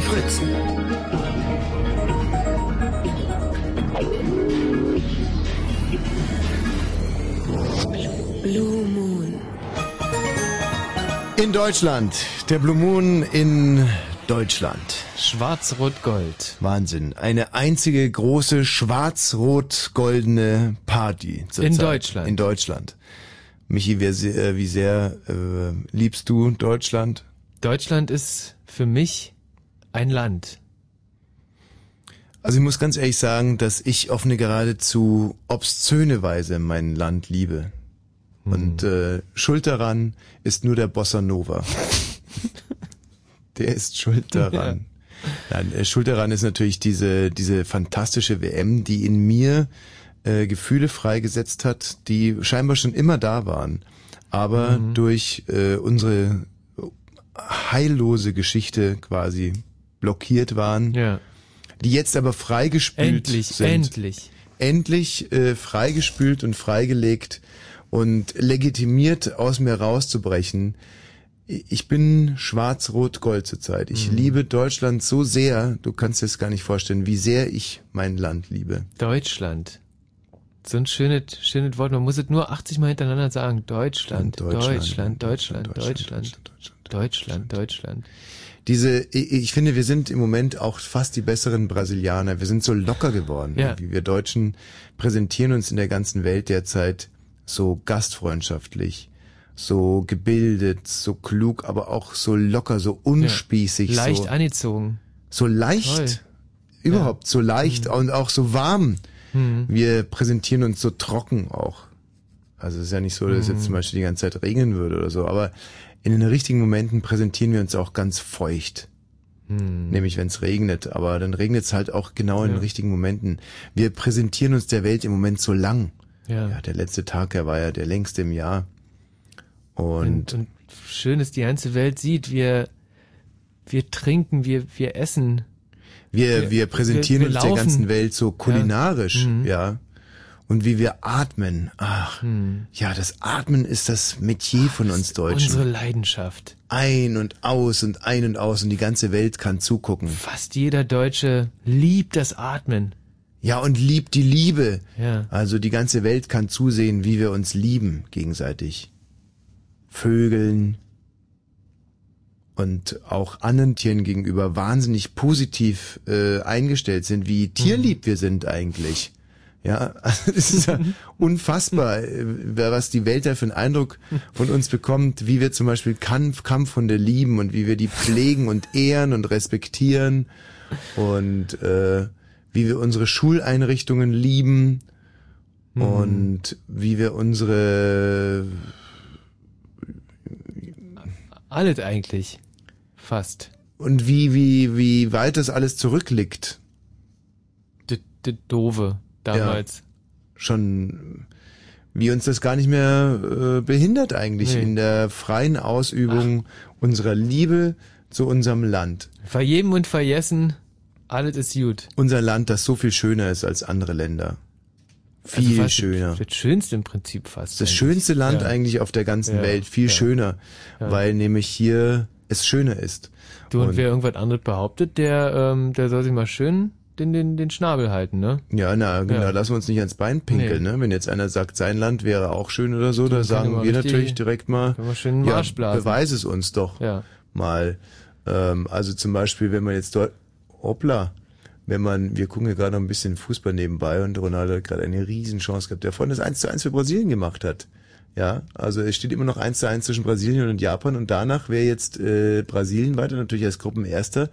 Fritz. Blue Moon. In Deutschland. Der Blue Moon in Deutschland. Schwarz-Rot-Gold. Wahnsinn. Eine einzige große schwarz-rot-goldene Party. zur In Zeit. Deutschland. In Deutschland. Michi, wie sehr, wie sehr äh, liebst du Deutschland? Deutschland ist für mich ein Land. Also ich muss ganz ehrlich sagen, dass ich auf eine geradezu obszöne Weise mein Land liebe. Und äh, schuld daran ist nur der Bossa Nova. der ist schuld daran. Nein, äh, schuld daran ist natürlich diese, diese fantastische WM, die in mir äh, Gefühle freigesetzt hat, die scheinbar schon immer da waren, aber Mhm. durch äh, unsere heillose Geschichte quasi blockiert waren, Ja. die jetzt aber freigespült Endlich, sind. endlich. Endlich äh, freigespült und freigelegt und legitimiert aus mir rauszubrechen. Ich bin schwarz-rot-gold zurzeit. Ich Mhm. liebe Deutschland so sehr, du kannst dir das gar nicht vorstellen, wie sehr ich mein Land liebe. Deutschland. So ein schönes, schönes Wort. Man muss es nur 80 Mal hintereinander sagen. Deutschland, Deutschland, Deutschland, Deutschland, Deutschland, Deutschland, Deutschland. Diese, ich finde, wir sind im Moment auch fast die besseren Brasilianer. Wir sind so locker geworden. Ja. Wie wir Deutschen präsentieren uns in der ganzen Welt derzeit so gastfreundschaftlich, so gebildet, so klug, aber auch so locker, so unspießig. Leicht so, angezogen. so leicht. Toll. Überhaupt so leicht und auch so warm. Mhm. Wir präsentieren uns so trocken auch. Also es ist ja nicht so, dass es jetzt zum Beispiel die ganze Zeit regnen würde oder so, aber in den richtigen Momenten präsentieren wir uns auch ganz feucht. Hm. Nämlich wenn es regnet, aber dann regnet es halt auch genau in Ja. den richtigen Momenten. Wir präsentieren uns der Welt im Moment so lang. Ja. Ja, der letzte Tag, der war ja der längste im Jahr. Und, Und, und schön ist, die ganze Welt sieht, wir, wir trinken, wir, wir essen. Wir, wir, präsentieren wir uns der laufen. ganzen Welt so kulinarisch, Ja. Mhm. ja. Und wie wir atmen. Ach, ja, das Atmen ist das Metier von uns Deutschen. Unsere Leidenschaft. ein und aus und ein und aus und die ganze Welt kann zugucken. Fast jeder Deutsche liebt das Atmen. Ja, und liebt die Liebe. Ja. Also die ganze Welt kann zusehen, wie wir uns lieben gegenseitig. Vögeln und auch anderen Tieren gegenüber wahnsinnig positiv äh, eingestellt sind, wie tierlieb wir sind eigentlich. Ja, also das ist ja unfassbar, äh, was die Welt da für einen Eindruck von uns bekommt, wie wir zum Beispiel Kampf, Kampfhunde lieben und wie wir die pflegen und ehren und respektieren und äh, wie wir unsere Schuleinrichtungen lieben und wie wir unsere Alles eigentlich. Fast. und wie wie wie weit das alles zurückliegt. Die, die Dove damals. Schon wie uns das gar nicht mehr äh, behindert eigentlich Nee. in der freien Ausübung unserer Liebe zu unserem Land. Verjeben und vergessen, alles ist gut. Unser Land, das so viel schöner ist als andere Länder. Viel Also schöner. Das schönste im Prinzip fast. Das eigentlich. schönste Land Ja. eigentlich auf der ganzen Ja, Welt, viel ja. schöner, weil nämlich hier es schöner ist. Du, und, Und- wer irgendwas anderes behauptet, der, ähm, der soll sich mal schön den, den, den Schnabel halten, ne? Ja, na, genau, Ja. lassen wir uns nicht ans Bein pinkeln, Nee. ne? Wenn jetzt einer sagt, sein Land wäre auch schön oder so, da sagen wir natürlich direkt mal, ja, beweis es uns doch Ja. mal. Ähm, also zum Beispiel, wenn man jetzt dort, hoppla, wenn man, wir gucken ja gerade noch ein bisschen Fußball nebenbei und Ronaldo hat gerade eine Riesenchance gehabt, der vorhin das 1 zu 1 für Brasilien gemacht hat. Ja, also es steht immer noch 1 zu 1 zwischen Brasilien und Japan und danach wäre jetzt äh, Brasilien weiter natürlich als Gruppenerster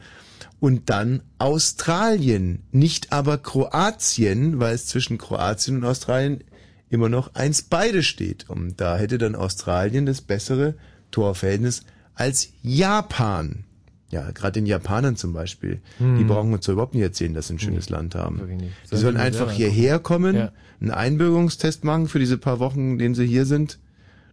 und dann Australien, nicht aber Kroatien, weil es zwischen Kroatien und Australien immer noch eins beide steht. Und da hätte dann Australien das bessere Torverhältnis als Japan. Ja, gerade den Japanern zum Beispiel. Hm. Die brauchen uns doch überhaupt nicht erzählen, dass sie ein schönes Land haben. Die Sollen einfach hierher kommen, Ja. einen Einbürgerungstest machen für diese paar Wochen, in denen sie hier sind,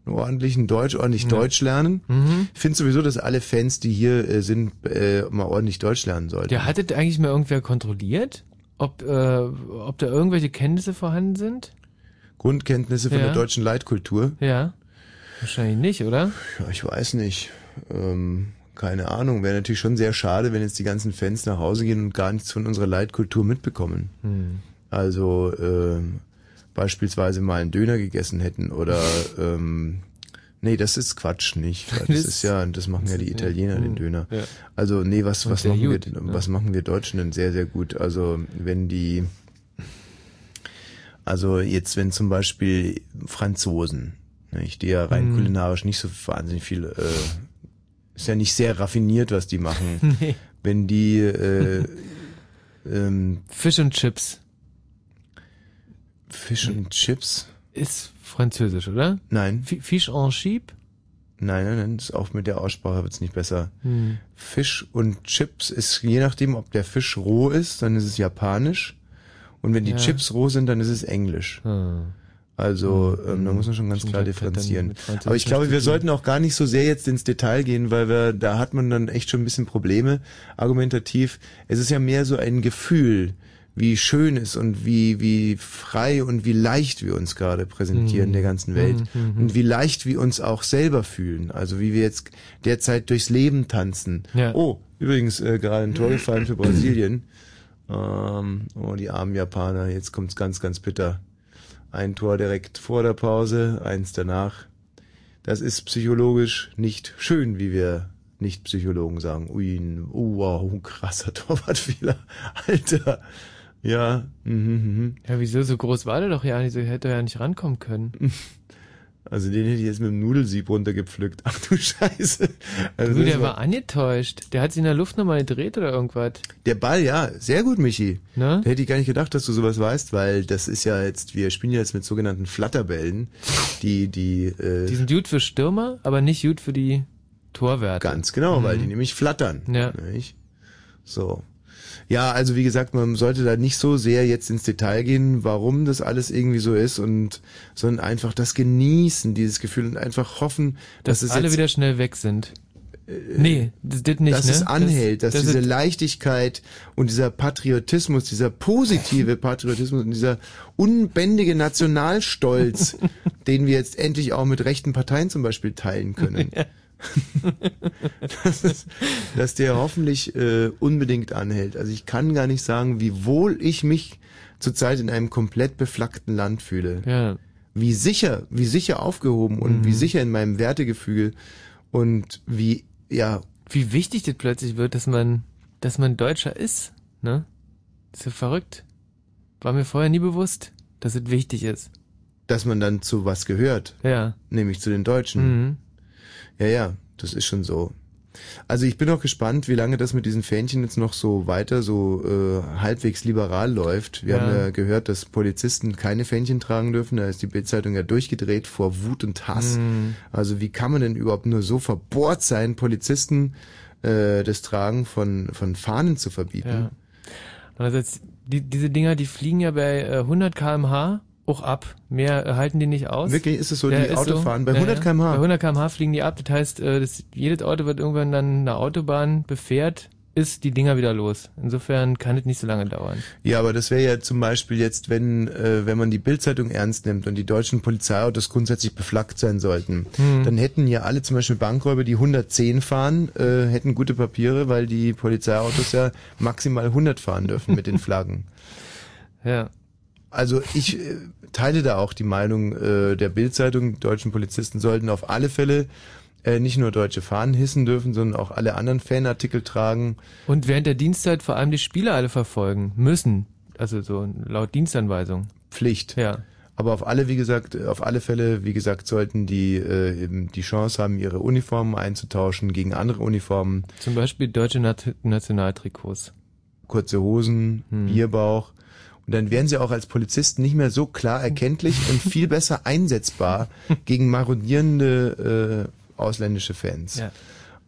einen ordentlichen Deutsch, ordentlich Deutsch lernen. Mhm. Ich finde sowieso, dass alle Fans, die hier äh, sind, äh, mal ordentlich Deutsch lernen sollten. Der hattet eigentlich mal irgendwer kontrolliert, ob, äh, ob da irgendwelche Kenntnisse vorhanden sind? Grundkenntnisse von Ja. der deutschen Leitkultur. Ja. Wahrscheinlich nicht, oder? Ja, ich weiß nicht. Ähm, keine Ahnung. Wäre natürlich schon sehr schade, wenn jetzt die ganzen Fans nach Hause gehen und gar nichts von unserer Leitkultur mitbekommen. Hm. Also ähm, beispielsweise mal einen Döner gegessen hätten oder ähm, nee, das ist Quatsch nicht. weil Das ist ja, das machen ja die Italiener, den Hm. Döner. Ja. Also nee, was was machen wir gut, denn, ne? was machen wir Deutschen denn sehr sehr gut? Also wenn die also jetzt wenn zum Beispiel Franzosen, nicht, die ja rein Hm. kulinarisch nicht so wahnsinnig viel äh, ist ja nicht sehr raffiniert, was die machen. Nee. Wenn die äh, ähm, Fish und Chips Fish and Chips? ist französisch, oder? Nein, Fi- Fish en Chip? nein, nein, nein, ist auch mit der Aussprache wird's nicht besser. Hm. Fisch und Chips ist je nachdem, ob der Fisch roh ist, dann ist es japanisch. Und wenn die Ja. Chips roh sind, dann ist es englisch. Hm. Also ähm, da muss man schon ganz Stimmt, klar differenzieren. Aber ich glaube, wir sollten auch gar nicht so sehr jetzt ins Detail gehen, weil wir da hat man dann echt schon ein bisschen Probleme argumentativ. Es ist ja mehr so ein Gefühl, wie schön es und wie wie frei und wie leicht wir uns gerade präsentieren Mhm. der ganzen Welt Mhm, mhm. und wie leicht wir uns auch selber fühlen. Also wie wir jetzt derzeit durchs Leben tanzen. Ja. Oh, übrigens äh, gerade ein Tor gefallen für Brasilien. Ähm, oh, die armen Japaner, jetzt kommt's ganz, ganz bitter. Ein Tor direkt vor der Pause, eins danach. Das ist psychologisch nicht schön, wie wir Nicht-Psychologen sagen. Ui, oh, wow, krasser Torwartfehler. Alter. Ja, mhm, mhm. Ja, wieso? So groß war der doch ja nicht, so hätte er ja nicht rankommen können. Also den hätte ich jetzt mit dem Nudelsieb runtergepflückt. Ach du Scheiße. Also Du, der war angetäuscht. Der hat sich in der Luft nochmal gedreht oder irgendwas. Der Ball, ja, sehr gut, Michi. Ne? Da hätte ich gar nicht gedacht, dass du sowas weißt, weil das ist ja jetzt, wir spielen ja jetzt mit sogenannten Flatterbällen, die, die, äh, Die sind gut für Stürmer, aber nicht gut für die Torwerte. ganz genau, weil Mhm. die nämlich flattern. Ja. Nicht? So. Ja, also wie gesagt, man sollte da nicht so sehr jetzt ins Detail gehen, warum das alles irgendwie so ist und, sondern einfach das genießen, dieses Gefühl und einfach hoffen, Dass, dass, es alle wieder schnell weg sind. nee, das, das nicht, dass ne? es anhält, dass, das diese Leichtigkeit und dieser Patriotismus, dieser positive Patriotismus und dieser unbändige Nationalstolz, den wir jetzt endlich auch mit rechten Parteien zum Beispiel teilen können. dass, es, dass der hoffentlich äh, unbedingt anhält. Also ich kann gar nicht sagen, wie wohl ich mich zurzeit in einem komplett beflaggten Land fühle. Ja. Wie sicher, wie sicher aufgehoben und Mhm. wie sicher in meinem Wertegefühl und wie, ja, Wie wichtig das plötzlich wird, dass man, dass man Deutscher ist, ne? Das ist ja verrückt. War mir vorher nie bewusst, dass es wichtig ist. dass man dann zu was gehört, Ja. nämlich zu den Deutschen. Mhm. Ja, ja, das ist schon so. Also ich bin auch gespannt, wie lange das mit diesen Fähnchen jetzt noch so weiter so äh, halbwegs liberal läuft. Wir Ja. haben ja gehört, dass Polizisten keine Fähnchen tragen dürfen. Da ist die Bildzeitung ja durchgedreht vor Wut und Hass. Mhm. Also wie kann man denn überhaupt nur so verbohrt sein, Polizisten äh, das Tragen von von Fahnen zu verbieten? Ja. Andererseits, die, diese Dinger, die fliegen ja bei äh, 100 kmh auch ab. Mehr äh, halten die nicht aus. Wirklich ist es so, Ja, die ist Autofahren bei Ja, 100 ja. km/h. Bei 100 kmh fliegen die ab. Das heißt, äh, das, jedes Auto wird irgendwann dann eine Autobahn befährt, ist die Dinger wieder los. Insofern kann es nicht so lange dauern. Ja, aber das wäre ja zum Beispiel jetzt, wenn, äh, wenn man die Bildzeitung ernst nimmt und die deutschen Polizeiautos grundsätzlich beflaggt sein sollten, Hm. dann hätten ja alle zum Beispiel Bankräuber, die 110 fahren, äh, hätten gute Papiere, weil die Polizeiautos ja maximal 100 fahren dürfen mit den Flaggen. Ja. Also ich äh, teile da auch die Meinung äh, der Bildzeitung, deutschen Polizisten sollten auf alle Fälle äh, nicht nur deutsche Fahnen hissen dürfen, sondern auch alle anderen Fanartikel tragen. Und während der Dienstzeit vor allem die Spieler alle verfolgen müssen. Also so laut Dienstanweisung. Pflicht. Ja. Aber auf alle, wie gesagt, auf alle Fälle, wie gesagt, sollten die äh, eben die Chance haben, ihre Uniformen einzutauschen gegen andere Uniformen, Zum Beispiel deutsche Nat Nationaltrikots. kurze Hosen, Hm. Bierbauch. Und dann wären sie auch als Polizisten nicht mehr so klar erkenntlich und viel besser einsetzbar gegen marodierende äh, ausländische Fans. Ja.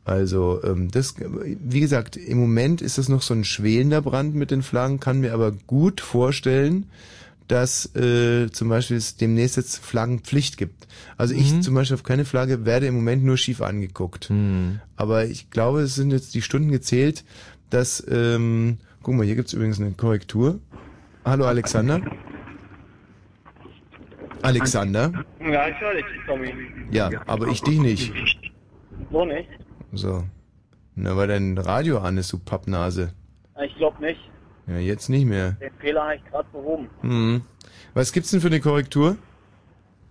Also ähm, das, wie gesagt, im Moment ist das noch so ein schwelender Brand mit den Flaggen, kann mir aber gut vorstellen, dass äh, zum Beispiel es demnächst jetzt Flaggenpflicht gibt. Also ich Mhm. zum Beispiel auf keine Flagge werde im Moment nur schief angeguckt. Hm. Aber ich glaube, es sind jetzt die Stunden gezählt, dass, ähm, guck mal, hier gibt's übrigens eine Korrektur. Hallo Alexander. Alexander? Ja, ich höre dich, Tommy. Ja, aber ich dich nicht. So nicht? So. Na, weil dein Radio an ist, du Pappnase. Ich glaube nicht. Ja, jetzt nicht mehr. Den Fehler habe ich gerade behoben. Hm. Was gibt's denn für eine Korrektur?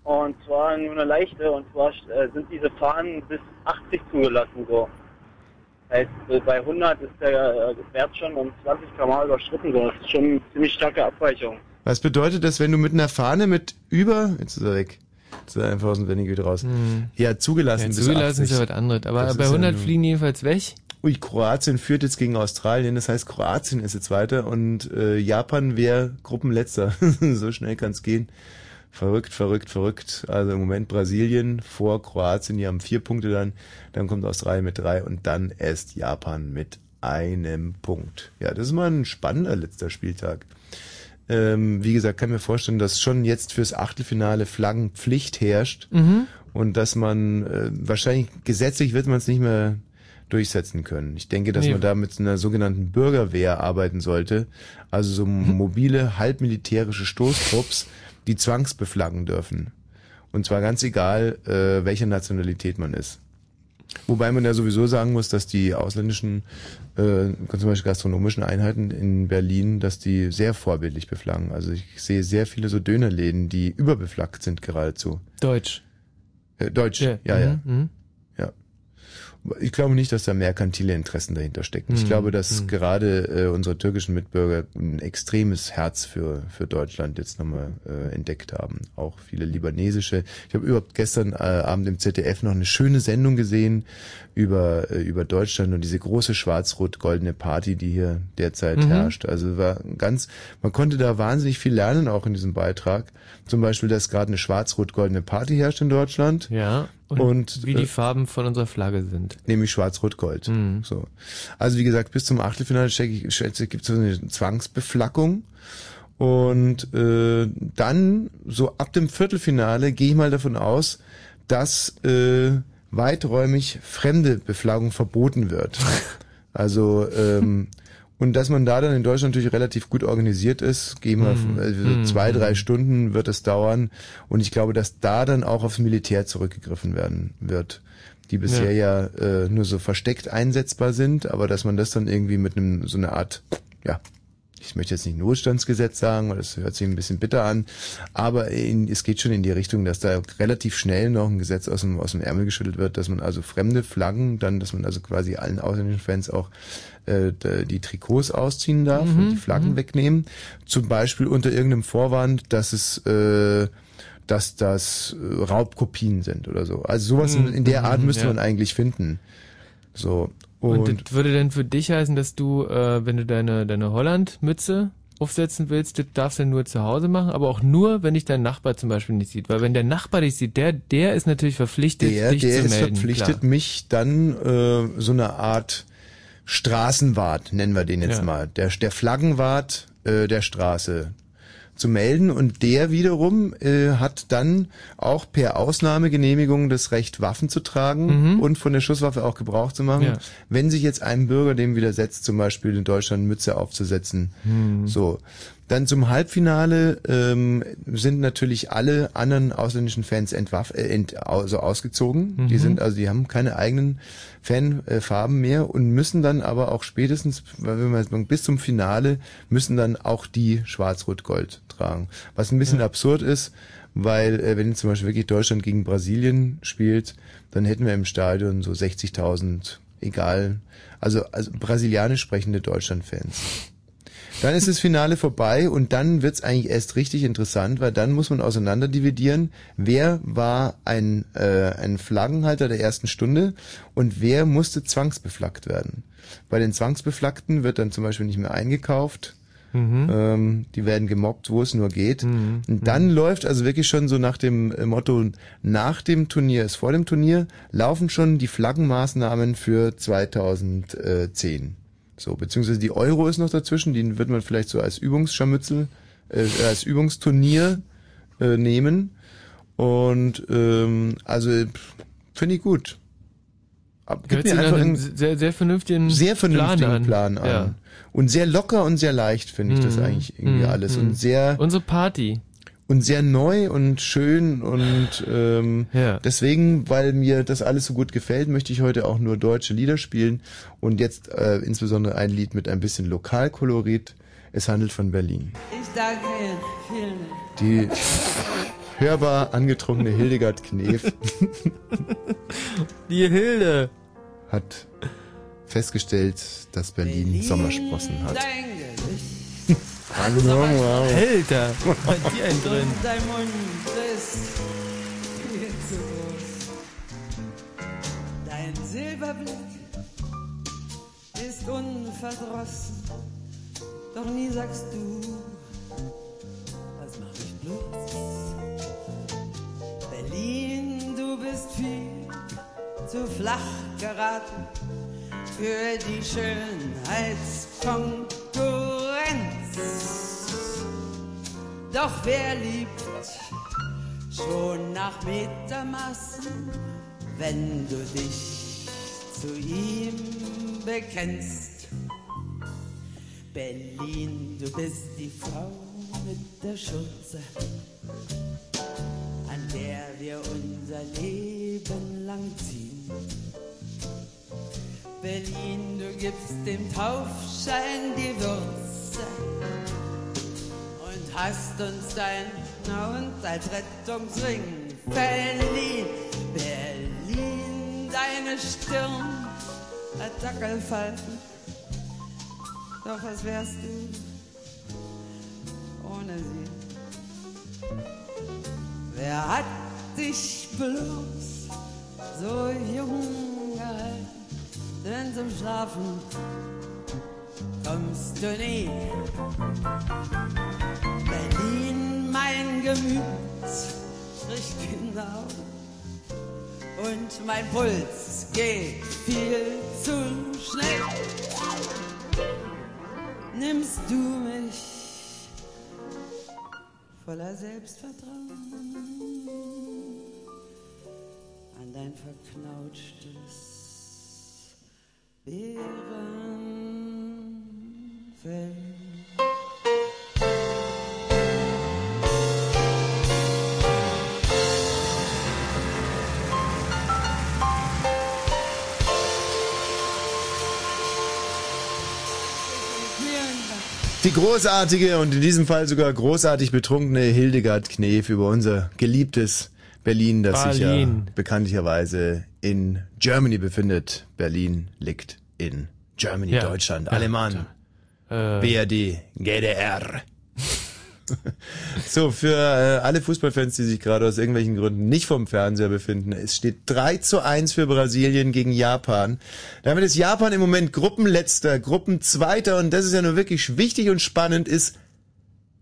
Und zwar nur eine leichte, und zwar äh, sind diese Fahnen bis 80 zugelassen, so. Heißt, bei 100 ist der Wert schon um 20 km überschritten, so. Das ist schon eine ziemlich starke Abweichung. Was bedeutet das, wenn du mit einer Fahne mit über, jetzt ist er weg, jetzt ist er einfach aus dem wieder raus, Hm. ja, zugelassen Ja, bis zugelassen 80. ist ja was anderes. Aber Das bei ist ja 100 nun- fliegen jedenfalls weg. Ui, Kroatien führt jetzt gegen Australien, das heißt Kroatien ist jetzt weiter und äh, Japan wäre Gruppenletzter. so schnell kann's gehen. Verrückt, verrückt, verrückt. Also im Moment Brasilien vor Kroatien, die haben vier Punkte dann, dann kommt Australien mit drei und dann erst Japan mit einem Punkt. Ja, das ist mal ein spannender letzter Spieltag. Ähm, wie gesagt, kann mir vorstellen, dass schon jetzt fürs Achtelfinale Flaggenpflicht herrscht Mhm. und dass man äh, wahrscheinlich gesetzlich wird man es nicht mehr durchsetzen können. Ich denke, dass Nee. man da mit einer sogenannten Bürgerwehr arbeiten sollte, also so Mhm. mobile halbmilitärische Stoßtrupps, die zwangsbeflaggen dürfen. Und zwar ganz egal, äh, welcher Nationalität man ist. Wobei man ja sowieso sagen muss, dass die ausländischen, äh, zum Beispiel gastronomischen Einheiten in Berlin, dass die sehr vorbildlich beflaggen. Also ich sehe sehr viele so Dönerläden, die überbeflaggt sind geradezu. Deutsch. Äh, Deutsch, ja, ja. Mhm. mhm. Ich glaube nicht, dass da merkantile Interessen dahinter stecken. Ich Mhm. glaube, dass Mhm. gerade äh, unsere türkischen Mitbürger ein extremes Herz für, für Deutschland jetzt nochmal äh, entdeckt haben. Auch viele libanesische. Ich habe überhaupt gestern äh, Abend im ZDF noch eine schöne Sendung gesehen über, äh, über Deutschland und diese große schwarz-rot-goldene Party, die hier derzeit Mhm. herrscht. Also war ganz, man konnte da wahnsinnig viel lernen, auch in diesem Beitrag. Zum Beispiel, dass gerade eine schwarz-rot-goldene Party herrscht in Deutschland. Ja. Und, Und, wie äh, die Farben von unserer Flagge sind. Nämlich Schwarz-Rot-Gold. Mhm. So. Also wie gesagt, bis zum Achtelfinale schätze ich, gibt es so eine Zwangsbeflackung. Und äh, dann, so ab dem Viertelfinale, gehe ich mal davon aus, dass äh, weiträumig fremde Beflaggung verboten wird. Also ähm, und dass man da dann in Deutschland natürlich relativ gut organisiert ist, gehen wir Mhm. also Mhm. zwei, drei Stunden wird es dauern und ich glaube, dass da dann auch aufs Militär zurückgegriffen werden wird, die bisher ja, äh, nur so versteckt einsetzbar sind, aber dass man das dann irgendwie mit einem so einer Art, ja, ich möchte jetzt nicht Notstandsgesetz sagen, weil das hört sich ein bisschen bitter an, aber in, es geht schon in die Richtung, dass da relativ schnell noch ein Gesetz aus dem, aus dem Ärmel geschüttelt wird, dass man also fremde Flaggen, dann, dass man also quasi allen ausländischen Fans auch äh, die Trikots ausziehen darf Mhm, und die Flaggen wegnehmen. Zum Beispiel unter irgendeinem Vorwand, dass es äh, dass das äh, Raubkopien sind oder so. Also sowas in, in der Mhm, Art müsste ja. man eigentlich finden. So. Und, Und, das würde denn für dich heißen, dass du, äh, wenn du deine, deine Holland-Mütze aufsetzen willst, das darfst du nur zu Hause machen, aber auch nur, wenn dich dein Nachbar zum Beispiel nicht sieht. Weil wenn der Nachbar dich sieht, der, der ist natürlich verpflichtet, der, dich der zu ist melden. verpflichtet, klar. mich dann äh, so eine Art Straßenwart, nennen wir den jetzt Ja. mal, der, der Flaggenwart äh, der Straße zu melden und der wiederum äh, hat dann auch per Ausnahmegenehmigung das Recht, Waffen zu tragen und von der Schusswaffe auch Gebrauch zu machen, Mhm. Ja. wenn sich jetzt ein Bürger dem widersetzt, zum Beispiel in Deutschland Mütze aufzusetzen. Hm. So. Dann zum Halbfinale ähm, sind natürlich alle anderen ausländischen Fans entwaff äh, ent, also ausgezogen. Die Mhm. sind also, die haben keine eigenen Fanfarben mehr und müssen dann aber auch spätestens, wenn wir sagen, bis zum Finale müssen dann auch die Schwarz-Rot-Gold tragen. Was ein bisschen absurd ist, weil äh, wenn zum Beispiel wirklich Deutschland gegen Brasilien spielt, dann hätten wir im Stadion so 60.000, egal, also, also brasilianisch sprechende Deutschland-Fans. Dann ist das Finale vorbei und dann wird's eigentlich erst richtig interessant, weil dann muss man auseinanderdividieren, wer war ein, äh, ein Flaggenhalter der ersten Stunde und wer musste zwangsbeflaggt werden. Bei den Zwangsbeflaggten wird dann zum Beispiel nicht mehr eingekauft. Mhm. Ähm, die werden gemobbt, wo es nur geht. Und dann läuft also wirklich schon so nach dem äh, Motto, nach dem Turnier ist vor dem Turnier, laufen schon die Flaggenmaßnahmen für 2010. So, beziehungsweise die Euro ist noch dazwischen, die wird man vielleicht so als Übungsscharmützel, äh, als Übungsturnier äh, nehmen. Und ähm, also finde ich gut. Ab- Hört Gibt mir einfach einen sehr, sehr vernünftigen, sehr vernünftigen Plan an. Ja. Und sehr locker und sehr leicht finde ich das Mhm. eigentlich irgendwie Mhm. alles. Mhm. Und sehr Unsere Party. Und sehr neu und schön und ähm, Ja. deswegen, weil mir das alles so gut gefällt, möchte ich heute auch nur deutsche Lieder spielen und jetzt äh, insbesondere ein Lied mit ein bisschen Lokalkolorit. Es handelt von Berlin. Ich danke Ihnen. Vielen Dank. Die hörbar angetrunkene Hildegard Knef Die Hilde. hat festgestellt, dass Berlin Sommersprossen hat. Dein Gesicht Alter, hat die einen drin. dein Mund ist viel zu groß. Dein Silberblick ist unverdrossen, doch nie sagst du, was mach ich bloß? Berlin, du bist viel zu flach geraten für die Schönheitskonkurrenz. Doch wer liebt schon nach Metermaßen, wenn du dich zu ihm bekennst? Berlin, du bist die Frau mit der Schürze, an der wir unser Leben lang ziehen. Berlin, du gibst dem Taufschein die Würze und hast uns dein Hund als Rettungsring verliehen. Berlin, deine Stirn hat Dackelfalten, doch was wärst du ohne sie? Wer hat dich bloß so jung? Denn zum Schlafen kommst du nie. Berlin, mein Gemüt, spricht genau. Und mein Puls geht viel zu schnell. Nimmst du mich voller Selbstvertrauen an dein verknautschtes Die großartige und in diesem Fall sogar großartig betrunkene Hildegard Knef über unser geliebtes Berlin, das sich ja Berlin. bekanntlicherweise in Germany befindet. Berlin liegt in Germany, Ja. Deutschland, Ja. Alemann, Äh, BRD, GDR. so, für äh, alle Fußballfans, die sich gerade aus irgendwelchen Gründen nicht vom Fernseher befinden, es steht 3 zu 1 für Brasilien gegen Japan. Damit ist Japan im Moment Gruppenletzter, Gruppenzweiter und das ist ja nur wirklich wichtig und spannend ist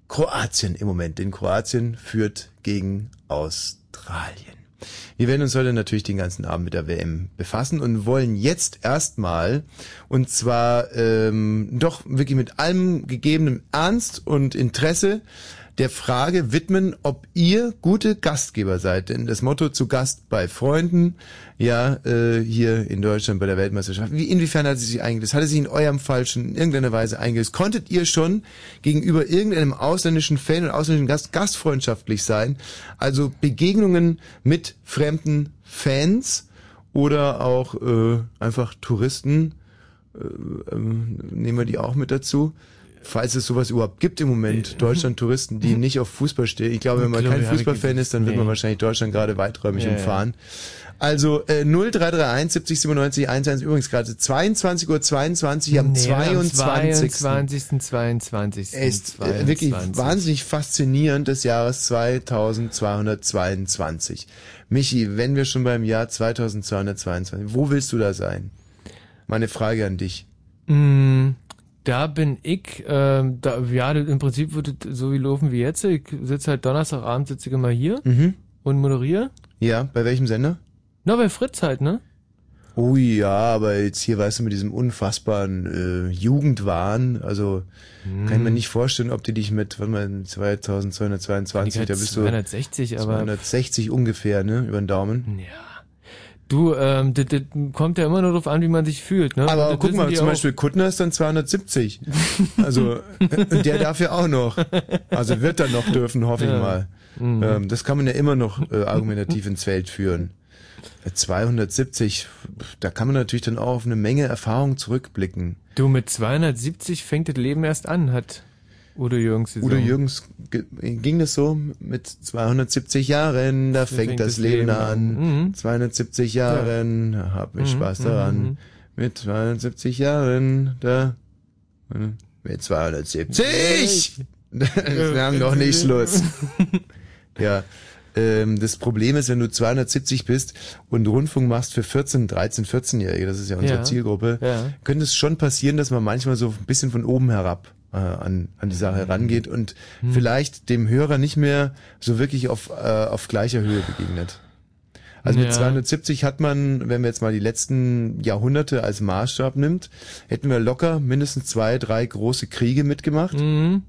Kroatien im Moment. Denn Kroatien führt gegen Australien. Wir werden uns heute natürlich den ganzen Abend mit der WM befassen und wollen jetzt erstmal, und zwar ähm, doch wirklich mit allem gegebenen Ernst und Interesse, der Frage widmen, ob ihr gute Gastgeber seid. Denn das Motto zu Gast bei Freunden, ja, äh, hier in Deutschland bei der Weltmeisterschaft, wie inwiefern hat sie sich eingelöst? Hat es sich in eurem Fall schon in irgendeiner Weise eingelöst? Konntet ihr schon gegenüber irgendeinem ausländischen Fan oder ausländischen Gast gastfreundschaftlich sein? Also Begegnungen mit fremden Fans oder auch äh, einfach Touristen, äh, ähm, nehmen wir die auch mit dazu? Falls es sowas überhaupt gibt im Moment, Deutschland-Touristen, die nicht auf Fußball stehen. Ich glaube, wenn man kein Fußballfan ist, dann wird man wahrscheinlich Deutschland gerade weiträumig umfahren. Also äh, 0331 70 97 11 übrigens gerade 22.22 Uhr 22 am nee, 22. 22. 22. Er ist äh, wirklich wahnsinnig faszinierend des Jahres 2222. Michi, wenn wir schon beim Jahr 2222, wo willst du da sein? Meine Frage an dich. Mm, da bin ich, ähm, da, ja, im Prinzip wird es so wie laufen wie jetzt. Ich sitze halt Donnerstagabend, sitze ich immer hier Mhm. und moderiere. Ja, bei welchem Sender? Na, bei Fritz halt, ne? Oh ja, aber jetzt hier, weißt du, mit diesem unfassbaren äh, Jugendwahn, also kann ich mir nicht vorstellen, ob die dich mit, warte mal, 2222, Ich da bist du 260, aber 260 ungefähr, ne, über den Daumen. ja. Du, ähm, das, das kommt ja immer nur darauf an, wie man sich fühlt, ne? Aber das guck mal, zum auch. Beispiel Kuttner ist dann 270. Also, und der darf ja auch noch. Also wird dann noch dürfen, hoffe ich Ja. mal. Mhm. Ähm, das kann man ja immer noch äh, argumentativ ins Feld führen. Äh, 270, da kann man natürlich dann auch auf eine Menge Erfahrung zurückblicken. Du, mit 270 fängt das Leben erst an, hat Udo Jürgens gesagt. Udo Jürgens ge- ging das so mit 270 Jahren, da fängt, das, Leben an. Mhm. 270 Jahren, hab ich Mhm, Spaß daran. mhm. Mit 270 Jahren, da mit 270. Wir haben noch nicht Schluss. Ja. Ähm, das Problem ist, wenn du 270 bist und Rundfunk machst für 14, 13, 14-Jährige, das ist ja unsere Ja. Zielgruppe, Ja. könnte es schon passieren, dass man manchmal so ein bisschen von oben herab äh, an, an die Sache rangeht und Hm. vielleicht dem Hörer nicht mehr so wirklich auf, äh, auf gleicher Höhe begegnet. Also mit Ja. 270 hat man, wenn wir jetzt mal die letzten Jahrhunderte als Maßstab nimmt, hätten wir locker mindestens zwei, drei große Kriege mitgemacht, Mhm.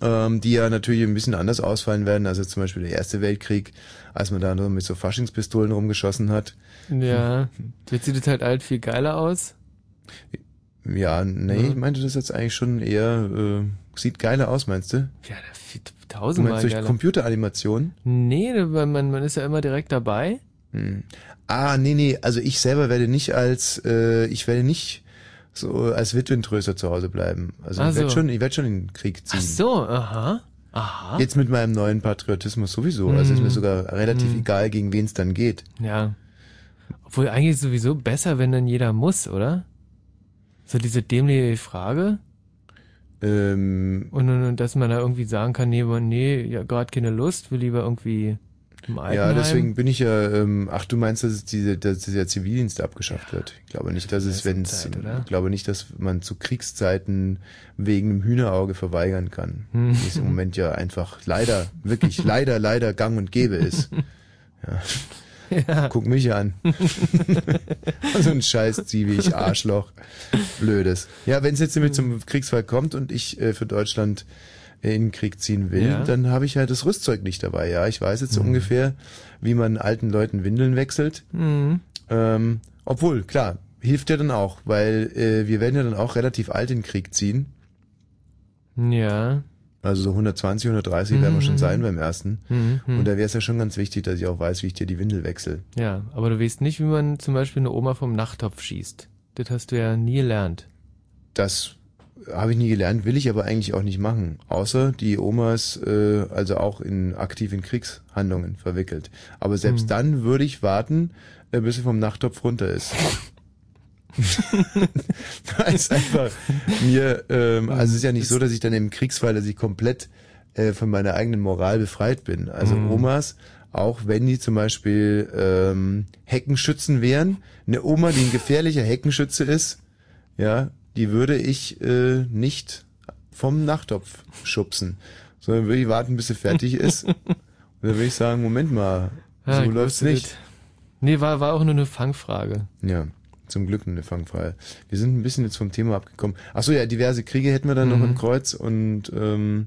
ähm, die ja natürlich ein bisschen anders ausfallen werden. Also zum Beispiel der Erste Weltkrieg, als man da nur mit so Faschingspistolen rumgeschossen hat. Ja. Jetzt sieht es halt alt viel geiler aus. Ja, nee, Ja. ich meinte das jetzt eigentlich schon eher, äh, sieht geiler aus, meinst du? Ja, da viel, Du tausendmal meinst durch geiler. Computeranimation? Nee, man, man ist ja immer direkt dabei. Hm. Ah, nee, nee, also ich selber werde nicht als, äh, ich werde nicht so als Witwentröster zu Hause bleiben. Also Ach ich werde so. schon, ich werde schon in den Krieg ziehen. Ach so, aha. Aha. Jetzt mit meinem neuen Patriotismus sowieso. Also ist mir Hm. sogar relativ Hm. egal, gegen wen es dann geht. Ja. Obwohl eigentlich sowieso besser, wenn dann jeder muss, oder? So diese dämliche Frage. Ähm, Und, und, und dass man da irgendwie sagen kann, nee, nee, ja, gerade keine Lust, will lieber irgendwie im ja, Altenheim. deswegen bin ich ja, ähm, ach du meinst, dass, es diese, dass der Zivildienst abgeschafft wird. Ich glaube nicht, dass es, wenn es, ich glaube nicht, dass man zu Kriegszeiten wegen einem Hühnerauge verweigern kann. Hm. Es im Moment ja einfach leider, wirklich leider, leider gang und gäbe ist. Ja. Ja. Guck mich an. so ein scheiß Zivi, Arschloch. Blödes. Ja, wenn es jetzt nämlich zum Kriegsfall kommt und ich äh, für Deutschland in den Krieg ziehen will, Ja. dann habe ich halt das Rüstzeug nicht dabei. Ja, ich weiß jetzt so Mhm. ungefähr, wie man alten Leuten Windeln wechselt. Mhm. Ähm, obwohl, klar, hilft ja dann auch, weil äh, wir werden ja dann auch relativ alt in den Krieg ziehen. Ja. Also so 120, 130 werden wir schon Mhm. sein beim ersten. Mhm. Und da wäre es ja schon ganz wichtig, dass ich auch weiß, wie ich dir die Windel wechsle. Ja, aber du weißt nicht, wie man zum Beispiel eine Oma vom Nachttopf schießt. Das hast du ja nie gelernt. Das habe ich nie gelernt, will ich aber eigentlich auch nicht machen. Außer die Omas, äh, also auch in aktiv in Kriegshandlungen verwickelt. Aber selbst Hm. dann würde ich warten, äh, bis sie vom Nachttopf runter ist. Weil es einfach mir, ähm, also es ist ja nicht so, dass ich dann im Kriegsfall, dass ich komplett äh, von meiner eigenen Moral befreit bin. Also Mhm. Omas, auch wenn die zum Beispiel ähm, Heckenschützen wären, eine Oma, die ein gefährlicher Heckenschütze ist, ja, die würde ich äh, nicht vom Nachttopf schubsen, sondern würde ich warten, bis sie fertig ist. Und dann würde ich sagen, Moment mal, Ja, so läuft's nicht. Nee, war, war auch nur eine Fangfrage. Ja, zum Glück eine Fangfrage. Wir sind ein bisschen jetzt vom Thema abgekommen. Ach so, ja, diverse Kriege hätten wir dann noch Mhm. im Kreuz und ähm,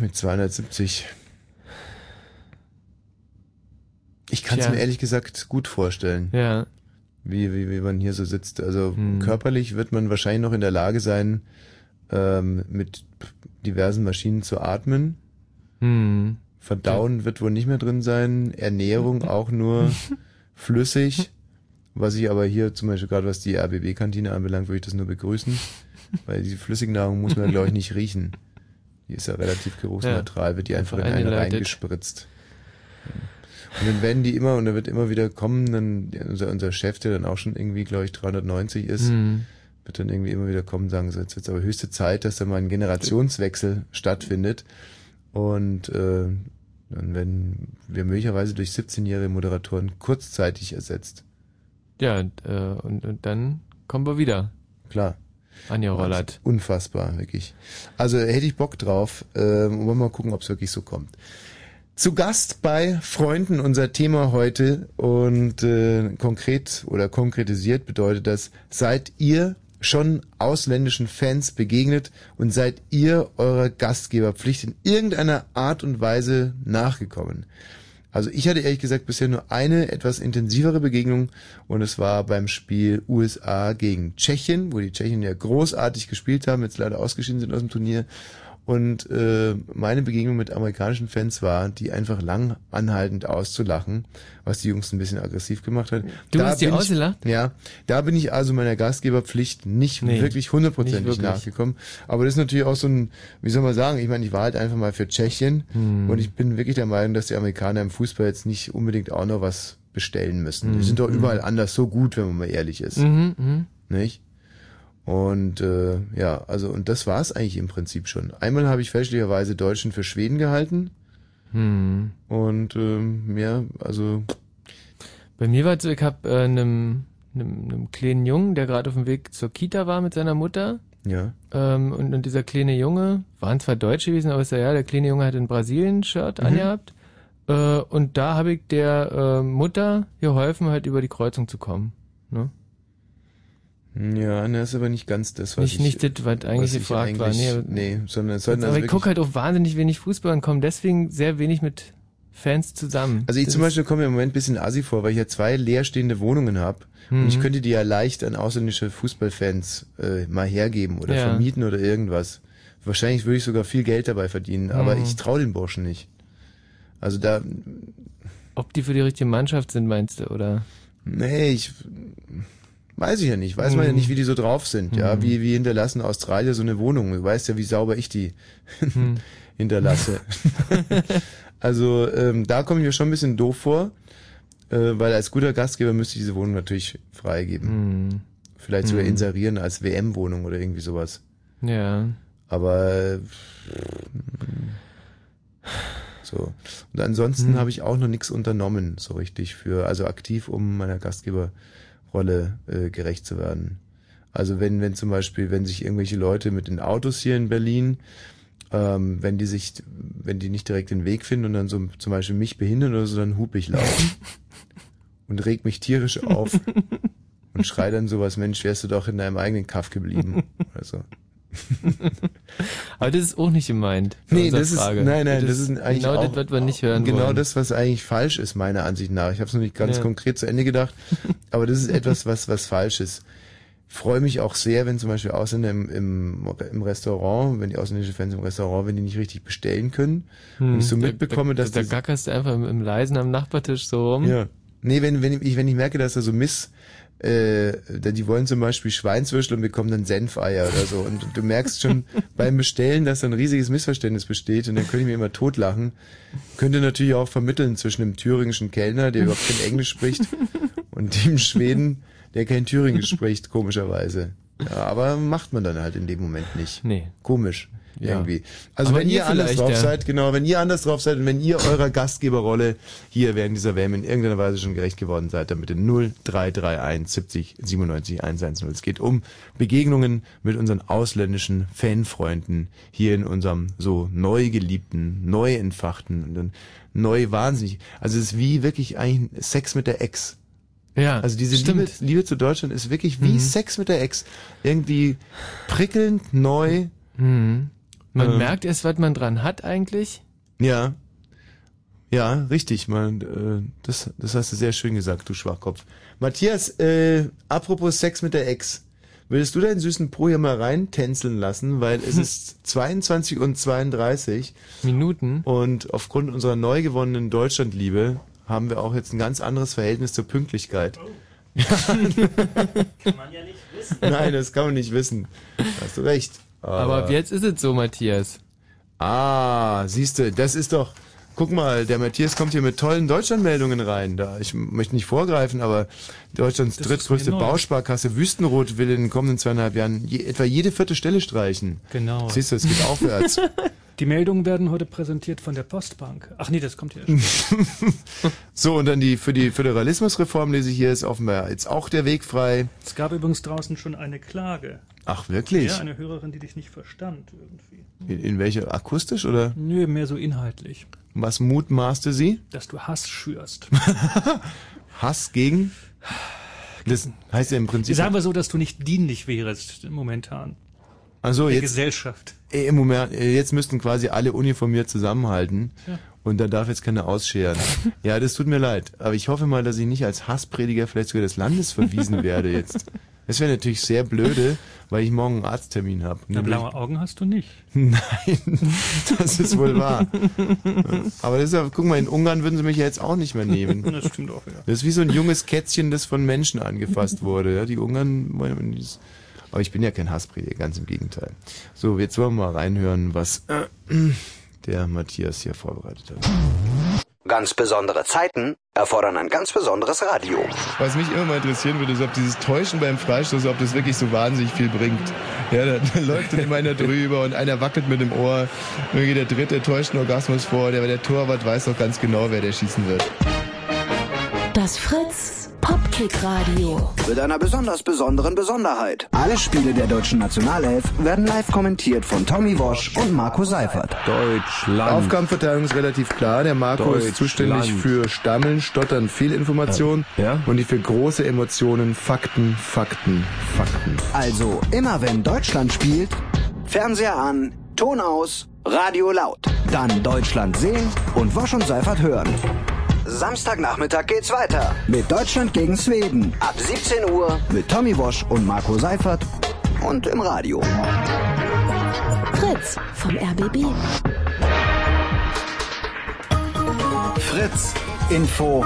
mit 270. Ich kann es mir ehrlich gesagt gut vorstellen, Ja. wie, wie, wie man hier so sitzt. Also Hm. körperlich wird man wahrscheinlich noch in der Lage sein, ähm, mit diversen Maschinen zu atmen. Hm. Verdauen wird wohl nicht mehr drin sein. Ernährung auch nur flüssig. Was ich aber hier zum Beispiel gerade was die RBB-Kantine anbelangt, würde ich das nur begrüßen. Weil die flüssige Nahrung muss man, glaube ich, nicht riechen. Die ist ja relativ geruchsneutral, wird die einfach, in eine eingeleitet. reingespritzt. Und dann werden die immer, und dann wird immer wieder kommen, dann unser, unser Chef, der dann auch schon irgendwie, glaube ich, 390 ist, Hm. wird dann irgendwie immer wieder kommen sagen, so, jetzt wird es aber höchste Zeit, dass da mal ein Generationswechsel stattfindet. Und äh, dann werden wir möglicherweise durch 17-jährige Moderatoren kurzzeitig ersetzt. Ja, und, äh, und, und dann kommen wir wieder. Klar. Anja Rollert. Unfassbar, wirklich. Also hätte ich Bock drauf. Ähm, wollen wir mal gucken, ob es wirklich so kommt. Zu Gast bei Freunden unser Thema heute und äh, konkret oder konkretisiert bedeutet das, seid ihr schon ausländischen Fans begegnet und seid ihr eurer Gastgeberpflicht in irgendeiner Art und Weise nachgekommen? Also ich hatte ehrlich gesagt bisher nur eine etwas intensivere Begegnung und es war beim Spiel USA gegen Tschechien, wo die Tschechen ja großartig gespielt haben, jetzt leider ausgeschieden sind aus dem Turnier. Und äh, meine Begegnung mit amerikanischen Fans war, die einfach lang anhaltend auszulachen, was die Jungs ein bisschen aggressiv gemacht hat. Du Da hast die ich- ausgelacht? Ja, da bin ich also meiner Gastgeberpflicht nicht Nee, wirklich hundertprozentig nachgekommen. Aber das ist natürlich auch so ein, wie soll man sagen, ich meine, ich war halt einfach mal für Tschechien Hm. und ich bin wirklich der Meinung, dass die Amerikaner im Fußball jetzt nicht unbedingt auch noch was bestellen müssen. Die Hm, sind doch hm. überall anders so gut, wenn man mal ehrlich ist. Mhm, mhm. Nicht? Und äh, ja, also und das war es eigentlich im Prinzip schon. Einmal habe ich fälschlicherweise Deutschen für Schweden gehalten Hm. und ähm, mehr, also Bei mir war es so, ich habe äh, einem, einem, einem kleinen Jungen, der gerade auf dem Weg zur Kita war mit seiner Mutter. ja. Ähm, und, und dieser kleine Junge, waren zwar Deutsche gewesen, aber ist ja, ja, der kleine Junge hat ein Brasilien-Shirt Mhm. angehabt. Äh, und da habe ich der äh, Mutter geholfen, halt über die Kreuzung zu kommen. Ne? Ja, ne, ist aber nicht ganz das, was Nicht, ich, nicht das, was eigentlich ich gefragt war. eigentlich- Nee, aber- nee, sondern es sollten aber also ich gucke halt auch wahnsinnig wenig Fußball und komme deswegen sehr wenig mit Fans zusammen. Also ich Das zum Beispiel komme mir im Moment ein bisschen assi vor, weil ich ja zwei leerstehende Wohnungen habe Mhm. und ich könnte die ja leicht an ausländische Fußballfans äh, mal hergeben oder Ja. vermieten oder irgendwas. Wahrscheinlich würde ich sogar viel Geld dabei verdienen, aber Mhm. ich traue den Burschen nicht. Also da, Ob die für die richtige Mannschaft sind, meinst du, oder? nee, ich weiß ich ja nicht. Weiß man ja Mhm. nicht, wie die so drauf sind. Ja, Mhm. wie, wie hinterlassen Australier so eine Wohnung. Du weißt ja, wie sauber ich die Hm. hinterlasse. also ähm, da komme ich mir schon ein bisschen doof vor, äh, weil als guter Gastgeber müsste ich diese Wohnung natürlich freigeben. Vielleicht sogar inserieren als WM-Wohnung oder irgendwie sowas. Ja. Aber so. Und ansonsten Hm. habe ich auch noch nichts unternommen, so richtig für, also aktiv, um meiner Gastgeberrolle äh, gerecht zu werden. Also wenn, wenn zum Beispiel, wenn sich irgendwelche Leute mit den Autos hier in Berlin, ähm, wenn die sich, wenn die nicht direkt den Weg finden und dann so zum Beispiel mich behindern oder so, dann hupe ich laut und reg mich tierisch auf und schrei dann sowas, Mensch, wärst du doch in deinem eigenen Kaff geblieben. Also. Aber das ist auch nicht gemeint. Nee, das ist, Frage. nein, nein, das, ist eigentlich genau auch, das, was wir nicht hören Genau wollen. das, was eigentlich falsch ist, meiner Ansicht nach. Ich habe es noch nicht ganz Ja. konkret zu Ende gedacht, aber das ist etwas, was, was falsch ist. Freue mich auch sehr, wenn zum Beispiel Ausländer im, im, im Restaurant, wenn die ausländischen Fans im Restaurant, wenn die nicht richtig bestellen können Hm, und ich so da- mitbekomme, da, dass da die, gackerst du einfach im, im Leisen am Nachbartisch so rum. ja. Nee, wenn, wenn ich, wenn ich merke, dass da so Miss, äh, die wollen zum Beispiel Schweinswürschel und bekommen dann Senfeier oder so. Und du merkst schon beim Bestellen, dass da ein riesiges Missverständnis besteht und dann könnte ich mir immer totlachen. Könnte natürlich auch vermitteln zwischen dem thüringischen Kellner, der überhaupt kein Englisch spricht, und dem Schweden, der kein Thüringisch spricht, komischerweise. Ja, aber macht man dann halt in dem Moment nicht. Nee. Komisch. Ja. Irgendwie. Also Aber wenn ihr anders drauf ja. seid, genau, wenn ihr anders drauf seid und wenn ihr eurer Gastgeberrolle hier während dieser WM in irgendeiner Weise schon gerecht geworden seid, dann bitte 0331 70 97 110. Es geht um Begegnungen mit unseren ausländischen Fanfreunden hier in unserem so neu geliebten, neu entfachten und dann neu wahnsinnig. Also es ist wie wirklich eigentlich Sex mit der Ex. Ja, Also diese. Liebe, Liebe zu Deutschland ist wirklich wie Mhm. Sex mit der Ex. Irgendwie prickelnd, neu. Mhm. Man Ähm. merkt erst, was man dran hat eigentlich. Ja. Ja, richtig, man, äh, das, das hast du sehr schön gesagt, du Schwachkopf. Matthias, äh, apropos Sex mit der Ex. Willst du deinen süßen Po hier mal reintänzeln lassen, weil es ist 22 und 32 Minuten und aufgrund unserer neu gewonnenen Deutschlandliebe haben wir auch jetzt ein ganz anderes Verhältnis zur Pünktlichkeit. Kann man ja nicht wissen. Nein, das kann man nicht wissen. Hast du recht. Aber ab jetzt ist es so, Matthias. Ah, siehst du, das ist doch. Guck mal, der Matthias kommt hier mit tollen Deutschlandmeldungen rein. Da, ich möchte nicht vorgreifen, aber Deutschlands Das drittgrößte. Bausparkasse Wüstenrot will in den kommenden zweieinhalb Jahren je, etwa jede vierte Stelle streichen. Genau. Siehst du, es geht aufwärts. Die Meldungen werden heute präsentiert von der Postbank. Ach nee, das kommt ja. so, und dann die für die Föderalismusreform lese ich hier ist offenbar jetzt auch der Weg frei. Es gab übrigens draußen schon eine Klage. Ach, wirklich? Ja, eine Hörerin, die dich nicht verstand irgendwie. In, in welche? Akustisch oder? Nö, mehr so inhaltlich. Was mutmaßte sie? Dass du Hass schürst. Hass gegen? Das heißt ja im Prinzip. Sagen wir so, dass du nicht dienlich wärst momentan. Also der jetzt Gesellschaft. Äh, Im Moment, äh, jetzt müssten quasi alle uniformiert zusammenhalten. Ja. Und da darf jetzt keiner ausscheren. ja, das tut mir leid. Aber ich hoffe mal, dass ich nicht als Hassprediger vielleicht sogar des Landes verwiesen werde jetzt. Das wäre natürlich sehr blöde, weil ich morgen einen Arzttermin habe. Na, blaue Augen hast du nicht. Nein, das ist wohl wahr. Aber das ist ja, guck mal, in Ungarn würden sie mich ja jetzt auch nicht mehr nehmen. Das stimmt auch, ja. Das ist wie so ein junges Kätzchen, das von Menschen angefasst wurde. Ja, die Ungarn, wollen dieses- aber ich bin ja kein Hassprediger, ganz im Gegenteil. So, jetzt wollen wir mal reinhören, was äh, der Matthias hier vorbereitet hat. Ganz besondere Zeiten erfordern ein ganz besonderes Radio. Was mich immer mal interessieren würde, ist, ob dieses Täuschen beim Freistoß, ob das wirklich so wahnsinnig viel bringt. Ja, da, da läuft dann immer einer drüber und einer wackelt mit dem Ohr. Irgendwie der dritte täuscht einen Orgasmus vor. Der, der Torwart weiß doch ganz genau, wer der schießen wird. Das Fritz Popkick Radio. Mit einer besonders besonderen Besonderheit. Alle Spiele der deutschen Nationalelf werden live kommentiert von Tommy Wosch und Marco Seifert. Deutschland. Aufgabenverteilung ist relativ klar. Der Marco ist zuständig für Stammeln, Stottern, Fehlinformation Ja. und die für große Emotionen, Fakten, Fakten, Fakten. Also immer wenn Deutschland spielt, Fernseher an, Ton aus, Radio laut. Dann Deutschland sehen und Wosch und Seifert hören. Samstagnachmittag geht's weiter mit Deutschland gegen Schweden ab 17 Uhr mit Tommy Wosch und Marco Seifert und im Radio. Fritz vom RBB. Fritz Info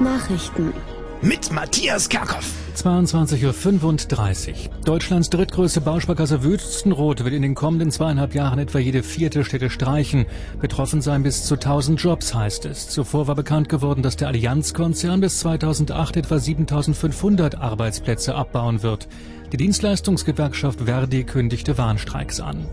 Nachrichten. Mit Matthias Kerkhoff. 22.35 Uhr. Deutschlands drittgrößte Bausparkasse Wüstenrot wird in den kommenden zweieinhalb Jahren etwa jede vierte Städte streichen. Betroffen seien bis zu 1000 Jobs, heißt es. Zuvor war bekannt geworden, dass der Allianz-Konzern bis 2008 etwa 7500 Arbeitsplätze abbauen wird. Die Dienstleistungsgewerkschaft Verdi kündigte Warnstreiks an.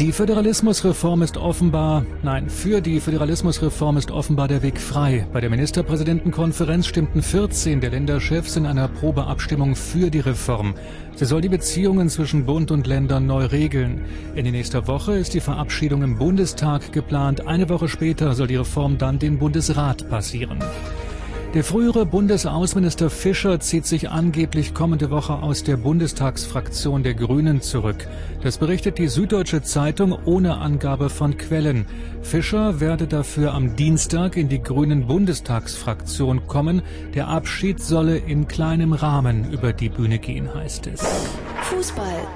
Die Föderalismusreform ist offenbar, nein, für die Föderalismusreform ist offenbar der Weg frei. Bei der Ministerpräsidentenkonferenz stimmten 14 der Länderchefs in einer Probeabstimmung für die Reform. Sie soll die Beziehungen zwischen Bund und Ländern neu regeln. Ende nächster Woche ist die Verabschiedung im Bundestag geplant. Eine Woche später soll die Reform dann den Bundesrat passieren. Der frühere Bundesaußenminister Fischer zieht sich angeblich kommende Woche aus der Bundestagsfraktion der Grünen zurück. Das berichtet die Süddeutsche Zeitung ohne Angabe von Quellen. Fischer werde dafür am Dienstag in die Grünen Bundestagsfraktion kommen. Der Abschied solle in kleinem Rahmen über die Bühne gehen, heißt es. Fußball.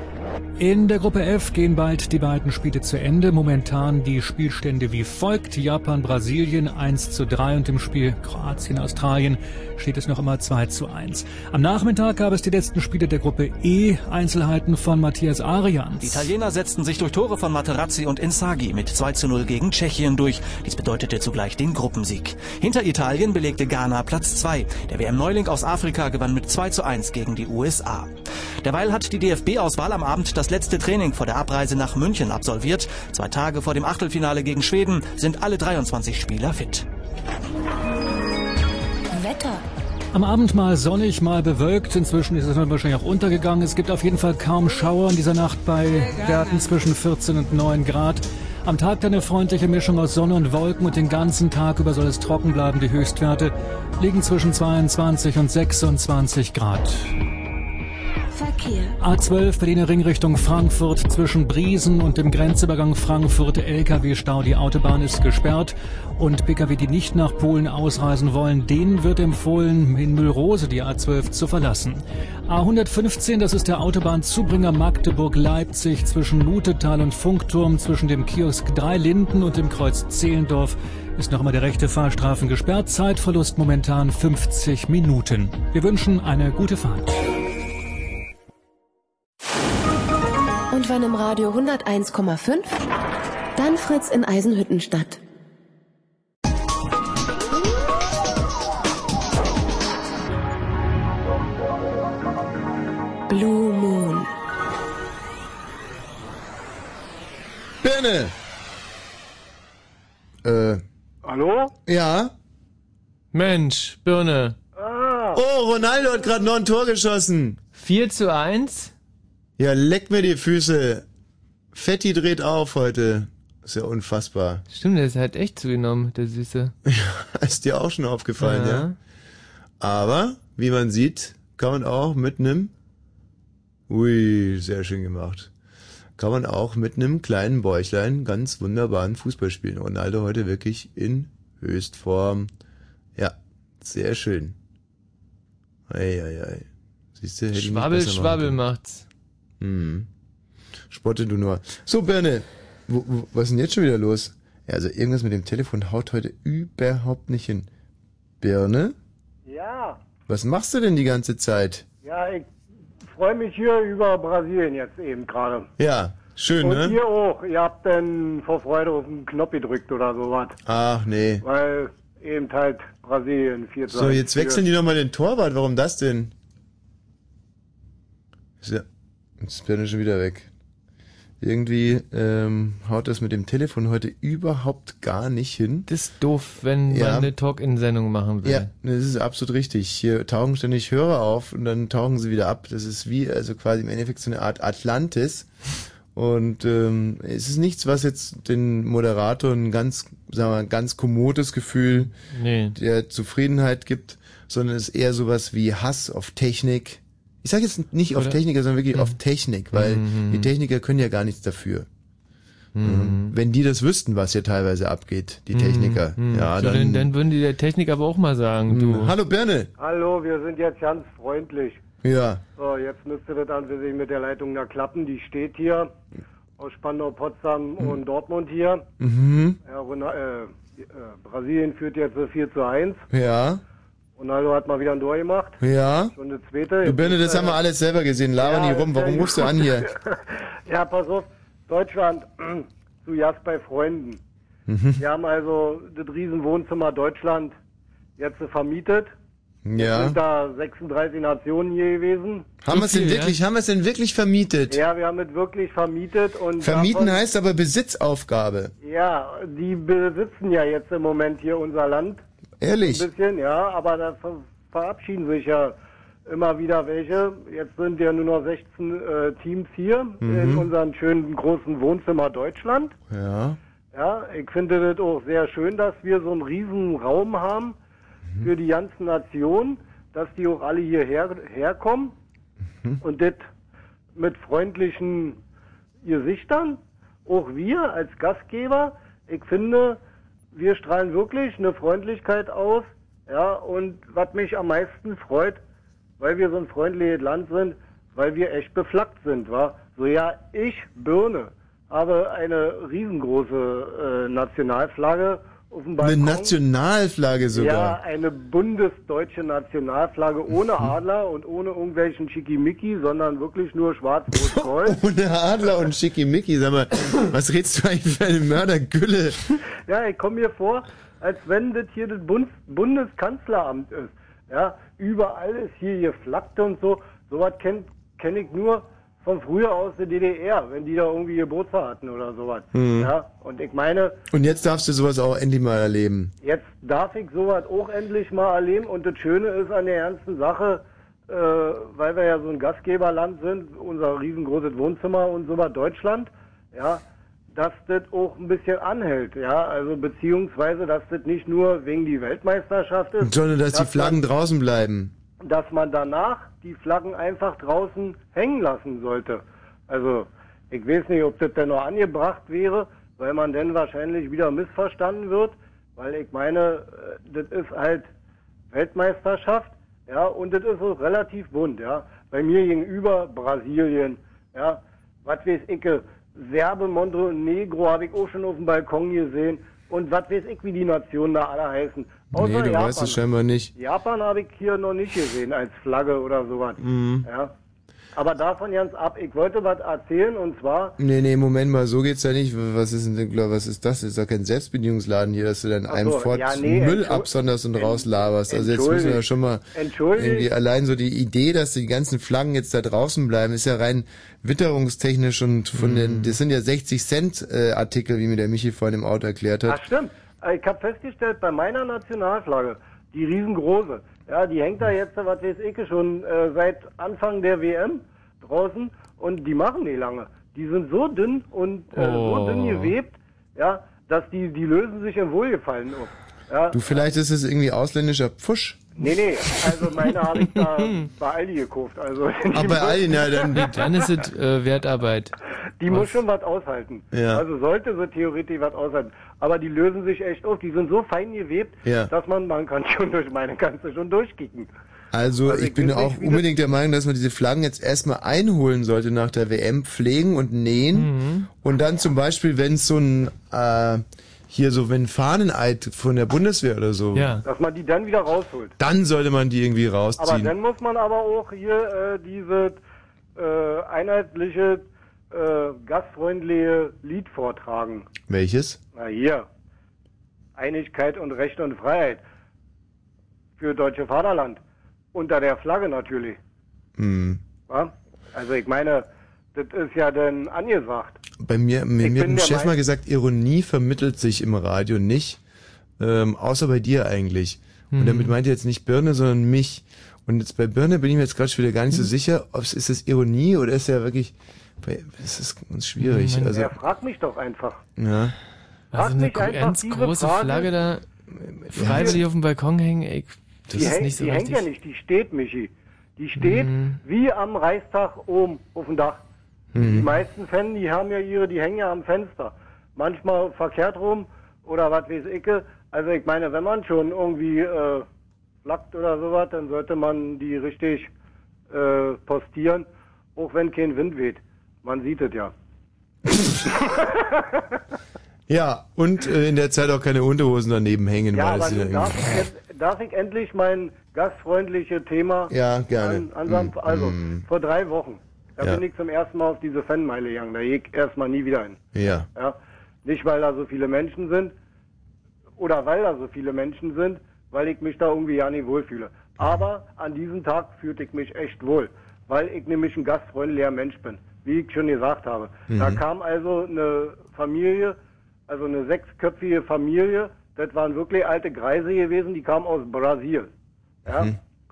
In der Gruppe F gehen bald die beiden Spiele zu Ende. Momentan die Spielstände wie folgt. Japan, Brasilien 1 zu 3 und im Spiel Kroatien, Australien steht es noch immer 2 zu 1. Am Nachmittag gab es die letzten Spiele der Gruppe E. Einzelheiten von Matthias Arians. Die Italiener setzten sich durch Tore von Materazzi und Inzaghi mit 2 zu 0 gegen Tschechien durch. Dies bedeutete zugleich den Gruppensieg. Hinter Italien belegte Ghana Platz 2. Der WM-Neuling aus Afrika gewann mit 2 zu 1 gegen die USA. Derweil hat die DFB-Auswahl am Abend das letzte Training vor der Abreise nach München absolviert. Zwei Tage vor dem Achtelfinale gegen Schweden sind alle 23 Spieler fit. Wetter. Am Abend mal sonnig, mal bewölkt. Inzwischen ist es dann wahrscheinlich auch untergegangen. Es gibt auf jeden Fall kaum Schauer in dieser Nacht bei Werten zwischen 14 und 9 Grad. Am Tag dann eine freundliche Mischung aus Sonne und Wolken und den ganzen Tag über soll es trocken bleiben. Die Höchstwerte liegen zwischen 22 und 26 Grad. Verkehr. A12 Berliner Ring Richtung Frankfurt zwischen Briesen und dem Grenzübergang Frankfurt LKW-Stau. Die Autobahn ist gesperrt und Pkw, die nicht nach Polen ausreisen wollen, denen wird empfohlen, in Müllrose die A12 zu verlassen. A115, das ist der Autobahnzubringer Magdeburg-Leipzig zwischen Lutetal und Funkturm zwischen dem Kiosk Drei Linden und dem Kreuz Zehlendorf ist noch immer der rechte Fahrstrafen gesperrt. Zeitverlust momentan 50 Minuten. Wir wünschen eine gute Fahrt. Und wenn im Radio 101,5, dann Fritz in Eisenhüttenstadt. Blue Moon. Birne! Äh, Hallo? ja? Mensch, Birne. Oh, Ronaldo hat gerade noch ein Tor geschossen. 4 zu 1? Ja, leck mir die Füße. Fetti dreht auf heute. Ist ja unfassbar. Stimmt, der ist halt echt zugenommen, der Süße. Ist dir auch schon aufgefallen, ja? Ja. Aber, wie man sieht, kann man auch mit einem, ui, sehr schön gemacht, kann man auch mit einem kleinen Bäuchlein ganz wunderbaren Fußball spielen. Ronaldo heute wirklich in Höchstform. Ja, sehr schön. Eieiei. Siehst du, hätte ich nicht Schwabbel, Schwabbel macht's. Hm. Spotte du nur. So, Birne, wo, wo, was ist denn jetzt schon wieder los? Ja, also irgendwas mit dem Telefon haut heute überhaupt nicht hin. Birne, Ja, was machst du denn die ganze Zeit? ja, ich freue mich hier über Brasilien jetzt eben gerade. Ja, schön, Und ne? ihr auch. Ihr habt dann vor Freude auf den Knopf gedrückt oder sowas. Ach nee. Weil eben halt Brasilien 4 zu So, 1 jetzt wechseln die nochmal den Torwart. Warum das denn? Ist ja, jetzt ist Birne schon wieder weg. Irgendwie ähm, haut das mit dem Telefon heute überhaupt gar nicht hin. Das ist doof, wenn Ja. man eine Talk-In-Sendung machen will. Ja, das ist absolut richtig. Hier tauchen ständig Hörer auf und dann tauchen sie wieder ab. Das ist wie, also quasi im Endeffekt so eine Art Atlantis. Und ähm, es ist nichts, was jetzt den Moderator ein ganz, sagen wir mal, ganz kommodes Gefühl Nee. der Zufriedenheit gibt, sondern es ist eher sowas wie Hass auf Technik. Ich sage jetzt nicht auf Oder- Techniker, sondern wirklich auf Technik, weil Mhm. die Techniker können ja gar nichts dafür. Mhm. Wenn die das wüssten, was hier teilweise abgeht, die Techniker, Mhm. ja, so, dann, dann, dann würden die der Technik aber auch mal sagen, du. Hallo Birne. Hallo, wir sind jetzt ganz freundlich. Ja. So, jetzt müsste das an sich mit der Leitung da klappen. Die steht hier aus Spandau, Potsdam und Dortmund hier. Mhm. Ja, äh, äh, Brasilien führt jetzt 4 zu 1. Ja. Ronaldo hat mal wieder ein Tor gemacht. Ja. Schon eine zweite. Du Birne, das haben wir alles selber gesehen. Laber ja, nie rum. Warum ja, rufst du an hier? ja, pass auf. Deutschland zu Jast bei Freunden. Mhm. Wir haben also das Riesenwohnzimmer Deutschland jetzt vermietet. Ja. Sind da 36 Nationen hier gewesen. Haben wir es denn wirklich, haben wir es denn wirklich vermietet? Ja, wir haben es wirklich vermietet und Vermieten davon- heißt aber Besitzaufgabe. Ja, die besitzen ja jetzt im Moment hier unser Land. Ehrlich? Ein bisschen, ja, aber da ver verabschieden sich ja immer wieder welche. Jetzt sind ja nur noch 16 äh, Teams hier in Mhm. unserem schönen großen Wohnzimmer Deutschland. Ja. Ja, ich finde das auch sehr schön, dass wir so einen riesen Raum haben Mhm. für die ganzen Nationen, dass die auch alle hierher herkommen Mhm. und das mit freundlichen Gesichtern. Auch wir als Gastgeber, ich finde, wir strahlen wirklich eine Freundlichkeit aus. Ja, und was mich am meisten freut, weil wir so ein freundliches Land sind, weil wir echt beflaggt sind, war. So ja, ich, Birne, habe eine riesengroße äh, Nationalflagge auf dem Balkon. Eine Nationalflagge Ja, sogar. eine bundesdeutsche Nationalflagge ohne Adler und ohne irgendwelchen Schickimicki, sondern wirklich nur schwarz-rot-gold. Ohne Adler und Schickimicki, sag mal, was redst du eigentlich für eine Mördergülle? ja, ich komme mir vor, als wenn das hier das Bund Bundeskanzleramt ist. Ja, überall ist hier geflaggt und so. Sowas kenne kenn ich nur von früher aus der DDR, wenn die da irgendwie Geburtstag hatten oder sowas. Mhm. Ja, und ich meine, Und jetzt darfst du sowas auch endlich mal erleben. Jetzt darf ich sowas auch endlich mal erleben und das Schöne ist an der ganzen Sache, äh, weil wir ja so ein Gastgeberland sind, unser riesengroßes Wohnzimmer und sowas Deutschland, ja, dass das auch ein bisschen anhält, ja, also beziehungsweise, dass das nicht nur wegen die Weltmeisterschaft ist, Sondern, dass die man- Flaggen draußen bleiben. Dass man danach die Flaggen einfach draußen hängen lassen sollte. Also ich weiß nicht, ob das denn noch angebracht wäre, weil man dann wahrscheinlich wieder missverstanden wird, weil ich meine, äh, das ist halt Weltmeisterschaft, ja, und das ist auch relativ bunt, ja. Bei mir gegenüber Brasilien, ja, was weiß ich, Serbe, Montenegro habe ich auch schon auf dem Balkon gesehen und was weiß ich, wie die Nationen da alle heißen. Außer nee, du Japan. weißt es scheinbar nicht. Japan habe ich hier noch nicht gesehen als Flagge oder sowas. Mhm. Ja. Aber davon ganz ab, ich wollte was erzählen und zwar, Nee, nee, Moment mal, so geht's ja nicht. Was ist denn, was ist das? Ist doch kein Selbstbedienungsladen hier, dass du dann einem so, Fort ja, nee, Müll absonderst und rauslaberst. Also jetzt müssen wir schon mal irgendwie allein so die Idee, dass die ganzen Flaggen jetzt da draußen bleiben, ist ja rein witterungstechnisch und von den, das sind ja 60 Cent äh, Artikel, wie mir der Michi vorhin im Auto erklärt hat. ach stimmt, Äh, ich habe festgestellt, bei meiner Nationalflagge, die riesengroße, ja, die hängt da jetzt, was weiß ich, schon äh, seit Anfang der WM draußen und die machen nicht lange. Die sind so dünn und äh, Oh. so dünn gewebt, ja, dass die, die lösen sich im Wohlgefallen auf. Ja, Du, vielleicht ist es irgendwie ausländischer Pfusch. Nee, nee, also meine habe ich da bei Aldi gekauft. Also Ah, bei Aldi, na, dann- Dann ist es äh, Wertarbeit. Die muss schon was aushalten. Ja. Also sollte sie theoretisch was aushalten. Aber die lösen sich echt auf. Die sind so fein gewebt, Ja. dass man, man kann schon durch meine ganze schon durchkicken. Also, Also ich ich bin auch unbedingt der Meinung, dass man diese Flaggen jetzt erstmal einholen sollte nach der WM, pflegen und nähen Mhm. und dann zum Beispiel, wenn es so ein äh, hier so, wenn Fahneneid von der Bundeswehr oder so, Dass man die dann wieder rausholt. dann sollte man die irgendwie Aber rausziehen. dann muss man aber auch hier äh, diese äh, einheitliche, äh, gastfreundliche Lied vortragen. Welches? Na hier. Einigkeit und Recht und Freiheit. Für deutsche Vaterland. Unter der Flagge natürlich. Hm. Wa? Also ich meine, das ist ja dann angesagt. Bei mir, mir, Ich mir hat ein der Chef mal gesagt, Ironie vermittelt sich im Radio nicht, ähm, außer bei dir eigentlich. Und Mhm. damit meint er jetzt nicht Birne, sondern mich. Und jetzt bei Birne bin ich mir jetzt gerade schon wieder gar nicht Mhm. so sicher, ob es ist es Ironie oder ist er wirklich, bei- es ist ganz schwierig. Mhm. Also, er fragt mich doch einfach. ja. Also Frag eine mich einfach ganz große Frage. Flagge da freiwillig auf dem Balkon hängen, ey, das die ist hängt, nicht so die richtig. hängt ja nicht, die steht, Michi. Die steht Mhm. wie am Reichstag oben auf dem Dach. Mhm. Die meisten Fan, die haben ja ihre, die hängen ja am Fenster. Manchmal verkehrt rum oder was weiß ich. Also ich meine, wenn man schon irgendwie äh, flackt oder sowas, dann sollte man die richtig äh, postieren, auch wenn kein Wind weht. Man sieht es ja. Ja, und äh, in der Zeit auch keine Unterhosen daneben hängen, Ja, weil aber es darf ich, jetzt, darf ich endlich mein gastfreundliche Thema Ja, gerne. An, ansam- Mm, also, mm. vor drei Wochen, da Ja. bin ich zum ersten Mal auf diese Fanmeile gegangen. Da gehe ich erstmal nie wieder hin. Ja. Ja? Nicht, weil da so viele Menschen sind oder weil da so viele Menschen sind, weil ich mich da irgendwie ja nicht wohlfühle. Aber an diesem Tag fühlte ich mich echt wohl, weil ich nämlich ein gastfreundlicher Mensch bin, wie ich schon gesagt habe. Da Mhm. kam also eine Familie, also eine sechsköpfige Familie, das waren wirklich alte Greise gewesen, die kamen aus Brasil. Ja?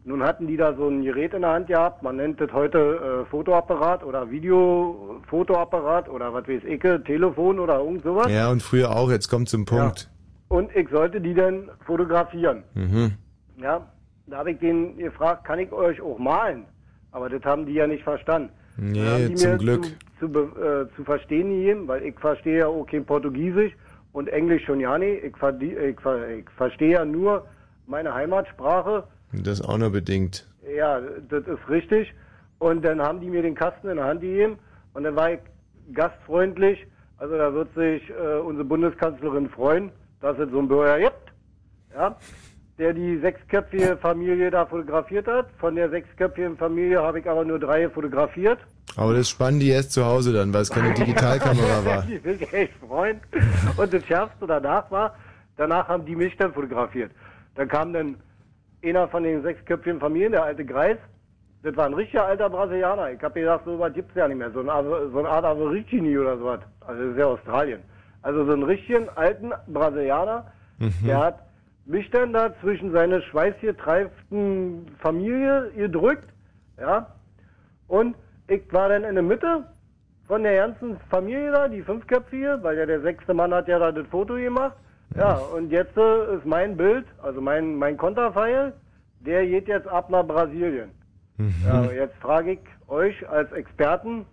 Nun hatten die da so ein Gerät in der Hand gehabt, man nennt das heute äh, Fotoapparat oder Videofotoapparat oder was weiß ich, Telefon oder irgend sowas. Ja, und früher auch, jetzt kommt zum Punkt. Und ich sollte die dann fotografieren. Mhm. Ja, da habe ich den gefragt, kann ich euch auch malen? Aber das haben die ja nicht verstanden. Nee, die zum mir Glück. Zu, zu, äh, zu verstehen gegeben, weil ich verstehe ja auch kein Portugiesisch und Englisch schon ja nicht. Ich, ich, ich verstehe ja nur meine Heimatsprache. Das auch nur bedingt. Ja, das ist richtig. Und dann haben die mir den Kasten in der Hand gegeben und dann war ich gastfreundlich. Also da wird sich äh, unsere Bundeskanzlerin freuen, dass es so ein Bürger gibt, ja, der die sechsköpfige Familie da fotografiert hat. Von der sechsköpfigen Familie habe ich aber nur drei fotografiert. Aber das spannen die erst zu Hause dann, weil es keine Digitalkamera war. Die will ich echt freuen. Und das Schärfste danach war, danach haben die mich dann fotografiert. Dann kam dann einer von den sechsköpfigen Familien, der alte Greis. Das war ein richtiger alter Brasilianer. Ich habe gedacht, so was gibt's ja nicht mehr. So, ein, so eine Art Aborigine oder sowas. Also das ist ja Australien. Also so einen richtigen alten Brasilianer, der hat mich dann da zwischen seine schweißgetreiften Familie gedrückt. Ja. Und ich war dann in der Mitte von der ganzen Familie da, die fünfköpfige, weil ja der sechste Mann hat ja da das Foto gemacht. Ja, und jetzt äh, ist mein Bild, also mein, mein Konterfeil, der geht jetzt ab nach Brasilien. Ja, jetzt frage ich euch als Experten,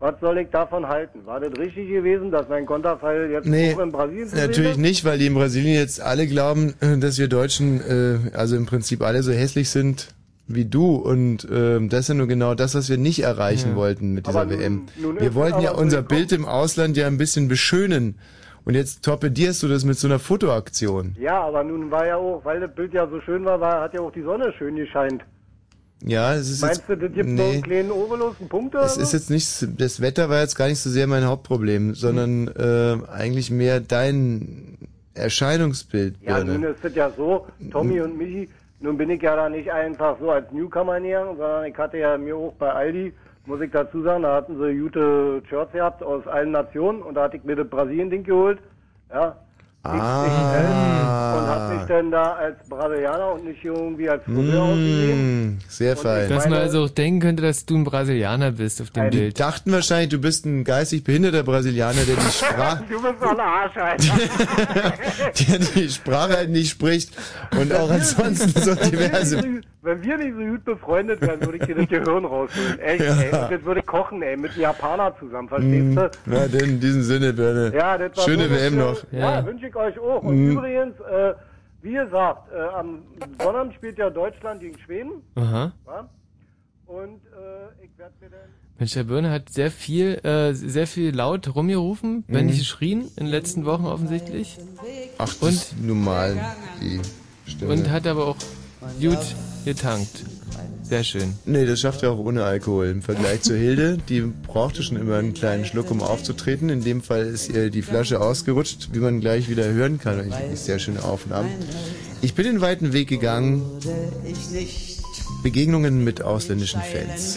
was soll ich davon halten? War das richtig gewesen, dass mein Konterfeil jetzt Nee, auch in Brasilien sehen natürlich ist? nicht, weil die in Brasilien jetzt alle glauben, äh, dass wir Deutschen, äh, also im Prinzip alle so hässlich sind wie du. Und ähm, das ist ja nur genau das, was wir nicht erreichen Ja. wollten mit dieser Aber nun- WM. nun ist wir wollten ja unser. Bild im Ausland ja ein bisschen beschönen. Und jetzt torpedierst du das mit so einer Fotoaktion. Ja, aber nun war ja auch, weil das Bild ja so schön war, war hat ja auch die Sonne schön gescheint. Ja, es ist Meinst jetzt, du, das gibt nee, einen kleinen einen Punkt oder es so? ist jetzt nicht, das Wetter war jetzt gar nicht so sehr mein Hauptproblem, sondern äh, eigentlich mehr dein Erscheinungsbild. Ja, nun ist es ja so, Tommy und Michi, nun bin ich ja da nicht einfach so als Newcomer gegangen, sondern ich hatte ja mir auch bei Aldi, muss ich dazu sagen, da hatten sie gute Shirts gehabt aus allen Nationen und da hatte ich mir das Brasilien-Ding geholt, ja, Ah. und hab mich dann da als Brasilianer und nicht irgendwie als Friseur ausgesehen. Mm, sehr fein. Dass man also auch denken könnte, dass du ein Brasilianer bist auf dem Die Bild. dachten wahrscheinlich, du bist ein geistig behinderter Brasilianer, der die Sprache, Du bist so ein Arsch, Alter. der die Sprache halt nicht spricht und auch ansonsten so diverse. Wenn wir nicht so gut befreundet wären, würde ich dir das Gehirn rausholen. Echt, Ja. ey. Und das würde kochen, ey, mit einem Japaner zusammen, verstehst Mm, du? Na, denn in diesem Sinne, Birne. Ja, das war Schöne so WM schön. noch. Ja, wünsche ich euch auch. Und Mhm. übrigens, äh, wie gesagt, äh, am Sonnabend spielt ja Deutschland gegen Schweden. Aha. Ja? Und äh, ich werde mir dann Mensch, Herr Birne hat sehr viel, äh, sehr viel laut rumgerufen, wenn Mhm. nicht geschrien, in den letzten Wochen offensichtlich. Ach, das und, ist normal, die Stimme. und hat aber auch gut getankt. Sehr schön. Nee, das schafft er auch ohne Alkohol. Im Vergleich zu Hilde, die brauchte schon immer einen kleinen Schluck, um aufzutreten. In dem Fall ist ihr die Flasche ausgerutscht, wie man gleich wieder hören kann. Wirklich sehr schöne Aufnahmen. Ich bin den weiten Weg gegangen. Begegnungen mit ausländischen Fans.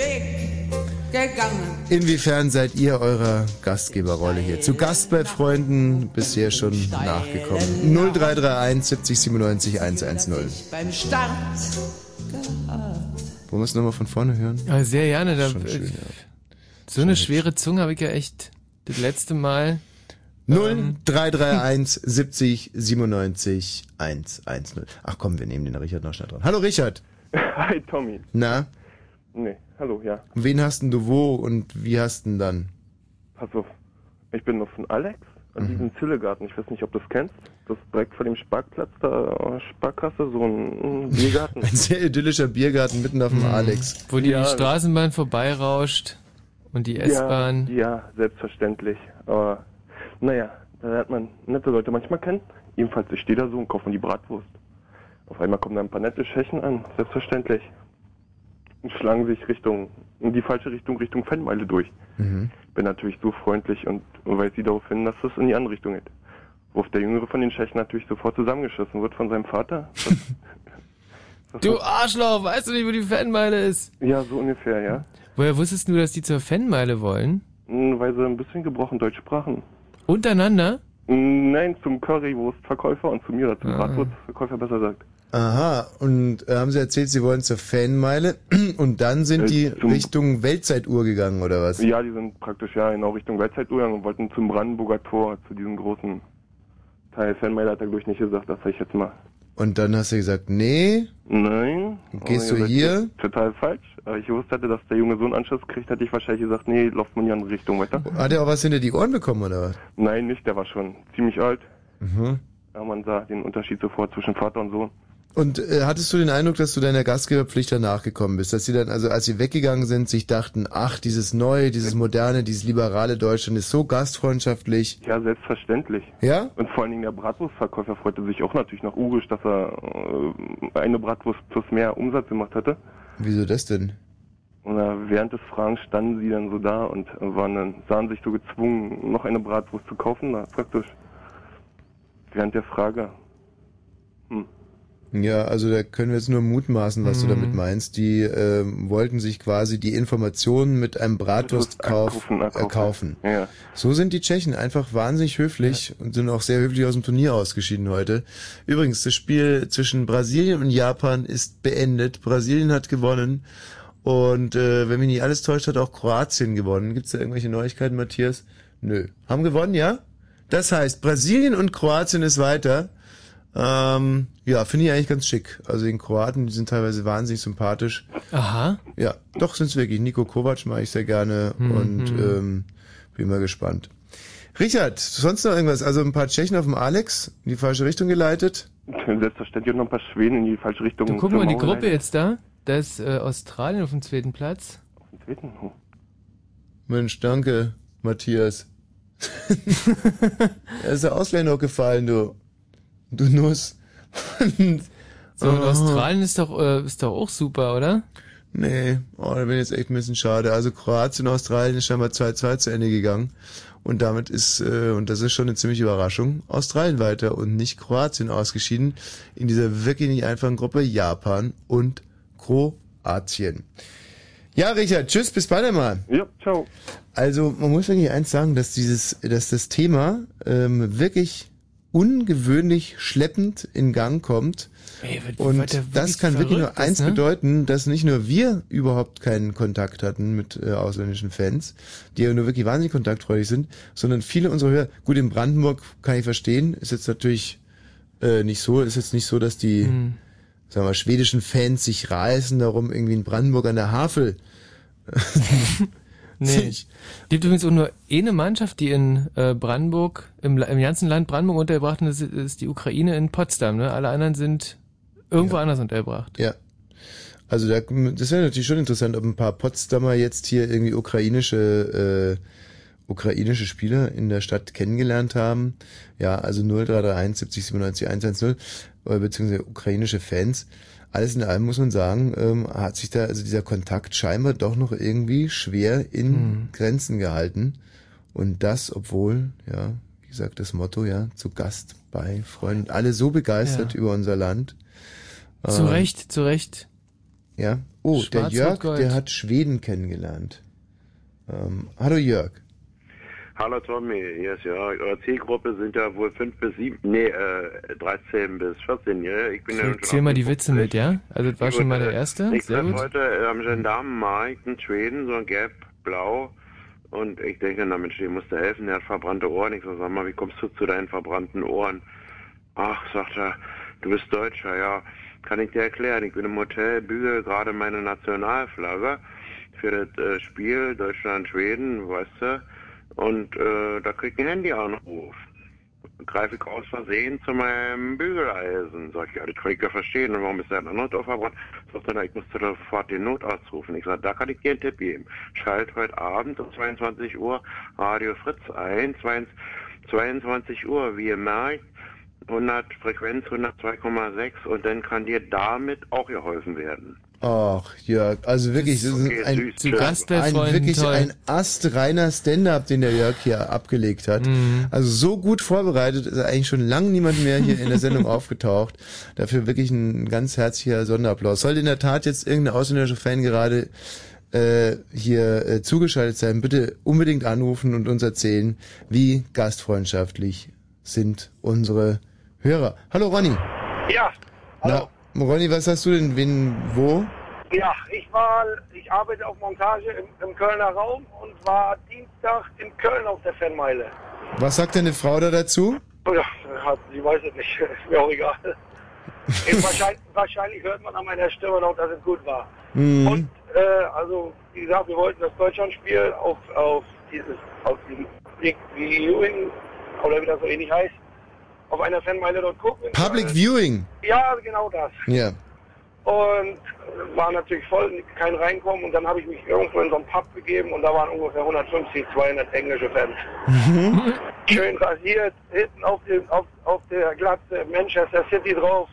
Gegangen. Inwiefern seid ihr eurer Gastgeberrolle hier? Zu Gast bei Freunden bisher schon nachgekommen. 0331 70 97 110. Beim Start Wollen wir es nochmal von vorne hören? Aber sehr gerne. Da, Schon schön, ja. So eine schwere Zunge habe ich ja echt das letzte Mal. 0331 70 97 110. Ach komm, wir nehmen den Richard noch schnell dran. Hallo Richard. Hi Tommy. Na, Nee, hallo, ja. wen hast denn du wo und wie hast denn dann? Pass auf. Ich bin noch von Alex an diesem Zillegarten. Ich weiß nicht, ob du das kennst. Das ist direkt vor dem Sparkplatz da, äh, Sparkasse, so ein, ein Biergarten. Ein sehr idyllischer Biergarten mitten auf dem Alex. Wo die Ja. Straßenbahn vorbeirauscht und die S-Bahn. Ja, ja, selbstverständlich. Aber naja, da hat man nette Leute manchmal kennen. Jedenfalls, ich stehe da so und kaufe mir die Bratwurst. Auf einmal kommen da ein paar nette Tschechen an, selbstverständlich. Und schlagen sich Richtung, in die falsche Richtung, Richtung Fanmeile durch. Mhm. Bin natürlich so freundlich und weise sie darauf hin, dass es in die andere Richtung geht. Worauf der Jüngere von den Tschechen natürlich sofort zusammengeschossen wird von seinem Vater. Das, Du Arschloch, weißt du nicht, wo die Fanmeile ist? ja, so ungefähr, ja. Woher wusstest du, dass die zur Fanmeile wollen? Hm, Weil sie ein bisschen gebrochen Deutsch sprachen. Untereinander? Nein, zum Currywurstverkäufer und zu mir, oder zum Ah. Bratwurstverkäufer besser gesagt. Aha, und äh, haben sie erzählt, sie wollen zur Fanmeile und dann sind Äh, die Richtung Weltzeituhr gegangen, oder was? Ja, die sind praktisch ja genau Richtung Weltzeituhr gegangen und wollten zum Brandenburger Tor, zu diesem großen Teil. Fanmail hat er, glaube ich, nicht gesagt, das sag ich jetzt mal. Und dann hast du gesagt, nee, Nein. Gehst du er hier? Total falsch. Aber ich gewusst hätte, dass der Junge so einen Anschluss kriegt, hätte ich wahrscheinlich gesagt, nee, lauft man in die andere Richtung weiter. hat er auch was hinter die Ohren bekommen, oder was? Nein, nicht, der war schon ziemlich alt. Mhm. Ja, man sah den Unterschied sofort zwischen Vater und Sohn. Und äh, hattest du den Eindruck, dass du deiner Gastgeberpflicht dann nachgekommen bist? Dass sie dann, also als sie weggegangen sind, sich dachten, ach, dieses neue, dieses moderne, dieses liberale Deutschland ist so gastfreundschaftlich. Ja, selbstverständlich. Ja? Und vor allen Dingen der Bratwurstverkäufer freute sich auch natürlich noch urisch, dass er äh, eine Bratwurst plus mehr Umsatz gemacht hatte. Wieso das denn? Und äh, während des Fragens standen sie dann so da und waren dann, sahen sich so gezwungen, noch eine Bratwurst zu kaufen, na, praktisch. Während der Frage. Hm. Ja, also da können wir jetzt nur mutmaßen, was du Mhm. damit meinst. Die ähm, wollten sich quasi die Informationen mit einem Bratwurstkauf Erkaufen, erkaufen. Ja. So sind die Tschechen einfach wahnsinnig höflich und sind auch sehr höflich aus dem Turnier ausgeschieden heute. Übrigens, das Spiel zwischen Brasilien und Japan ist beendet. Brasilien hat gewonnen und äh, wenn mich nicht alles täuscht, hat auch Kroatien gewonnen. Gibt's da irgendwelche Neuigkeiten, Matthias? Nö. Haben gewonnen, ja? Das heißt, Brasilien und Kroatien ist weiter. Ähm, ja, finde ich eigentlich ganz schick. Also den Kroaten, die sind teilweise wahnsinnig sympathisch. Aha. Ja, doch sind's wirklich. Nico Kovac mag ich sehr gerne Mhm. und ähm, bin mal gespannt. Richard, sonst noch irgendwas? Also ein paar Tschechen auf dem Alex in die falsche Richtung geleitet? Selbstverständlich noch ein paar Schweden in die falsche Richtung. Du guck mal, die Gruppe jetzt da. Da ist äh, Australien auf dem zweiten Platz. Auf dem zweiten? Oh. Mensch, danke, Matthias. er ist der Ausländer noch gefallen, du. Du Nuss. So, und Oh. Australien ist doch, äh, ist doch auch super, oder? Nee, oh, da bin ich jetzt echt ein bisschen schade. Also Kroatien und Australien ist scheinbar 2-2 zu Ende gegangen. Und damit ist, äh, und das ist schon eine ziemliche Überraschung, Australien weiter und nicht Kroatien ausgeschieden. In dieser wirklich nicht einfachen Gruppe Japan und Kroatien. Ja, Richard, tschüss, bis bald einmal. Ja, ciao. Also man muss wirklich eins sagen, dass dieses, dass das Thema ähm, wirklich ungewöhnlich schleppend in Gang kommt. Ey, wird- und wird das kann wirklich nur eins ne? bedeuten, dass nicht nur wir überhaupt keinen Kontakt hatten mit äh, ausländischen Fans, die ja nur wirklich wahnsinnig kontaktfreudig sind, sondern viele unserer Hörer, gut in Brandenburg kann ich verstehen, ist jetzt natürlich äh, nicht so, ist jetzt nicht so, dass die Hm. sagen wir, schwedischen Fans sich reißen darum, irgendwie in Brandenburg an der Havel Nee. Gibt übrigens auch nur eine Mannschaft, die in äh, Brandenburg, im, im ganzen Land Brandenburg untergebracht ist, ist, die Ukraine in Potsdam. Ne? Alle anderen sind irgendwo anders untergebracht. Ja. Also da, das wäre natürlich schon interessant, ob ein paar Potsdamer jetzt hier irgendwie ukrainische äh, ukrainische Spieler in der Stadt kennengelernt haben. Ja, also 0331 70 97 110 äh, beziehungsweise ukrainische Fans. Alles in allem muss man sagen, ähm, hat sich da also dieser Kontakt scheinbar doch noch irgendwie schwer in Mhm. Grenzen gehalten. Und das, obwohl, ja, wie gesagt, das Motto, ja, zu Gast bei Freunden. Alle so begeistert Ja. über unser Land. Zu Ähm, Recht, zu Recht. ja. Oh, der Jörg, der hat Schweden kennengelernt. Ähm, hallo Jörg. Hallo Tommy, hier ist Jörg. Eure Zielgruppe sind ja wohl 5 bis 7, nee, äh, 13 bis 14 Jahre. Ich bin ja Zähl, schon zähl mal die Witze mit, ja? Also das war schon mal der erste. Ich Sehr gut. heute äh, am Gendarmenmarkt in Schweden, so ein gelb-blau. Und ich denke, na Mensch, dem musst du helfen, der hat verbrannte Ohren. Ich so, sag mal, wie kommst du zu deinen verbrannten Ohren? Ach, sagt er, du bist Deutscher, ja. Kann ich dir erklären. Ich bin im Hotel, bügel gerade meine Nationalflagge für das äh, Spiel Deutschland-Schweden, weißt du. Und äh, da krieg ich einen Handyanruf. Greife ich aus Versehen zu meinem Bügeleisen. Sag ich, ja, das kann ich ja verstehen. Und warum ist der andere Dorf verbrannt? Sagt er, ich musste sofort den Notarzt rufen. Ich sag, da kann ich dir einen Tipp geben. Schalt heute Abend um 22 Uhr Radio Fritz ein. 22 22 Uhr, wie ihr merkt, 100 Frequenz 102,6 und dann kann dir damit auch geholfen werden. Ach, Jörg, also wirklich, das ist okay, ein, süß, Zu Gast bei ein Freunden, wirklich toll. ein astreiner Stand-up, den der Jörg hier abgelegt hat. Mhm. Also so gut vorbereitet ist eigentlich schon lange niemand mehr hier in der Sendung aufgetaucht. Dafür wirklich ein ganz herzlicher Sonderapplaus. Sollte in der Tat jetzt irgendein ausländischer Fan gerade äh, hier äh, zugeschaltet sein, bitte unbedingt anrufen und uns erzählen, wie gastfreundschaftlich sind unsere Hörer. Hallo Ronny. Ja, Na, Ronny, was hast du denn, wen, wo? ja, ich war, ich arbeite auf Montage im, im Kölner Raum und war Dienstag in Köln auf der Fanmeile. Was sagt deine Frau da dazu? Ja, hat, sie weiß es nicht, ist mir auch egal. Eben wahrscheinlich, wahrscheinlich hört man an meiner Stimme noch, dass es gut war. Mhm. Äh, also, wie gesagt, wir wollten das Deutschlandspiel auf, auf dieses, auf die Big Viewing, oder wie das so ähnlich heißt, auf einer Fanmeile dort gucken. Public Viewing. Ja, genau das. Ja. Und war natürlich voll, kein Reinkommen. Und dann habe ich mich irgendwo in so einen Pub gegeben und da waren ungefähr 150, 200 englische Fans. Mhm. Schön rasiert, hinten auf, dem, auf, auf der Glatze Manchester City drauf.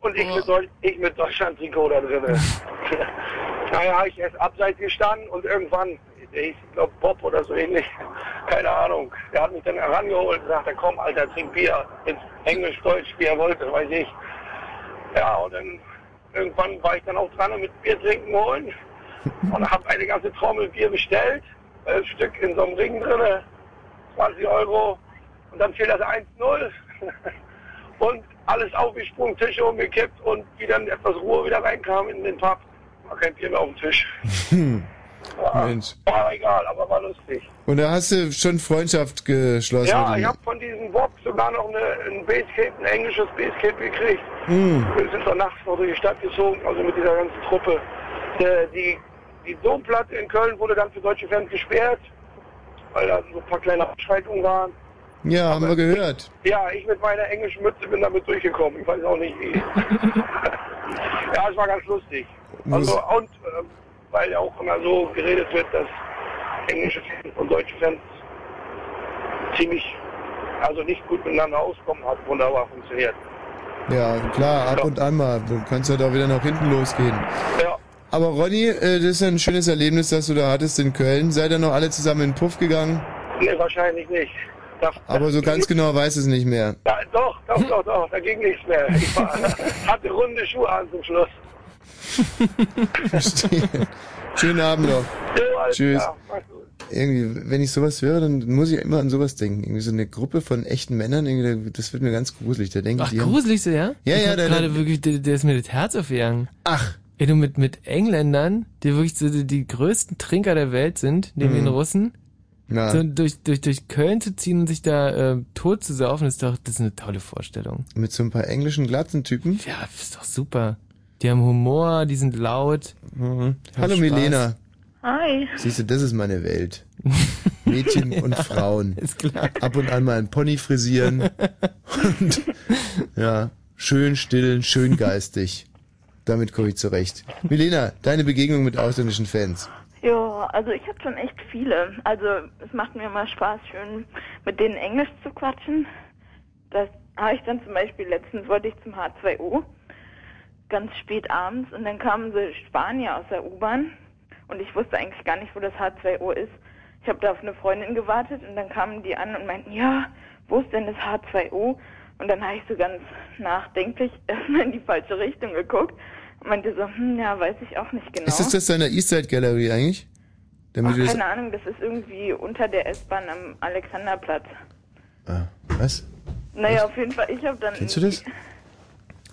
Und ich mit, Deu ich mit Deutschland-Trikot da drin. naja, habe ich erst abseits gestanden und irgendwann, ich glaube Bob oder so ähnlich, keine Ahnung, der hat mich dann herangeholt und sagte, komm Alter, trink Bier, ins Englisch-Deutsch, wie er wollte, weiß ich. Ja, und dann irgendwann war ich dann auch dran mit Bier trinken holen. Und habe eine ganze Trommel Bier bestellt, elf Stück in so einem Ring drinne, 20 Euro. Und dann fiel das 1-0 und alles aufgesprungen, Tische umgekippt und wie dann etwas Ruhe wieder reinkam in den Pub, war kein Bier mehr auf dem Tisch. Mensch. war egal, aber war lustig. Und da hast du schon Freundschaft geschlossen Ja, ich habe von diesem Bob sogar noch eine, ein Basecape, ein englisches Basecape gekriegt. Hm. Wir sind dann nachts noch durch die Stadt gezogen, also mit dieser ganzen Truppe. Die, die Domplatte in Köln wurde dann für deutsche Fans gesperrt, weil da so ein paar kleine Abschreitungen waren. Ja, haben wir gehört. Ja, ich mit meiner englischen Mütze bin damit durchgekommen. Ich weiß auch nicht wie. ja, es war ganz lustig. Also, und äh, weil ja auch immer so geredet wird, dass englische Fans und deutsche Fans ziemlich, also nicht gut miteinander auskommen, hat wunderbar funktioniert. Ja, klar, ab und an mal. Du kannst ja da wieder nach hinten losgehen. Ja. Aber Ronny, äh, das ist ja ein schönes Erlebnis, das du da hattest in Köln. Seid ihr noch alle zusammen in den Puff gegangen? Nee, wahrscheinlich nicht. Da, Aber so ganz genau weiß es nicht mehr. da, doch, doch, doch, doch, da ging nichts mehr. Ich war, hatte runde Schuhe an zum Schluss. Verstehe. Schönen Abend noch. Alles Tschüss. gut. Irgendwie, wenn ich sowas höre, dann muss ich immer an sowas denken. Irgendwie so eine Gruppe von echten Männern, irgendwie, das wird mir ganz gruselig. Da denke Ach, die gruselig so, ja? Ja, ich ja, da- gerade wirklich, der, der ist mir das Herz aufgegangen. Ach. Ey, du mit, mit Engländern, die wirklich so die, die größten Trinker der Welt sind, neben Mhm. den Russen, Ja. so durch, durch, durch Köln zu ziehen und sich da äh, tot zu saufen, ist doch, das ist eine tolle Vorstellung. Mit so ein paar englischen Glatzentypen. Ja, das ist doch super. Die haben Humor, die sind laut. Mhm. Hallo Spaß. Milena. Hi. Siehst du, das ist meine Welt. Mädchen und Frauen. Ist klar. Ab und an mal einen Pony frisieren. und ja, schön still, schön geistig. Damit komme ich zurecht. Milena, deine Begegnung mit ausländischen Fans. Ja, also ich habe schon echt viele. Also es macht mir immer Spaß, schön mit denen Englisch zu quatschen. Das habe ich dann zum Beispiel letztens wollte ich zum H2O ganz spät abends und dann kamen sie Spanier aus der U-Bahn und ich wusste eigentlich gar nicht, wo das H2O ist. Ich habe da auf eine Freundin gewartet und dann kamen die an und meinten, ja, wo ist denn das H2O? Und dann habe ich so ganz nachdenklich erstmal in die falsche Richtung geguckt und meinte so, hm, ja, weiß ich auch nicht genau. Ist das das deiner Eastside Galerie eigentlich? Damit Ach, keine Ahnung, das ist irgendwie unter der S-Bahn am Alexanderplatz. ah, was? Naja, auf jeden Fall, ich habe dann... Kennst du das?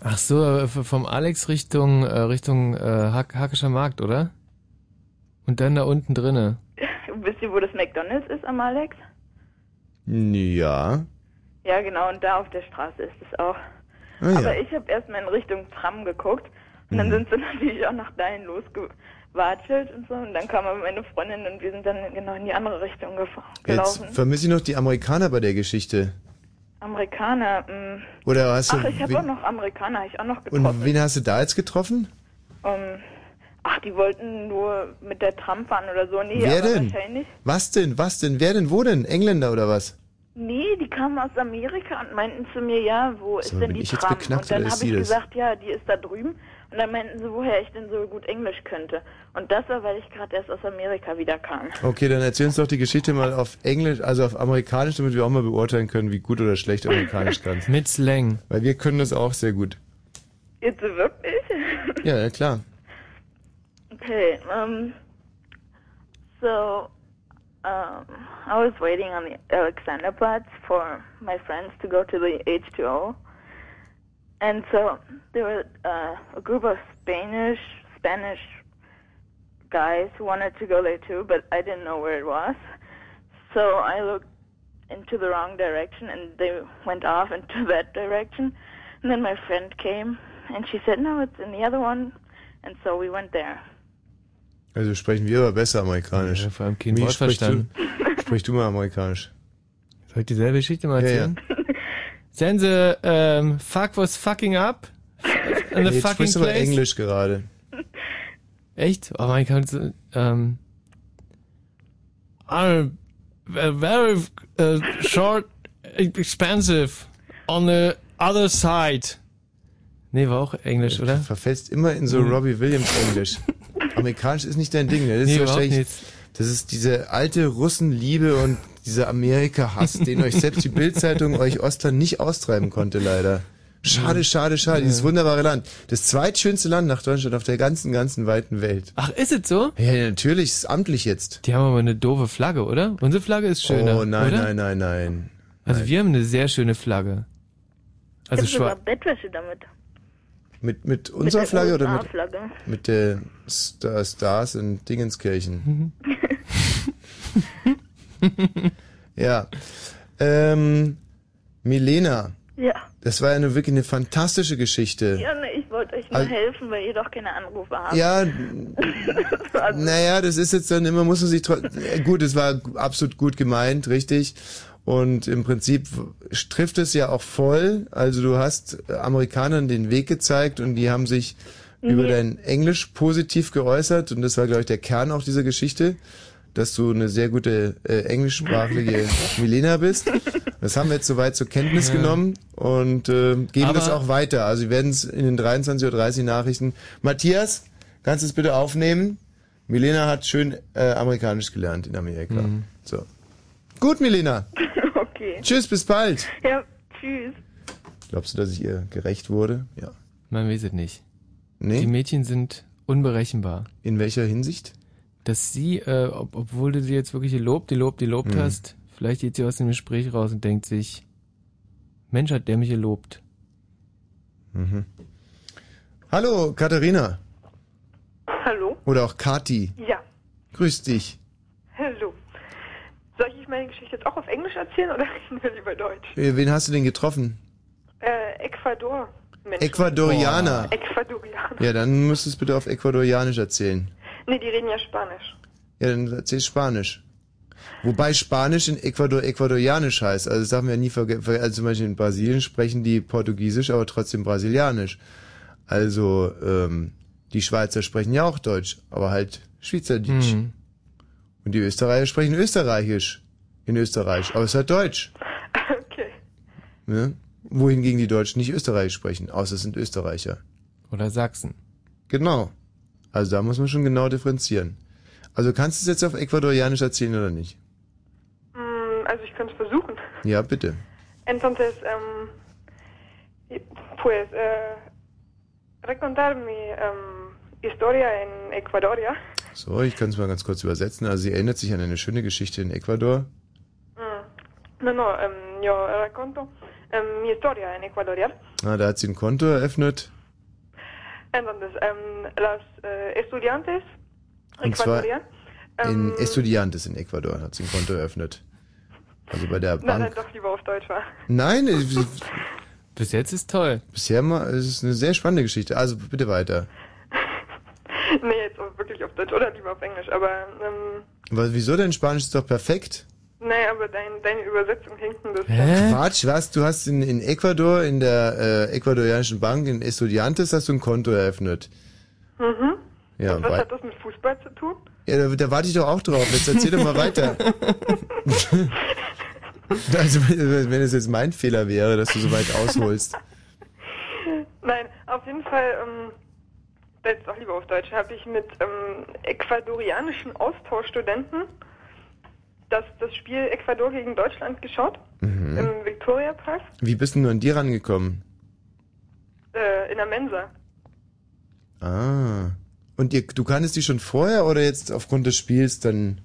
Ach so, äh, vom Alex Richtung äh, Richtung äh, Hack Hackischer Markt, oder? Und dann da unten drinne. Wisst ihr, wo das McDonalds ist am Alex? Ja. Ja, genau, und da auf der Straße ist es auch. Ah, ja. Aber ich habe erstmal in Richtung Tram geguckt und dann Mhm. sind sie natürlich auch nach dahin losgewatschelt und so und dann kam aber meine Freundin und wir sind dann genau in die andere Richtung gelaufen. Jetzt vermisse ich noch die Amerikaner bei der Geschichte. Amerikaner, mh. Oder hast du. Ach, ich habe auch noch Amerikaner, ich auch noch getroffen. und wen hast du da jetzt getroffen? Ähm, ach, die wollten nur mit der Tram fahren oder so. Nee, Wer denn? wahrscheinlich. Was denn? Was denn? Wer denn? Wo denn? Engländer oder was? Nee, die kamen aus Amerika und meinten zu mir, ja, wo ist denn bin die ich jetzt Tram? beknackt und dann oder ist habe ich sie das? gesagt, ja, die ist da drüben. Und dann meinten sie, woher ich denn so gut Englisch könnte. Und das war, weil ich gerade erst aus Amerika wiederkam. Okay, dann erzähl uns doch die Geschichte mal auf Englisch, also auf Amerikanisch, damit wir auch mal beurteilen können, wie gut oder schlecht Amerikanisch kannst. Mit Slang. Weil wir können das auch sehr gut. Jetzt wirklich? Ja, ja klar. Okay, um, so, um, I was waiting on the Alexanderplatz for my friends to go to the H2O. And so there were uh, a group of Spanish, Spanish guys who wanted to go there too, but I didn't know where it was. So I looked into the wrong direction and they went off into that direction. And then my friend came and she said, no, it's in the other one. And so we went there. Also sprechen wir aber besser Amerikanisch. Ja, vor allem kein Wie Wort sprichst verstanden. Du, sprich du mal Amerikanisch. Soll ich dieselbe Geschichte mal Ja, ja. Sie, ähm, fuck was fucking up? In the jetzt fucking sprichst du place? Englisch gerade. Echt? Oh mein Gott, ähm, are very uh, short, expensive on the other side. Nee, war auch Englisch, oder? Verfällst immer in so Mhm. Robbie Williams Englisch. Amerikanisch ist nicht dein Ding, ne? Das Nee, ist wahrscheinlich, das ist diese alte Russenliebe und dieser Amerika-Hass, den euch selbst die Bildzeitung euch Ostern nicht austreiben konnte, leider. Schade, schade, schade. Dieses wunderbare Land. Das zweitschönste Land nach Deutschland auf der ganzen, ganzen weiten Welt. Ach, ist es so? Ja, natürlich, ist amtlich jetzt. Die haben aber eine doofe Flagge, oder? Unsere Flagge ist schöner, oh nein, oder? nein, nein, nein. Also wir haben eine sehr schöne Flagge. Also ich habe sogar schwarz. Bettwäsche damit. Mit, mit unserer der Flagge oder mit, mit der Star, Stars in Dingenskirchen? ja. Ähm, Milena, Ja. das war ja eine, wirklich eine fantastische Geschichte. Ja, ne, ich wollte euch nur Also- helfen, weil ihr doch keine Anrufe habt. Ja, also, naja, das ist jetzt dann immer, muss man sich trotzdem, gut, es war absolut gut gemeint, richtig. Und im Prinzip trifft es ja auch voll. Also du hast Amerikanern den Weg gezeigt und die haben sich über dein Englisch positiv geäußert. Und das war, glaube ich, der Kern auch dieser Geschichte, dass du eine sehr gute äh, englischsprachige Milena bist. Das haben wir jetzt soweit zur Kenntnis Ja. genommen und äh, geben Aber- das auch weiter. Also wir werden es in den 23.30 Uhr Nachrichten. Matthias, kannst du es bitte aufnehmen? Milena hat schön äh, amerikanisch gelernt in Amerika. Mhm. So. Gut, Milena. okay. Tschüss, bis bald. Ja, tschüss. Glaubst du, dass ich ihr gerecht wurde? Ja. Man weiß es nicht. Nee? Die Mädchen sind unberechenbar. In welcher Hinsicht? Dass sie, äh, ob, obwohl du sie jetzt wirklich gelobt, gelobt, gelobt Mhm. hast, vielleicht geht sie aus dem Gespräch raus und denkt sich, Mensch, hat der mich gelobt. Mhm. Hallo, Katharina. Hallo? Oder auch Kati. Ja. Grüß dich. Hallo. Soll ich meine Geschichte jetzt auch auf Englisch erzählen oder reden wir lieber Deutsch? Äh, Wen hast du denn getroffen? Äh, Ecuador. Menschen. Ecuadorianer. Ecuadorianer. Ja, dann müsstest du bitte auf Ecuadorianisch erzählen. Nee, die reden ja Spanisch. Ja, dann erzähl Spanisch. Wobei Spanisch in Ecuador Ecuadorianisch heißt. Also das darf man ja nie vergessen. Also zum Beispiel in Brasilien sprechen die Portugiesisch, aber trotzdem Brasilianisch. Also ähm, die Schweizer sprechen ja auch Deutsch, aber halt Schweizerdeutsch. Mhm. Und die Österreicher sprechen Österreichisch in Österreich, aber es ist halt Deutsch. Okay. Ne? Wohingegen die Deutschen nicht Österreichisch sprechen, außer es sind Österreicher. Oder Sachsen. Genau. Also da muss man schon genau differenzieren. Also kannst du es jetzt auf Ecuadorianisch erzählen oder nicht? Mm, Also ich könnte es versuchen. Ja, bitte. Entonces, ähm, pues, äh, recontar mi ähm, historia en Ecuador, ja? So, ich kann es mal ganz kurz übersetzen. Also sie erinnert sich an eine schöne Geschichte in Ecuador. Mm. No, no, ähm, yo raconto ähm, mi historia en Ecuador, ja? Ah, da hat sie ein Konto eröffnet. Entonces, ähm, los äh, estudiantes Und zwar Ecuadorian, in ähm, Estudiantes in Ecuador hat sie ein Konto eröffnet. Also bei der na, dann Bank. doch lieber auf Deutsch war. Nein, es- bis jetzt ist toll. Bisher mal, es ist eine sehr spannende Geschichte. Also bitte weiter. nee, jetzt auch wirklich auf Deutsch oder lieber auf Englisch, aber, ähm, Was, wieso denn Spanisch ist doch perfekt? Nee, aber dein, deine Übersetzung hinkt ein bisschen. Quatsch, was? Du hast in, in Ecuador, in der äh, ecuadorianischen Bank, in Estudiantes, hast du ein Konto eröffnet. Mhm. Ja, Und was hat das mit Fußball zu tun? ja da, da warte ich doch auch drauf. Jetzt erzähl doch mal weiter. also, wenn wenn es jetzt mein Fehler wäre, dass du so weit ausholst. Nein, auf jeden Fall, ähm, jetzt auch lieber auf Deutsch, habe ich mit ähm, ecuadorianischen Austauschstudenten das, das Spiel Ecuador gegen Deutschland geschaut, Mhm. im Victoria Park, Wie bist denn du an die rangekommen? äh, in der Mensa. Ah. Und ihr, du kanntest die schon vorher oder jetzt aufgrund des Spiels dann?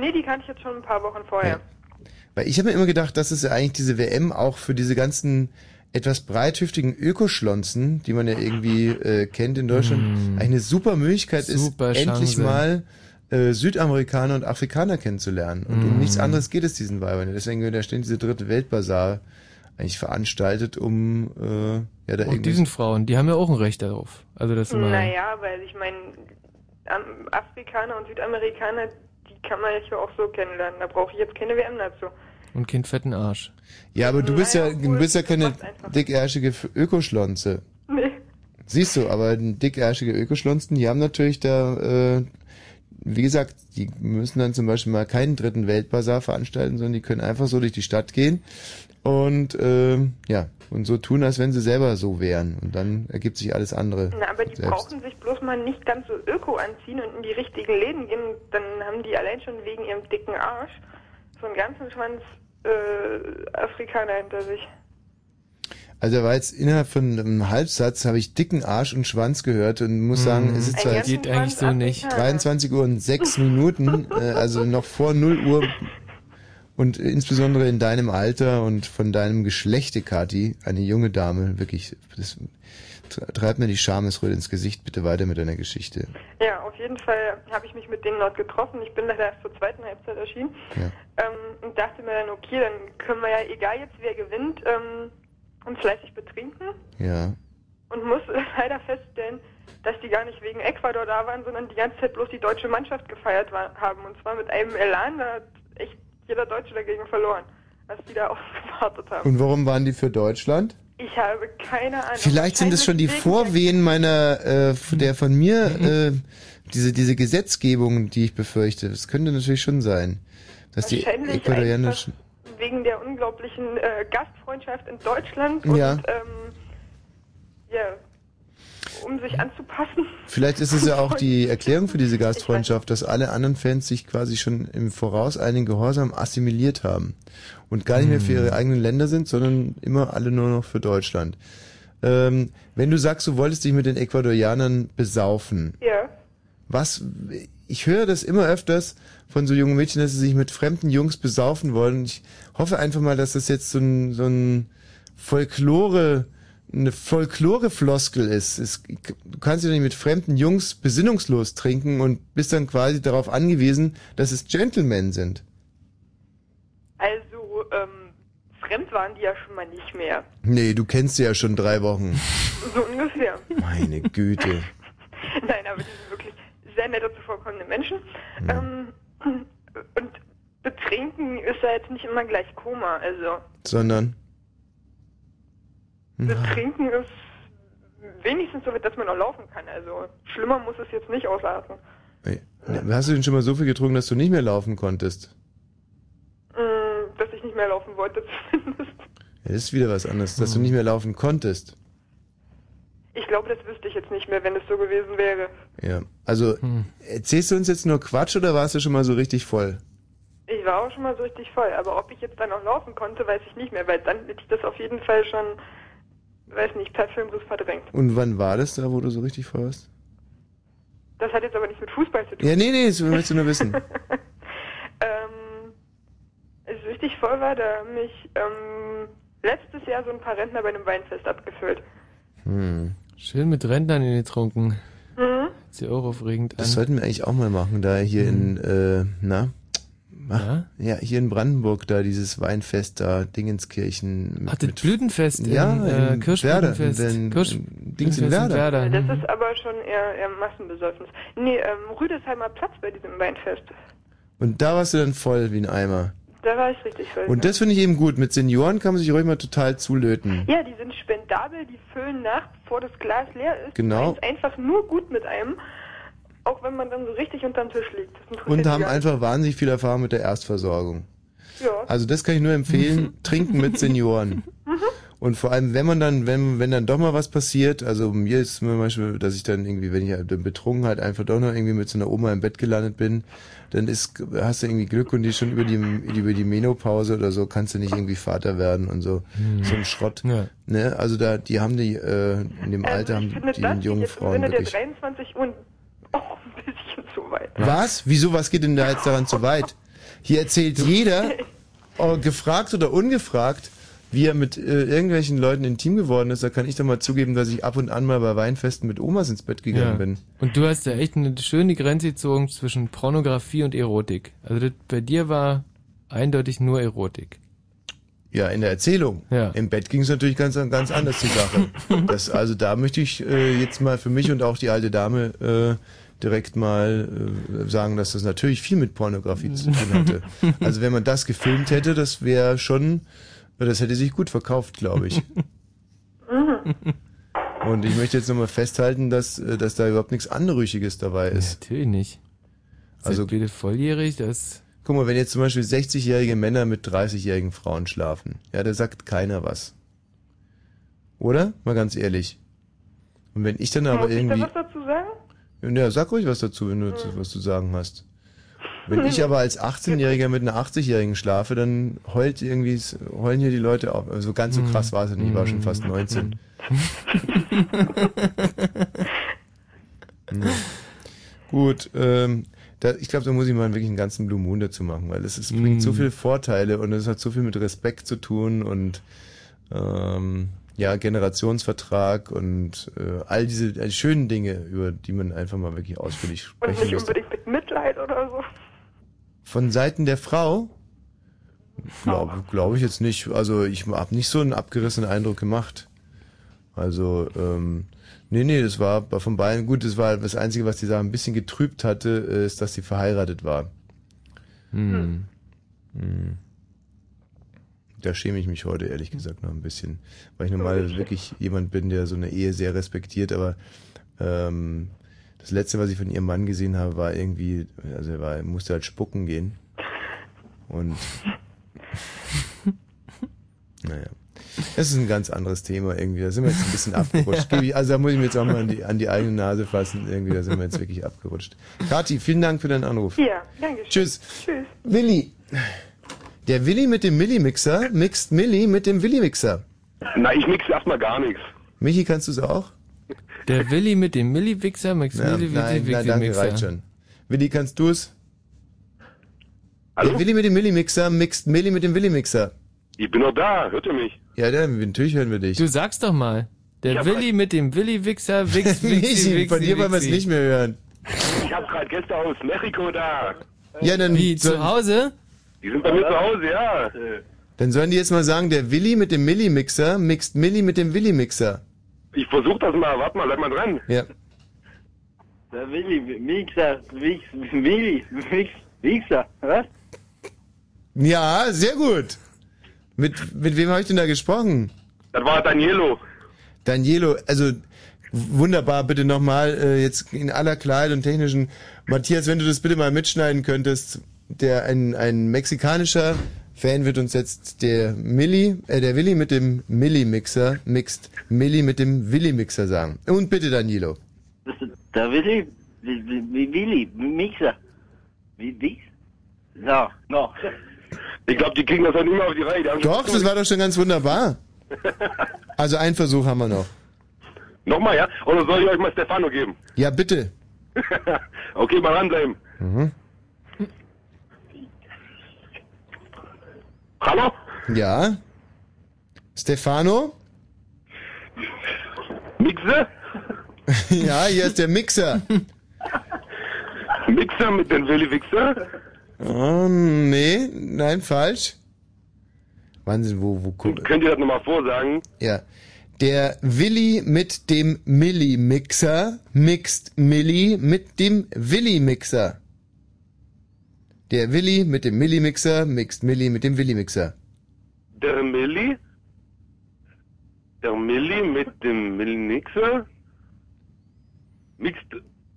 Nee, die kannte ich jetzt schon ein paar Wochen vorher. Weil ich habe mir immer gedacht, dass es ja eigentlich diese WM auch für diese ganzen etwas breithüftigen Ökoschlonzen, die man ja irgendwie äh, kennt in Deutschland, eigentlich eine super Möglichkeit Super ist, endlich Chance. mal äh, Südamerikaner und Afrikaner kennenzulernen. Und um Mm. nichts anderes geht es diesen Weibern. Deswegen wird da ständig diese dritte Weltbazar eigentlich veranstaltet, um äh, ja da Und diesen Frauen, die haben ja auch ein Recht darauf. Also das immer. Naja, weil ich meine, Am- Afrikaner und Südamerikaner, die kann man ja auch so kennenlernen. Da brauche ich jetzt keine WM dazu. Und Kind fetten Arsch. Ja, aber du bist ja, du bist ja keine dickärschige Ökoschlonze. Nee. Siehst du, aber dickärschige Ökoschlonzen, die haben natürlich da, äh, wie gesagt, die müssen dann zum Beispiel mal keinen dritten Weltbazar veranstalten, sondern die können einfach so durch die Stadt gehen und äh, ja, und so tun, als wenn sie selber so wären. Und dann ergibt sich alles andere. Na, aber die selbst. brauchen sich bloß mal nicht ganz so öko anziehen und in die richtigen Läden gehen. Dann haben die allein schon wegen ihrem dicken Arsch so einen ganzen Schwanz äh, Afrikaner hinter sich. Also war jetzt innerhalb von einem Halbsatz habe ich dicken Arsch und Schwanz gehört und muss sagen, es ist zwar Geht eigentlich so nicht. 23 Uhr und 6 Minuten, äh, also noch vor 0 Uhr und insbesondere in deinem Alter und von deinem Geschlechte, Kati, eine junge Dame, wirklich, das tre- treibt mir die Schamesröte ins Gesicht, bitte weiter mit deiner Geschichte. Ja, auf jeden Fall habe ich mich mit denen dort getroffen. Ich bin leider erst zur zweiten Halbzeit erschienen. Ja. Ähm, und dachte mir dann, okay, dann können wir ja, egal jetzt wer gewinnt, ähm, uns fleißig betrinken. Ja. Und muss leider feststellen, dass die gar nicht wegen Ecuador da waren, sondern die ganze Zeit bloß die deutsche Mannschaft gefeiert war, haben. Und zwar mit einem Elan, da hat echt jeder Deutsche dagegen verloren, als die da ausgewartet haben. Und warum waren die für Deutschland? Ich habe keine Ahnung. Vielleicht sind es schon die Vorwehen meiner, äh, der von mir, äh, diese, diese Gesetzgebung, die ich befürchte. Das könnte natürlich schon sein. Dass die ecuadorianischen, wegen der unglaublichen äh, Gastfreundschaft in Deutschland und Ja. ähm, ja, um sich anzupassen. vielleicht ist es ja auch die Erklärung für diese Gastfreundschaft, dass alle anderen Fans sich quasi schon im Voraus einen Gehorsam assimiliert haben und gar nicht mehr für ihre eigenen Länder sind, sondern immer alle nur noch für Deutschland. Ähm, wenn du sagst, du wolltest dich mit den Ecuadorianern besaufen, Ja. was, ich höre das immer öfters von so jungen Mädchen, dass sie sich mit fremden Jungs besaufen wollen. Ich hoffe einfach mal, dass das jetzt so ein, so ein Folklore, eine Folklore-Floskel ist. Es, du kannst ja nicht mit fremden Jungs besinnungslos trinken und bist dann quasi darauf angewiesen, dass es Gentlemen sind. Also, ähm, fremd waren die ja schon mal nicht mehr. Nee, du kennst sie ja schon drei Wochen. So ungefähr. Meine Güte. Nein, aber die sind wirklich sehr nette zuvorkommende Menschen. Ähm, und betrinken ist ja jetzt nicht immer gleich Koma. Also Sondern? betrinken ist wenigstens so, dass man noch laufen kann. Also schlimmer muss es jetzt nicht ausarten. Hast du denn schon mal so viel getrunken, dass du nicht mehr laufen konntest? Mm, dass ich nicht mehr laufen wollte zumindest. Ja, das ist wieder was anderes, dass du nicht mehr laufen konntest. Ich glaube, das jetzt nicht mehr, wenn es so gewesen wäre. Ja. Also, erzählst du uns jetzt nur Quatsch oder warst du schon mal so richtig voll? Ich war auch schon mal so richtig voll, aber ob ich jetzt dann noch laufen konnte, weiß ich nicht mehr, weil dann hätte ich das auf jeden Fall schon, weiß nicht, per Filmriss verdrängt. Und wann war das da, wo du so richtig voll warst? Das hat jetzt aber nichts mit Fußball zu tun. Ja, nee, nee, das möchtest du nur wissen. Ähm, als ich richtig voll war, da haben mich ähm, letztes Jahr so ein paar Rentner bei einem Weinfest abgefüllt. Hm. Schön mit Rentnern in getrunken. Mhm. Sieht auch aufregend an. Das sollten wir eigentlich auch mal machen, da hier in, äh, na? Ach, ja, hier in Brandenburg, da dieses Weinfest da, Dingenskirchen. Mit, Ach, das Blütenfest Ja, in, äh, in Kirschblütenfest. Werder, in- Kirsch- in- Dings in Werder. Das ist aber schon eher, eher Massenbesäufnis. Nee, ähm, Rüdesheimer Platz bei diesem Weinfest. Und da warst du dann voll wie ein Eimer. Da war ich richtig voll. Und das finde ich eben gut. Mit Senioren kann man sich ruhig mal total zulöten. Ja, die sind spendabel, die füllen nach, bevor das Glas leer ist. Genau. Meinen's einfach nur gut mit einem, auch wenn man dann so richtig unterm Tisch liegt. Und haben einfach wahnsinnig viel Erfahrung mit der Erstversorgung. Ja. Also das kann ich nur empfehlen, trinken mit Senioren. Und vor allem, wenn man dann, wenn, wenn dann doch mal was passiert, also mir ist zum Beispiel, dass ich dann irgendwie, wenn ich halt dann betrunken halt einfach doch noch irgendwie mit so einer Oma im Bett gelandet bin, dann ist, hast du irgendwie Glück und die schon über die, über die Menopause oder so kannst du nicht irgendwie Vater werden und so, Hm. so ein Schrott. Ja. Ne? Also da, die haben die, äh, in dem Alter Also ich haben die, das die jungen Frauen der wirklich. 23 Uhr auch ein bisschen zu weit. Was? Wieso, was geht denn da jetzt daran zu weit? Hier erzählt jeder, oh, gefragt oder ungefragt, wie er mit äh, irgendwelchen Leuten intim geworden ist. Da kann ich doch mal zugeben, dass ich ab und an mal bei Weinfesten mit Omas ins Bett gegangen Ja. bin. Und du hast ja echt eine schöne Grenze gezogen zwischen Pornografie und Erotik. Also das, bei dir war eindeutig nur Erotik. Ja, in der Erzählung. Ja. Im Bett ging es natürlich ganz, ganz anders zur Sache. Das, also da möchte ich äh, jetzt mal für mich und auch die alte Dame äh, direkt mal äh, sagen, dass das natürlich viel mit Pornografie zu tun hatte. Also wenn man das gefilmt hätte, das wäre schon, das hätte sich gut verkauft, glaube ich. Und ich möchte jetzt nochmal festhalten, dass, äh, dass da überhaupt nichts Anrüchiges dabei ist. Natürlich nicht. Also bitte volljährig, das... Guck mal, wenn jetzt zum Beispiel 60-jährige Männer mit 30-jährigen Frauen schlafen, ja, da sagt keiner was. Oder? Mal ganz ehrlich. Und wenn ich dann aber Muss ich irgendwie... da was dazu sagen? Ja, sag ruhig was dazu, wenn du zu- was zu sagen hast. Wenn ich aber als 18-Jähriger mit einer 80-Jährigen schlafe, dann heult irgendwie, heulen hier die Leute auf. Also ganz so krass war es nicht, ich war schon fast 19. Ja. Gut, ähm, da, ich glaube, da muss ich mal wirklich einen ganzen Blue Moon dazu machen, weil es, es bringt so Mm. viele Vorteile und es hat so viel mit Respekt zu tun und ähm, ja, Generationsvertrag und äh, all diese äh, schönen Dinge, über die man einfach mal wirklich ausführlich Und sprechen nicht müsste. unbedingt mit. Von Seiten der Frau? Glaube glaub ich jetzt nicht. Also ich habe nicht so einen abgerissenen Eindruck gemacht. Also, ähm, nee, nee, das war von beiden gut. Das war das Einzige, was die Sache ein bisschen getrübt hatte, äh, ist, dass sie verheiratet war. Hm. Hm. Da schäme ich mich heute ehrlich gesagt noch ein bisschen, weil ich normal wirklich jemand bin, der so eine Ehe sehr respektiert, aber ähm, das letzte, was ich von ihrem Mann gesehen habe, war irgendwie, also er war, er musste halt spucken gehen. Und naja. Das ist ein ganz anderes Thema irgendwie. Da sind wir jetzt ein bisschen abgerutscht. Ich- Also da muss ich mir jetzt auch mal an die, an die eigene Nase fassen. Irgendwie, da sind wir jetzt wirklich abgerutscht. Kathi, vielen Dank für deinen Anruf. Ja, danke schön. Tschüss. Tschüss. Willi. Der Willi mit dem Milli-Mixer mixt Milli mit dem Willi-Mixer. Na, ich mix erstmal gar nichts. Michi, kannst du es auch? Der Willi mit dem Milli-Wichser, Max Ja, Milli mit nein, dem nein, danke, Wichser. reicht schon. Willi, kannst du es? Der Willi mit dem Milli-Mixer mixt Milli mit dem Willi-Mixer. Ich bin noch da, hört ihr mich? Ja, dann, natürlich hören wir dich. Du sagst doch mal. Der Ich hab Willi mit dem Willi-Wichser, Wix, Wixi, Michi, Wixi, von dir wollen wir es nicht mehr hören. Ich hab gerade Gäste aus Mexiko da. Ja, dann, Wie, zu Hause? Die sind bei mir zu Hause, ja. dann sollen die jetzt mal sagen, der Willi mit dem Milli-Mixer mixt Milli mit dem Willi-Mixer. Ich versuch das mal, warte mal, bleib mal dran. Ja. Der Willi, Mixer, Mix, Willi, Mix, Mixer, was? Ja, sehr gut. Mit, mit wem habe ich denn da gesprochen? Das war Danielo. Danielo, also wunderbar, bitte nochmal, äh, jetzt in aller Klarheit und technischen. Matthias, wenn du das bitte mal mitschneiden könntest, der ein, ein mexikanischer Fan wird uns jetzt der Milli, äh, der Willi mit dem Milli-Mixer mixt Milli mit dem Willi-Mixer sagen. Und bitte Danilo. Der Willi, wie, Willi, Mixer. Wie, wie? So, no. Ich glaube, die kriegen das dann immer auf die Reihe. Doch, das war doch schon ganz wunderbar. Also einen Versuch haben wir noch. Nochmal, ja? Oder soll ich euch mal Stefano geben? Ja, bitte. okay, mal ranbleiben. Mhm. Hallo? Ja. Stefano? Mixer? ja, hier ist der Mixer. Mixer mit dem Willi Wichser? Oh, nee, nein, falsch. Wahnsinn, wo, wo guck. Könnt ihr das nochmal vorsagen? Ja. Der Willi mit dem Milli-Mixer mixt Milli mit dem Willi-Mixer. Der Willi mit dem Milli-Mixer mixt Milli mit dem Willi-Mixer. Der Milli? Der Milli mit dem Milli-Mixer? Mixt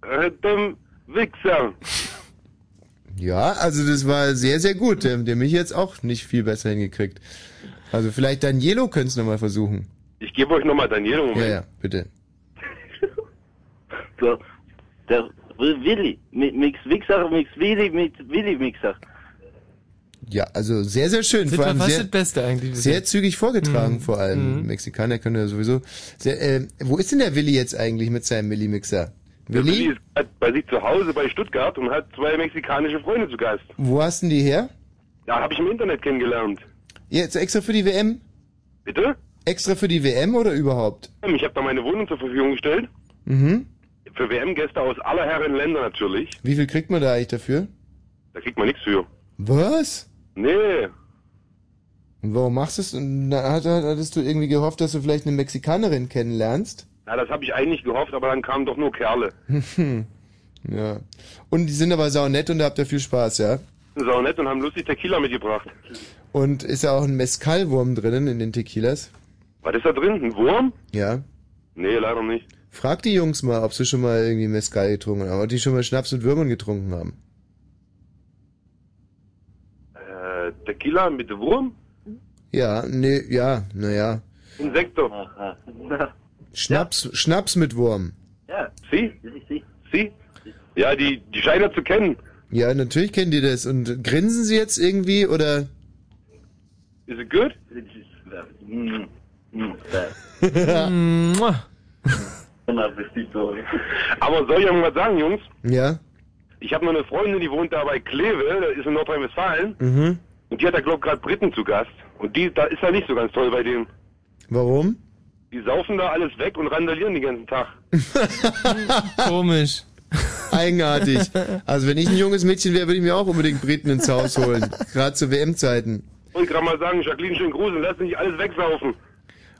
äh, dem Wichser. Ja, also das war sehr, sehr gut. Der, der mich jetzt auch nicht viel besser hingekriegt. Also vielleicht Danielo könnte es nochmal versuchen. Ich gebe euch nochmal Danielo. Moment. Ja, ja, bitte. So, der Willi, Mi- Mix Wichser, Mix Willi mit Willi Mixer. Ja, also sehr, sehr schön. Das Vor war allem fast sehr, das Beste eigentlich. sehr zügig vorgetragen, Mhm. vor allem. Mhm. Mexikaner können ja sowieso. Sehr, äh, wo ist denn der Willi jetzt eigentlich mit seinem Milli-Mixer? Der Willi? Willi ist bei sich zu Hause bei Stuttgart und hat zwei mexikanische Freunde zu Gast. Wo hast denn die her? Ja, habe ich im Internet kennengelernt. Jetzt extra für die WM? Bitte? Extra für die WM oder überhaupt? Ich habe da meine Wohnung zur Verfügung gestellt. Mhm. Für WM-Gäste aus aller Herren Länder natürlich. Wie viel kriegt man da eigentlich dafür? Da kriegt man nichts für. Was? Nee. Und warum machst du es? Hattest du irgendwie gehofft, dass du vielleicht eine Mexikanerin kennenlernst? Ja, das habe ich eigentlich gehofft, aber dann kamen doch nur Kerle. ja. Und die sind aber sau nett und da habt ihr viel Spaß, ja? Das ist auch nett und haben lustig Tequila mitgebracht. Und ist ja auch ein Mescalwurm drinnen in den Tequilas? Was ist da drin? Ein Wurm? Ja. Nee, leider nicht. Frag die Jungs mal, ob sie schon mal irgendwie Mescal getrunken haben, ob die schon mal Schnaps mit Würmern getrunken haben. Äh, Tequila mit Wurm? Ja, nee, ja, naja. Insekto. Schnaps, Schnaps mit Wurm. Ja. Sie? Sie? Ja, die, die scheinen zu kennen. Ja, natürlich kennt ihr das. Und grinsen sie jetzt irgendwie oder? Is it good? Mua. Aber soll ich irgendwas sagen, Jungs? ja? Ich habe noch eine Freundin, die wohnt da bei Kleve, das ist in Nordrhein-Westfalen. Mhm. Und die hat da, glaub gerade Briten zu Gast. Und die, da ist ja nicht so ganz toll bei denen. Warum? Die saufen da alles weg und randalieren den ganzen Tag. Komisch. Eigenartig. Also wenn ich ein junges Mädchen wäre, würde ich mir auch unbedingt Briten ins Haus holen. Gerade zu WM-Zeiten. Und gerade mal sagen, Jacqueline, schön Gruseln, lass nicht alles wegsaufen.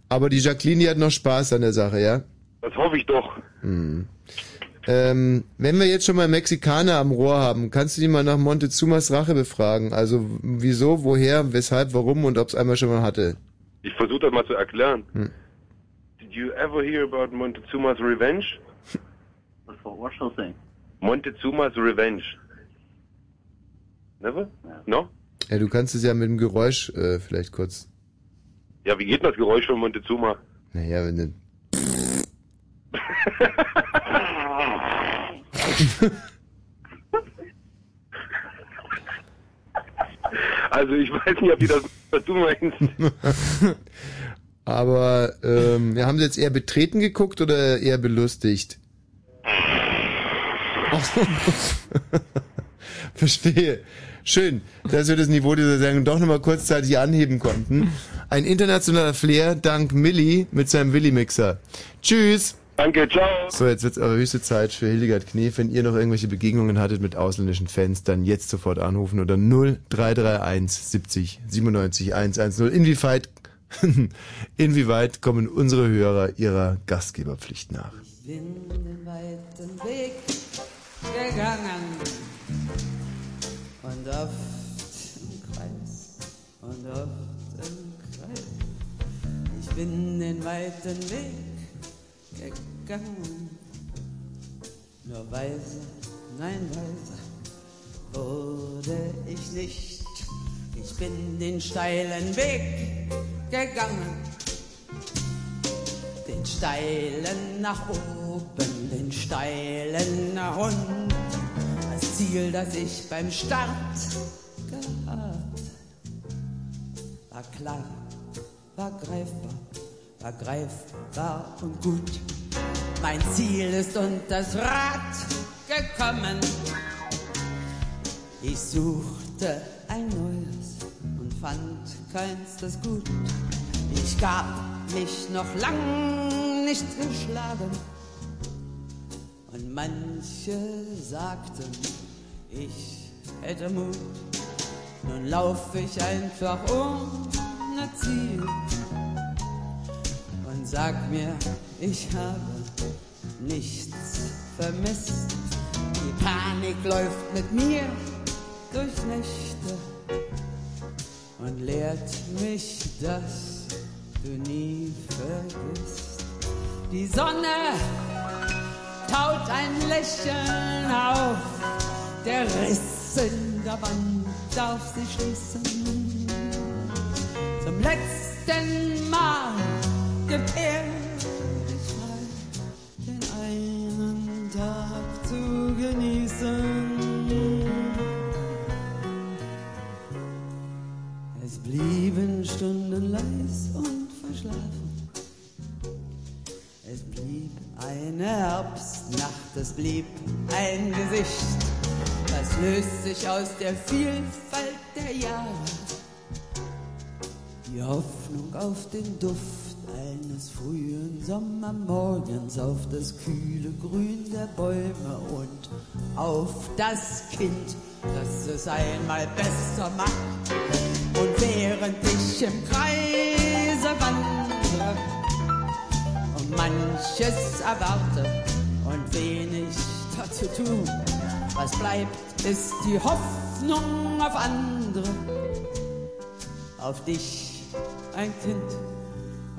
Aber die Jacqueline, die hat noch Spaß an der Sache, ja? Das hoffe ich doch. Hm. Ähm, wenn wir jetzt schon mal Mexikaner am Rohr haben, kannst du die mal nach Montezumas Rache befragen? Also wieso, woher, weshalb, warum und ob es einmal schon mal hatte? Ich versuche das mal zu erklären. Hm. Did you ever hear about Montezuma's Revenge? What shall I say? Montezuma's Revenge. Never? No? Ja, du kannst es ja mit dem Geräusch äh, vielleicht kurz. Ja, wie geht denn das Geräusch von Montezuma? Naja, wenn du. Also ich weiß nicht, ob die das, was du meinst. Aber ähm, haben sie jetzt eher betreten geguckt oder eher belustigt? Verstehe. Schön, dass wir das Niveau dieser Sendung doch nochmal kurzzeitig anheben konnten. Ein internationaler Flair dank Milli mit seinem Willi-Mixer. Tschüss! Danke, ciao! So, jetzt wird's aber höchste Zeit für Hildegard Knef. Wenn ihr noch irgendwelche Begegnungen hattet mit ausländischen Fans, dann jetzt sofort anrufen oder 0331 70 97 110. Inwieweit, inwieweit kommen unsere Hörer ihrer Gastgeberpflicht nach? bin den weiten Weg gegangen und oft im Kreis und oft im Kreis. Ich bin den weiten Weg gegangen, nur weise, nein weise wurde ich nicht. Ich bin den steilen Weg gegangen, den steilen nach oben, den steilen nach unten. Das Ziel, das ich beim Start gehabt, war klar, war greifbar, war greifbar und gut. Mein Ziel ist unter das Rad gekommen. Ich suchte ein neues und fand keins das gut. Ich gab mich noch lang nicht geschlagen. Und manche sagten, ich hätte Mut. Nun lauf ich einfach ohne Ziel sag mir, ich habe nichts vermisst. Die Panik läuft mit mir durch Nächte und lehrt mich, dass du nie vergisst. Die Sonne taut ein Lächeln auf, der Riss in der Wand darf sie schließen. Zum letzten Mal gefährt ich frei, den einen Tag zu genießen. Es blieben Stunden leis und verschlafen. Es blieb eine Herbstnacht, es blieb ein Gesicht. Das löst sich aus der Vielfalt der Jahre. Die Hoffnung auf den Duft frühen Sommermorgens, auf das kühle Grün der Bäume und auf das Kind, das es einmal besser macht. Und während ich im Kreise wandere und manches erwarte und wenig dazu tun, was bleibt, ist die Hoffnung auf andere, auf dich, ein Kind,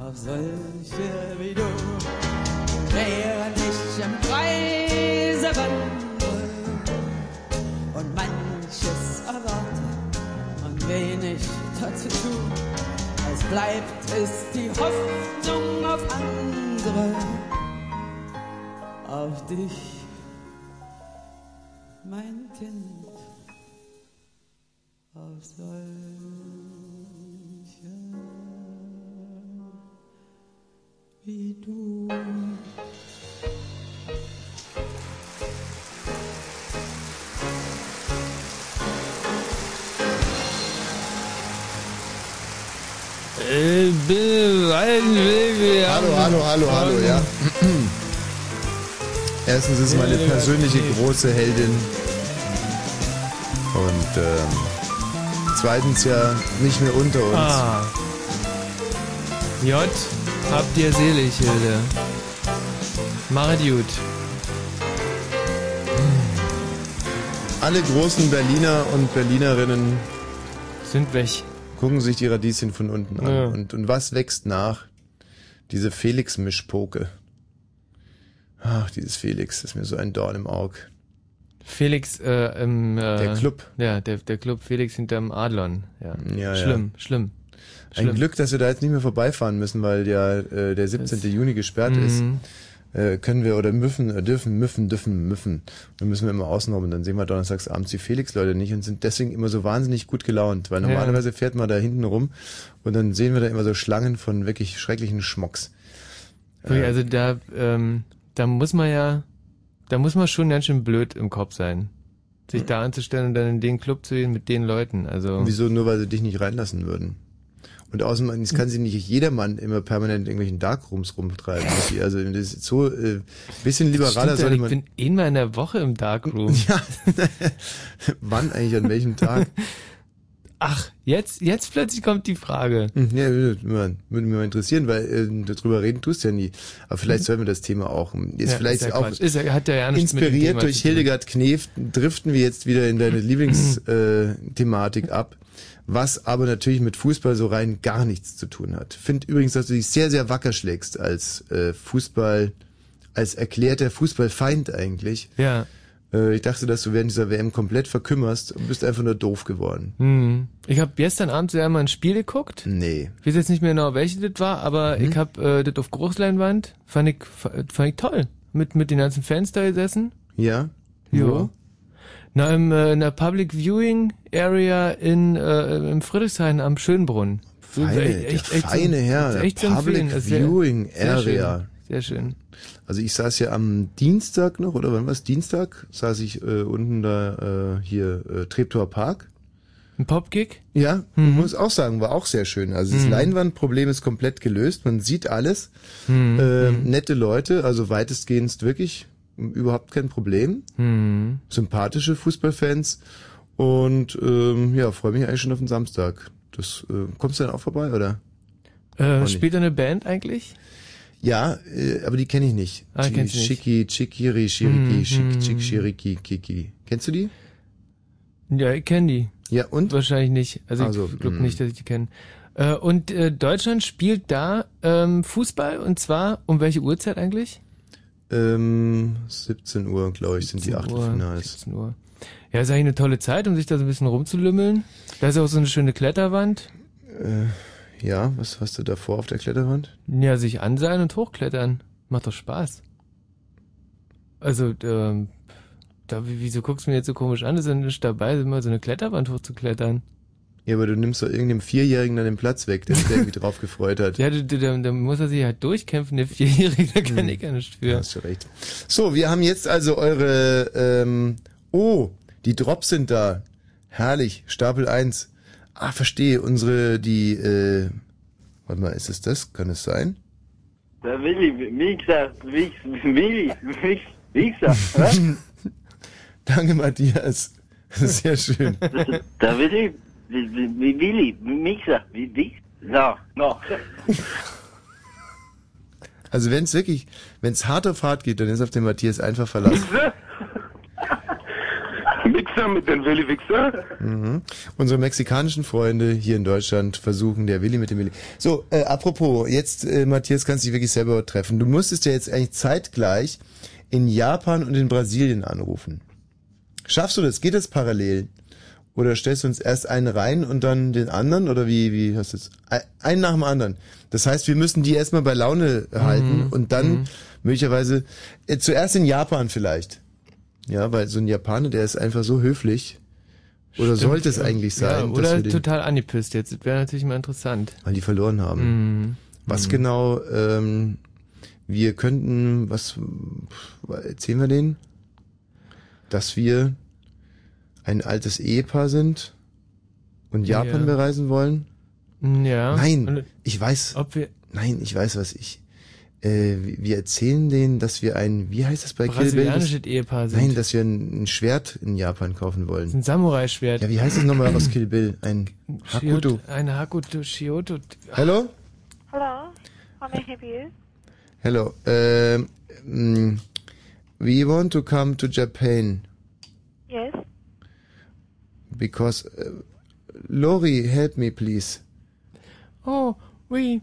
auf solche wie du. Während ich im Kreise wandere und manches erwarte und wenig dazu tun, was bleibt, ist die Hoffnung auf andere, auf dich, mein Kind, auf solche wie du. Hallo, hallo, hallo, hallo, ja. Erstens ist meine persönliche große Heldin. Und ähm, zweitens ja nicht mehr unter uns. Ah. J, habt ihr selig, Hilde. Machet gut. Alle großen Berliner und Berlinerinnen sind weg. Gucken sich die Radieschen von unten an. Ja. Und, und was wächst nach? Diese Felix-Mischpoke. Ach, dieses Felix, das ist mir so ein Dorn im Auge. Felix äh, im äh, Der Club. Ja, der, der Club Felix hinterm Adlon. Ja, Ja, schlimm, ja. schlimm. Ein. Glück, dass wir da jetzt nicht mehr vorbeifahren müssen, weil ja äh, der 17. Juni gesperrt ist. Mhm. Äh, können wir oder müffen, äh, dürfen, müffen, dürfen, müffen. Dann müssen wir immer außenrum und dann sehen wir donnerstags abends die Felix-Leute nicht und sind deswegen immer so wahnsinnig gut gelaunt, weil Ja. normalerweise fährt man da hinten rum und dann sehen wir da immer so Schlangen von wirklich schrecklichen Schmocks. Wirklich, Also da, ähm, da muss man ja, da muss man schon ganz schön blöd im Kopf sein. Sich da anzustellen und dann in den Club zu gehen mit den Leuten. Also Wieso? Nur weil sie dich nicht reinlassen würden. Und außerdem, es kann sich nicht jedermann immer permanent in irgendwelchen Darkrooms rumtreiben. Also das ist so äh, bisschen liberaler sollte ich man. bin einmal in der Woche im Darkroom. Ja. Wann eigentlich, an welchem Tag? Ach, jetzt, jetzt plötzlich kommt die Frage. Hm, Ja, würde, würde mich mal interessieren, weil äh, darüber reden tust du ja nie. Aber vielleicht sollten wir das Thema auch. Ist Mhm. Ja, vielleicht ist ja auch. Ist ja- hat ja ja inspiriert durch. Hildegard Knef driften wir jetzt wieder in deine Lieblingsthematik äh, ab, was aber natürlich mit Fußball so rein gar nichts zu tun hat. Find übrigens, dass du dich sehr, sehr wacker schlägst als äh, Fußball, als erklärter Fußballfeind eigentlich. Ja. Äh, ich dachte, dass du während dieser WM komplett verkümmerst und bist einfach nur doof geworden. Hm. Ich habe gestern Abend ja mal ein Spiel geguckt. Nee. Ich weiß jetzt nicht mehr genau, welches das war, aber Mhm. ich habe äh, das auf Großleinwand, fand ich, fand ich toll. Mit, mit den ganzen Fans da gesessen. Ja? Ja. Wo? Na, im, äh, in der Public Viewing Area in, äh, im Friedrichshain am Schönbrunn. Feine, der feine so, Herr, echt. Public sehr- Viewing sehr Area. Schön, sehr schön. Also ich saß ja am Dienstag noch, oder wann war es? Dienstag saß ich äh, unten da äh, hier äh, Treptower Park. Ein Popkick? Ja, muss auch sagen, war auch sehr schön. Also das Mhm. Leinwandproblem ist komplett gelöst. Man sieht alles. Mhm. Äh, nette Leute, also weitestgehend wirklich überhaupt kein Problem. Mhm. Sympathische Fußballfans. Und ähm, ja, freue mich eigentlich schon auf den Samstag. Das äh, kommst du dann auch vorbei, oder? Äh, spielt eine Band eigentlich? Ja, äh, aber die kenne ich nicht. Ah, Chi- kennst. Chiki, Chikiri, Shiriki, Mhm. Chik, Chik, Shiriki, Kiki. Kennst du die? Ja, ich kenne die. Ja, und? Wahrscheinlich nicht. Also, Also, ich glaube mh. nicht, dass ich die kenne. Äh, und äh, Deutschland spielt da ähm, Fußball und zwar um welche Uhrzeit eigentlich? Ähm, 17 Uhr, glaube ich, sind die 17 Uhr, Achtelfinals. 17 Uhr. Ja, ist eigentlich eine tolle Zeit, um sich da so ein bisschen rumzulümmeln. Da ist auch so eine schöne Kletterwand. Äh, ja, was hast du davor auf der Kletterwand? Ja, sich anseilen und hochklettern. Macht doch Spaß. Also, ähm, da, wie- wieso guckst du mir jetzt so komisch an? Das ist ja nicht dabei, immer so eine Kletterwand hochzuklettern. Ja, aber du nimmst doch irgendeinem Vierjährigen dann den Platz weg, der sich da irgendwie drauf gefreut hat. Ja, da, da, da muss er sich halt durchkämpfen, der Vierjährige, da kann ich ja nicht für. Ja, hast du recht. So, wir haben jetzt also eure, ähm, oh, die Drops sind da. Herrlich, Stapel 1. Ah, verstehe, unsere, die, äh, warte mal, ist es das? Kann es sein? Der Willi, Mixer, Wix, Willi, Wichser, was? Danke, Matthias. Sehr schön. Der Willi, Willi, Mixer, wie Wix, no, no. Also wenn es wirklich, wenn es hart auf hart geht, dann ist auf den Matthias einfach verlassen. Mit den Willi Wichser. Mhm. Unsere mexikanischen Freunde hier in Deutschland versuchen, der Willi mit dem Willi. So, äh, apropos, jetzt, äh, Matthias, kannst du dich wirklich selber treffen. Du musstest ja jetzt eigentlich zeitgleich in Japan und in Brasilien anrufen. Schaffst du das? Geht das parallel? Oder stellst du uns erst einen rein und dann den anderen? Oder wie, wie hast du es? Ein- Einen nach dem anderen. Das heißt, wir müssen die erstmal bei Laune halten Mhm. und dann Mhm. möglicherweise, äh, zuerst in Japan vielleicht. Ja, weil so ein Japaner, der ist einfach so höflich. Oder Stimmt, sollte es eigentlich sein? Ja, oder total angepisst jetzt. Das wäre natürlich mal interessant. weil die verloren haben. Mhm. Was Mhm. genau, ähm, wir könnten, was erzählen wir denen? Dass wir ein altes Ehepaar sind und Japan Ja. bereisen wollen? Ja. Nein, Und- ich weiß. Ob wir Nein, ich weiß, was ich. Äh, wir erzählen denen, dass wir ein, wie heißt das bei Kill Bill? Ehepaar sind. Nein, dass wir ein, ein Schwert in Japan kaufen wollen. ein Samurai-Schwert. Ja, wie heißt es nochmal aus Kill Bill? Ein Hakuto. Ein Hakuto Shioto. Hello? Hello, how may I help you? Hello. Um, mm, we want to come to Japan Yes. because uh, Lori, help me, please. Oh, we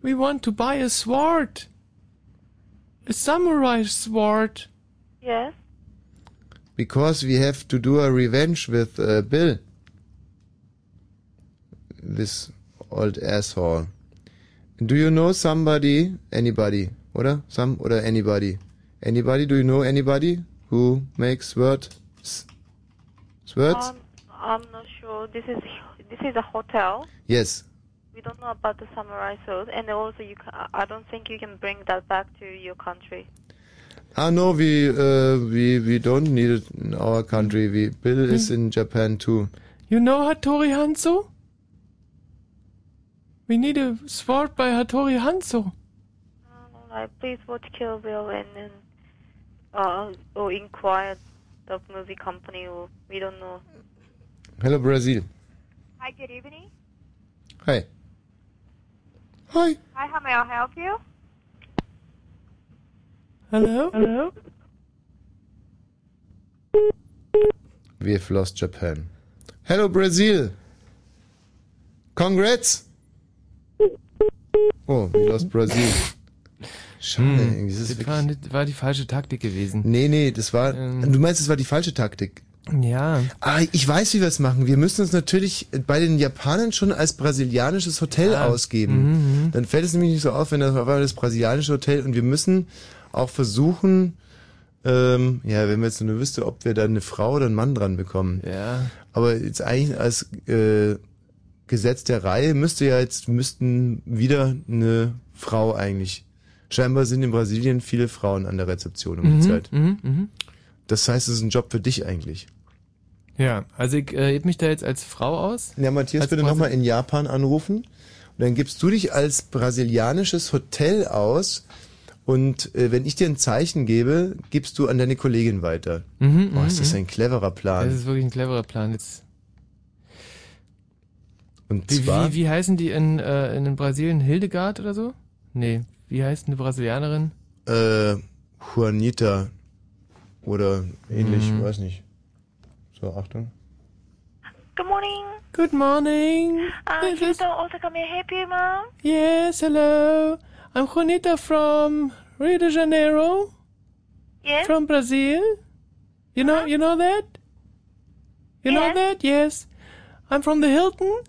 we want to buy a sword. A samurai sword. Yes. Because we have to do a revenge with uh, Bill. This old asshole. Do you know somebody? Anybody? Oder? Some oder anybody? Anybody? Do you know anybody who makes words? Words? Um, I'm not sure. This is this is a hotel. yes. We don't know about the samurai sword, and also you. Can, I don't think you can bring that back to your country. Ah no, we uh, we we don't need it in our country. We Bill is in Japan too. You know Hattori Hanzo? We need a sword by Hattori Hanzo. Like, please watch Kill Bill and then uh, or inquire the movie company. Or we don't know. Hello Brazil. Hi, good evening. Hi. Hi. Hi, how may I help you? Hello? Hello? We've lost Japan. Hello Brazil. Congrats. Oh, we lost Brazil. Schade, Hm, das ist das war, war die falsche Taktik gewesen. Nee, nee, das war. Ähm. Du meinst, das war die falsche Taktik? Ja. Ah, ich weiß, wie wir es machen. Wir müssen uns natürlich bei den Japanern schon als brasilianisches Hotel Ah. ausgeben. Mhm, Dann fällt es nämlich nicht so auf, wenn das auf einmal das brasilianische Hotel und wir müssen auch versuchen, ähm, ja, wenn wir jetzt nur wüsste, ob wir da eine Frau oder einen Mann dran bekommen. Ja. Aber jetzt eigentlich als äh, Gesetz der Reihe müsste ja jetzt müssten wieder eine Frau eigentlich. Scheinbar sind in Brasilien viele Frauen an der Rezeption um die Mhm, Zeit. mhm, mhm. Das heißt, es ist ein Job für dich eigentlich. Ja, also ich äh, heb mich da jetzt als Frau aus. Ja, Matthias, bitte nochmal in Japan anrufen. Und dann gibst du dich als brasilianisches Hotel aus. Und äh, wenn ich dir ein Zeichen gebe, gibst du an deine Kollegin weiter. Mhm, oh, ist mhm, das mhm. ein cleverer Plan. Das ist wirklich ein cleverer Plan. Jetzt. Und Wie, zwar, wie, wie heißen die in, äh, in Brasilien? Hildegard oder so? Nee. Wie heißt eine Brasilianerin? äh, Juanita oder ähnlich, Mhm. weiß nicht. So, Achtung. Good morning. Good morning. Uh, Houston, also can I help you, ma'am? Yes, hello. I'm Juanita from Rio de Janeiro. Yes. From Brazil. You know, you know that? You know that? Yes. I'm from the Hilton.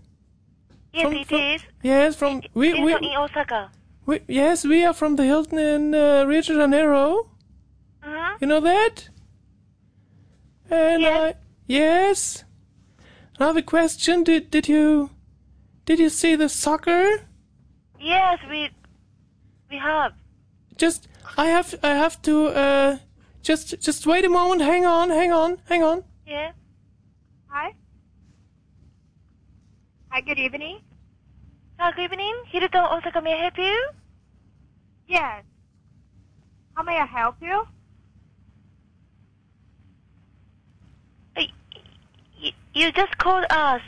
Yes, From- it from- is. Yes, from we It's we, in Osaka. we yes we are from the Hilton in uh, Rio de Janeiro. Uh-huh. You know that? And I yes. I have a question. Did did you did you see the soccer? Yes, we we have. Just I have I have to uh just just wait a moment. Hang on, hang on, hang on. Yeah. Hi. Hi, good evening. Uh, good evening. Hilton, Osaka, may I help you? Yes. How may I help you? You just called us.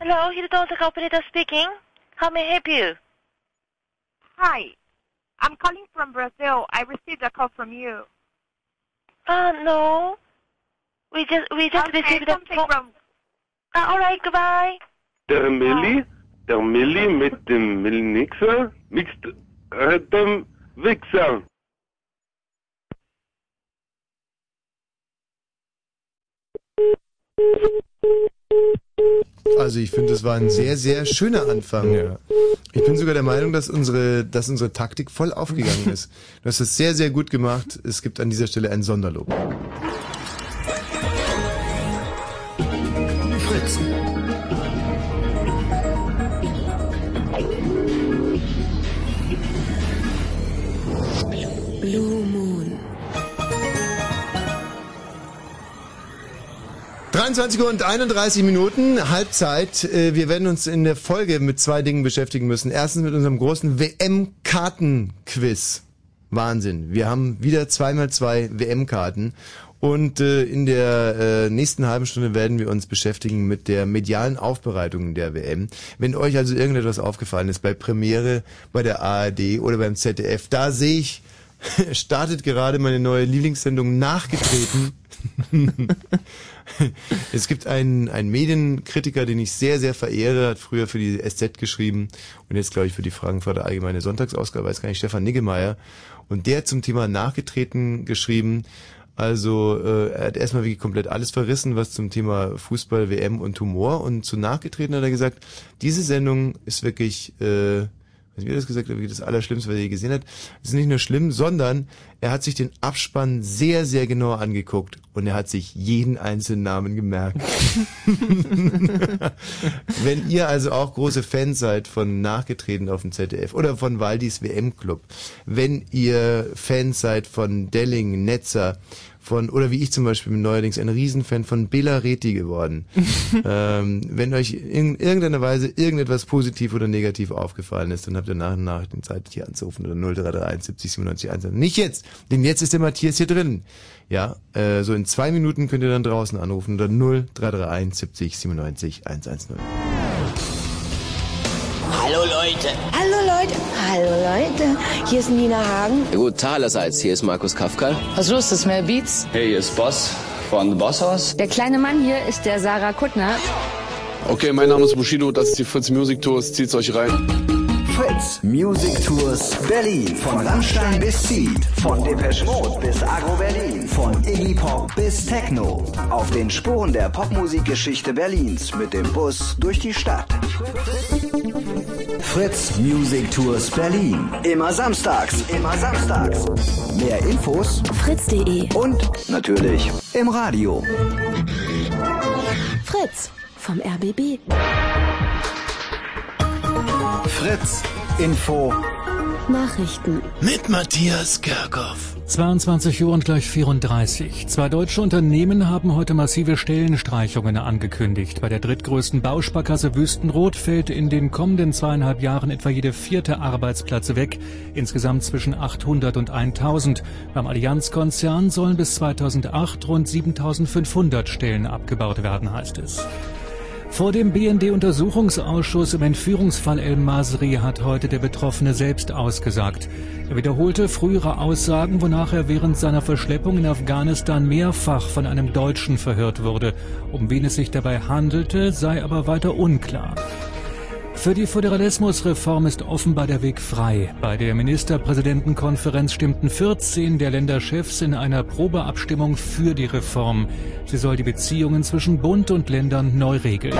Hello, Hilton, Osaka operator speaking. How may I help you? Hi. I'm calling from Brazil. I received a call from you. Uh, no. We just we just Okay, received a call. from Uh, all right, goodbye. Der Milli, der Milli mit dem Milnixer mixt mit dem Wichser. Also ich finde, das war ein sehr, sehr schöner Anfang. Ich bin sogar der Meinung, dass unsere, dass unsere Taktik voll aufgegangen ist. Du hast das sehr, sehr gut gemacht. Es gibt an dieser Stelle ein Sonderlob. 23 Uhr und 31 Minuten, Halbzeit. Äh, Wir werden uns in der Folge mit zwei Dingen beschäftigen müssen. Erstens mit unserem großen WM-Karten-Quiz. Wahnsinn. Wir haben wieder zweimal zwei WM-Karten. Und äh, in der äh, nächsten halben Stunde werden wir uns beschäftigen mit der medialen Aufbereitung der WM. Wenn euch also irgendetwas aufgefallen ist bei Premiere, bei der ARD oder beim ZDF, da sehe ich, startet gerade meine neue Lieblingssendung nachgetreten. es gibt einen, einen Medienkritiker, den ich sehr, sehr verehre, hat früher für die SZ geschrieben und jetzt, glaube ich, für die Fragenfurter Allgemeine Sonntagsausgabe, weiß gar nicht, Stefan Niggemeier. Und der hat zum Thema nachgetreten geschrieben, also äh, er hat erstmal wirklich komplett alles verrissen, was zum Thema Fußball, WM und Humor. Und zu nachgetreten hat er gesagt, diese Sendung ist wirklich, äh, wie er das gesagt wirklich das Allerschlimmste, was er je gesehen hat. Es ist nicht nur schlimm, sondern er hat sich den Abspann sehr, sehr genau angeguckt und er hat sich jeden einzelnen Namen gemerkt. Wenn ihr also auch große Fans seid von Nachgetreten auf dem ZDF oder von Waldis WM Club, wenn ihr Fans seid von Delling, Netzer, von, oder wie ich zum Beispiel bin neuerdings ein Riesenfan von Bela Reti geworden. ähm, wenn euch in irgendeiner Weise irgendetwas positiv oder negativ aufgefallen ist, dann habt ihr nach und nach den Zeit hier anzurufen oder 0331 70 97 1. Nicht jetzt, denn jetzt ist der Matthias hier drin. Ja, äh, so in zwei Minuten könnt ihr dann draußen anrufen unter 0331 70 97 110. Hallo Leute. Hallo. Hallo Leute. Hier ist Nina Hagen. Ja, gut, allerseits. Hier ist Markus Kafka. Was los, das mehr Beats? Hey, hier ist Boss von The Boss House. Der kleine Mann hier ist der Sarah Kuttner. Okay, mein Name ist Bushido, das ist die Fritz Music Tours, zieht's euch rein. Fritz Music Tours Berlin. Von Rammstein bis Seed. Von Depeche Mode bis Agro Berlin. Von Iggy Pop bis Techno. Auf den Spuren der Popmusikgeschichte Berlins mit dem Bus durch die Stadt. Fritz Music Tours Berlin. Immer samstags. Immer samstags. Mehr Infos fritz.de und natürlich im Radio. Fritz vom RBB. Fritz Info Nachrichten mit Matthias Kerkhoff. 22 Uhr und gleich 34. Zwei deutsche Unternehmen haben heute massive Stellenstreichungen angekündigt. Bei der drittgrößten Bausparkasse Wüstenrot fällt in den kommenden zweieinhalb Jahren etwa jede vierte Arbeitsplatz weg. Insgesamt zwischen 800 und 1000. Beim Allianz-Konzern sollen bis 2008 rund 7500 Stellen abgebaut werden, heißt es. Vor dem BND-Untersuchungsausschuss im Entführungsfall El Masri hat heute der Betroffene selbst ausgesagt. Er wiederholte frühere Aussagen, wonach er während seiner Verschleppung in Afghanistan mehrfach von einem Deutschen verhört wurde. Um wen es sich dabei handelte, sei aber weiter unklar. Für die Föderalismusreform ist offenbar der Weg frei. Bei der Ministerpräsidentenkonferenz stimmten 14 der Länderchefs in einer Probeabstimmung für die Reform. Sie soll die Beziehungen zwischen Bund und Ländern neu regeln.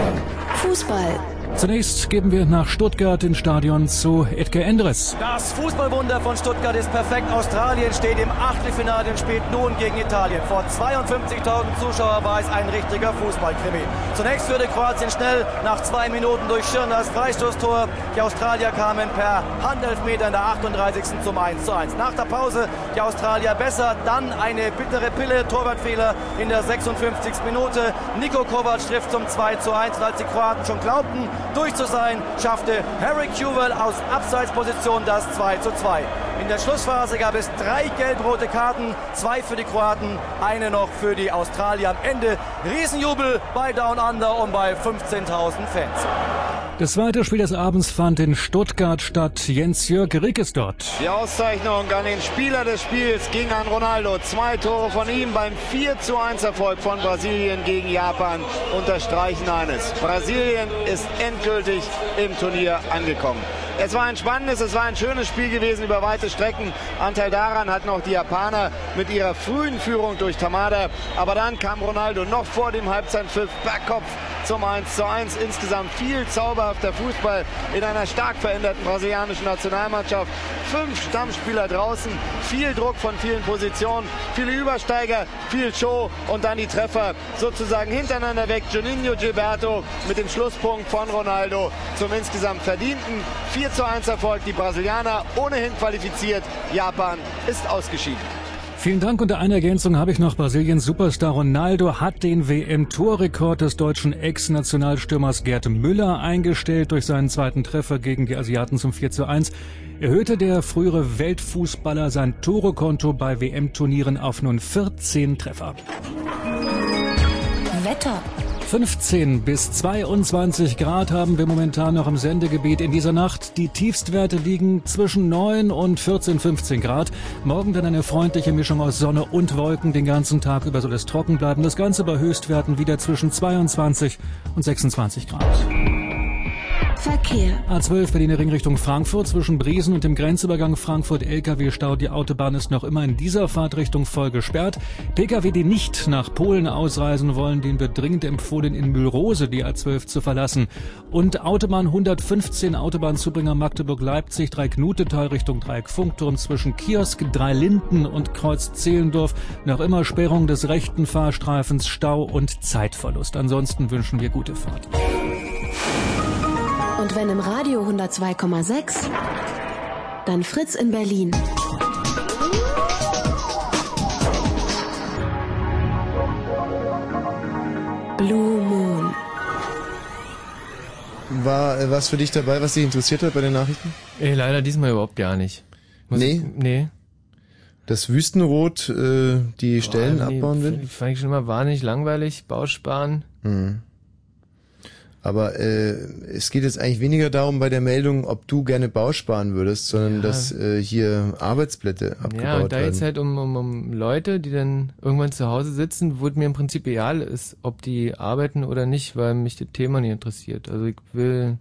Fußball. Zunächst geben wir nach Stuttgart ins Stadion zu Edgar Endres. Das Fußballwunder von Stuttgart ist perfekt. Australien steht im Achtelfinale und spielt nun gegen Italien. Vor 52.000 Zuschauern war es ein richtiger Fußballkrimi. Zunächst führte Kroatien schnell nach zwei Minuten durch Schirn das Freistoßtor. Die Australier kamen per Handelfmeter in der 38. zum 1 zu 1. Nach der Pause die Australier besser, dann eine bittere Pille, Torwartfehler in der 56. Minute. Niko Kovac trifft zum 2 zu 1. Und als die Kroaten schon glaubten, durch zu sein, schaffte Harry Kewell aus Abseitsposition das 2 zu 2. In der Schlussphase gab es drei gelb-rote Karten, zwei für die Kroaten, eine noch für die Australier. Am Ende Riesenjubel bei Down Under und bei 15.000 Fans. Das zweite Spiel des Abends fand in Stuttgart statt. Jens-Jörg Rick ist dort. Die Auszeichnung an den Spieler des Spiels ging an Ronaldo. Zwei Tore von ihm beim 4 zu 1 Erfolg von Brasilien gegen Japan unterstreichen eines. Brasilien ist endgültig im Turnier angekommen. Es war ein spannendes, es war ein schönes Spiel gewesen über weite Strecken. Anteil daran hatten auch die Japaner mit ihrer frühen Führung durch Tamada. Aber dann kam Ronaldo noch vor dem Halbzeitpfiff Bergkopf zum 1 zu 1. Insgesamt viel zauberhafter Fußball in einer stark veränderten brasilianischen Nationalmannschaft. Fünf Stammspieler draußen, viel Druck von vielen Positionen, viele Übersteiger, viel Show und dann die Treffer sozusagen hintereinander weg. Juninho Gilberto mit dem Schlusspunkt von Ronaldo zum insgesamt verdienten 4 zu 1 Erfolg. Die Brasilianer ohnehin qualifiziert. Japan ist ausgeschieden. Vielen Dank. Unter einer Ergänzung habe ich noch Brasiliens Superstar Ronaldo hat den WM-Torrekord des deutschen Ex-Nationalstürmers Gerd Müller eingestellt durch seinen zweiten Treffer gegen die Asiaten zum 4 zu 1. Erhöhte der frühere Weltfußballer sein Torekonto bei WM-Turnieren auf nun 14 Treffer. Wetter. 15 bis 22 Grad haben wir momentan noch im Sendegebiet in dieser Nacht. Die Tiefstwerte liegen zwischen 9 und 14, 15 Grad. Morgen dann eine freundliche Mischung aus Sonne und Wolken. Den ganzen Tag über soll es trocken bleiben. Das Ganze bei Höchstwerten wieder zwischen 22 und 26 Grad. Verkehr. A12 Berliner Ring Richtung Frankfurt zwischen Briesen und dem Grenzübergang Frankfurt-LKW-Stau. Die Autobahn ist noch immer in dieser Fahrtrichtung voll gesperrt. Pkw, die nicht nach Polen ausreisen wollen, denen wird dringend empfohlen, in Mühlrose die A12 zu verlassen. Und Autobahn 115 Autobahnzubringer Magdeburg-Leipzig, Dreieck-Nutetal Richtung Dreieck-Funkturm zwischen Kiosk, Dreilinden und Kreuz Zehlendorf. Noch immer Sperrung des rechten Fahrstreifens, Stau und Zeitverlust. Ansonsten wünschen wir gute Fahrt. Und wenn im Radio 102,6, dann Fritz in Berlin. Blue Moon. War äh, was für dich dabei, was dich interessiert hat bei den Nachrichten? Ey, leider diesmal überhaupt gar nicht. Was nee? Ich, nee. Das Wüstenrot, äh, die Boah, Stellen nee, abbauen will? Fand ich schon immer wahnsinnig langweilig, Bausparen. Mhm. Aber äh, es geht jetzt eigentlich weniger darum bei der Meldung, ob du gerne Bau sparen würdest, sondern Ja. dass äh, hier Arbeitsplätze abgebaut Ja, und da werden. jetzt halt um, um, um Leute, die dann irgendwann zu Hause sitzen, wo es mir im Prinzip egal ist, ob die arbeiten oder nicht, weil mich das Thema nicht interessiert. Also ich will,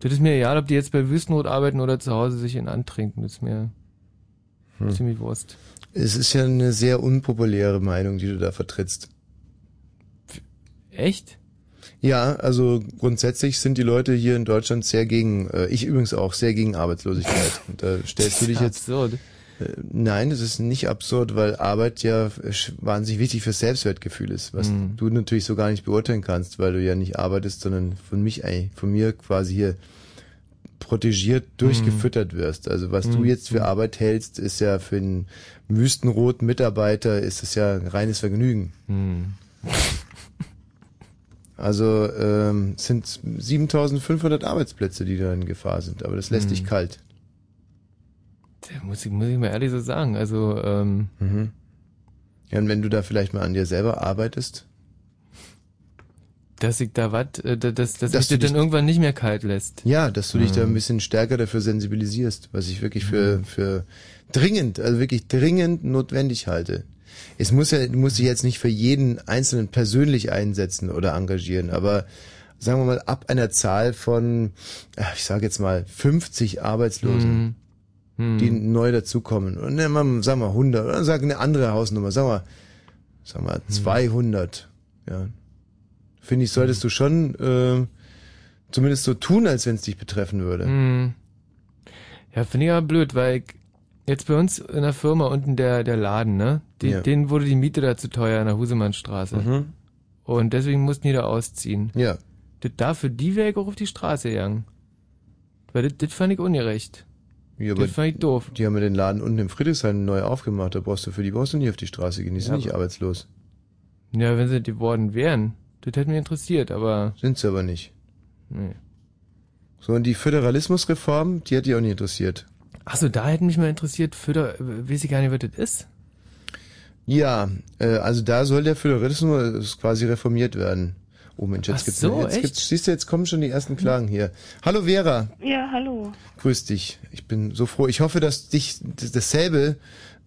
das ist mir egal, ob die jetzt bei Wüstenrot arbeiten oder zu Hause sich in antrinken. Das ist mir Hm. ziemlich Wurst. Es ist ja eine sehr unpopuläre Meinung, die du da vertrittst. Echt? Ja, also grundsätzlich sind die Leute hier in Deutschland sehr gegen, äh, ich übrigens auch, sehr gegen Arbeitslosigkeit. Und da stellst du dich jetzt. Absurd. Äh, nein, das ist nicht absurd, weil Arbeit ja wahnsinnig wichtig fürs Selbstwertgefühl ist, was Mhm. du natürlich so gar nicht beurteilen kannst, weil du ja nicht arbeitest, sondern von mich von mir quasi hier protegiert durchgefüttert wirst. Also was du Mhm. jetzt für Arbeit hältst, ist ja für einen wüstenroten Mitarbeiter ist es ja reines Vergnügen. Hm. Also ähm, sind 7500 Arbeitsplätze, die da in Gefahr sind, aber das lässt Hm. dich kalt. Da muss ich, muss ich mal ehrlich so sagen. Also, ähm, Mhm. Ja, und wenn du da vielleicht mal an dir selber arbeitest, dass ich da was, äh, dass, dass, dass mich du das dann irgendwann nicht mehr kalt lässt. ja, dass du dich da Mhm. ein bisschen stärker dafür sensibilisierst, was ich wirklich für, für dringend, also wirklich dringend notwendig halte. Es muss ja, du musst dich jetzt nicht für jeden Einzelnen persönlich einsetzen oder engagieren, aber sagen wir mal, ab einer Zahl von, ach, ich sage jetzt mal, 50 Arbeitslosen, Mhm. die neu dazukommen, und dann mal, sagen wir 100, oder sag eine andere Hausnummer, sagen wir, sagen wir 200, ja. Finde ich, solltest du schon äh, zumindest so tun, als wenn es dich betreffen würde. Hm. Ja, finde ich aber blöd, weil ich, jetzt bei uns in der Firma unten der, der Laden, ne? Die, Ja. Denen wurde die Miete da zu teuer in der Husemannstraße. Mhm. Und deswegen mussten die da ausziehen. Ja. Das dafür die wäre ich auch auf die Straße gegangen. Weil das, das fand ich ungerecht. Ja, aber das fand ich doof. Die haben ja den Laden unten im Friedrichshain neu aufgemacht, da brauchst du für die brauchst du nicht auf die Straße gehen, die sind Ja, nicht arbeitslos. Ja, wenn sie die worden wären. Das hätte mich interessiert, aber. Sind sie aber nicht. Nee. So, und die Föderalismusreform, die hat die auch nicht interessiert. Achso, da hätte mich mal interessiert, Föder, äh, weiß ich gar nicht, was das ist. Ja, äh, also da soll der Föderalismus quasi reformiert werden. Oh Mensch, jetzt Ach gibt's so, jetzt, echt? gibt's, siehst du, jetzt kommen schon die ersten Klagen hier. Hallo Vera, Ja, hallo. grüß dich. Ich bin so froh. Ich hoffe, dass dich dasselbe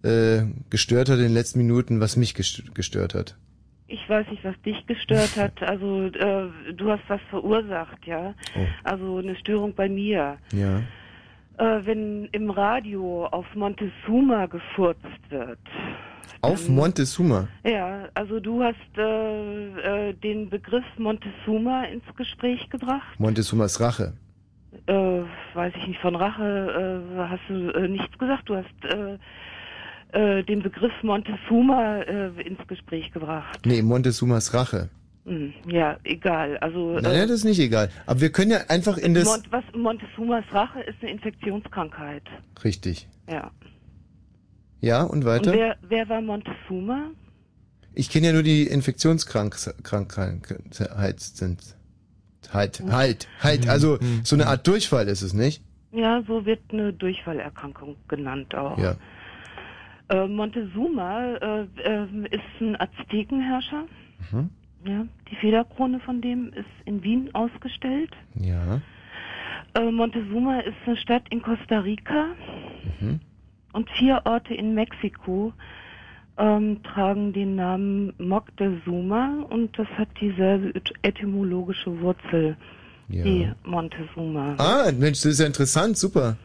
äh, gestört hat in den letzten Minuten, was mich gest- gestört hat. Ich weiß nicht, was dich gestört hat. Also äh, du hast was verursacht, ja. Oh. Also eine Störung bei mir. Ja. Äh, wenn im Radio auf Montezuma gefurzt wird. Auf Montezuma. Ja, also du hast äh, äh, den Begriff Montezuma ins Gespräch gebracht. Montezumas Rache. Äh, weiß ich nicht, von Rache äh, hast du äh, nichts gesagt. Du hast äh, äh, den Begriff Montezuma äh, ins Gespräch gebracht. Nee, Montezumas Rache. Hm, ja, egal. Also Naja, das ist nicht egal. Aber wir können ja einfach in das... Mont was Montezumas Rache ist eine Infektionskrankheit. Richtig. Ja. Ja, und weiter? Und wer, wer war Montezuma? Ich kenne ja nur die Infektionskrankheit sind. Halt, halt, halt. Also so eine Art Durchfall ist es nicht? Ja, so wird eine Durchfallerkrankung genannt auch. Ja. Äh, Montezuma äh, äh, ist ein Aztekenherrscher. Mhm. Ja, die Federkrone von dem ist in Wien ausgestellt. Ja. Äh, Montezuma ist eine Stadt in Costa Rica Mhm. und vier Orte in Mexiko ähm, tragen den Namen Moctezuma und das hat dieselbe et- etymologische Wurzel Ja. wie Montezuma. Ah, Mensch, das ist ja interessant, super.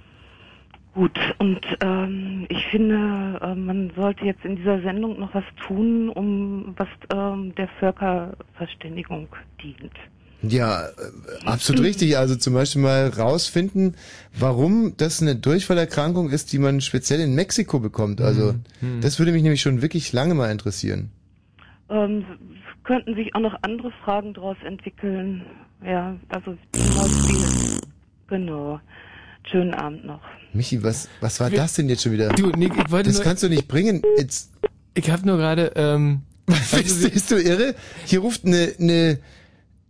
Gut, und ähm, ich finde, äh, man sollte jetzt in dieser Sendung noch was tun, um was ähm, der Völkerverständigung dient. Ja, äh, absolut richtig. Also zum Beispiel mal rausfinden, warum das eine Durchfallerkrankung ist, die man speziell in Mexiko bekommt. Also Mhm. das würde mich nämlich schon wirklich lange mal interessieren. Ähm, es könnten sich auch noch andere Fragen daraus entwickeln. Ja, also genau. Schönen Abend noch. Michi, was, was war Wir- das denn jetzt schon wieder? Du, Nick, ich wollte das nur- kannst du nicht bringen. Jetzt, Ich habe nur gerade, ähm, Bist, du- bist du irre? Hier ruft eine, eine,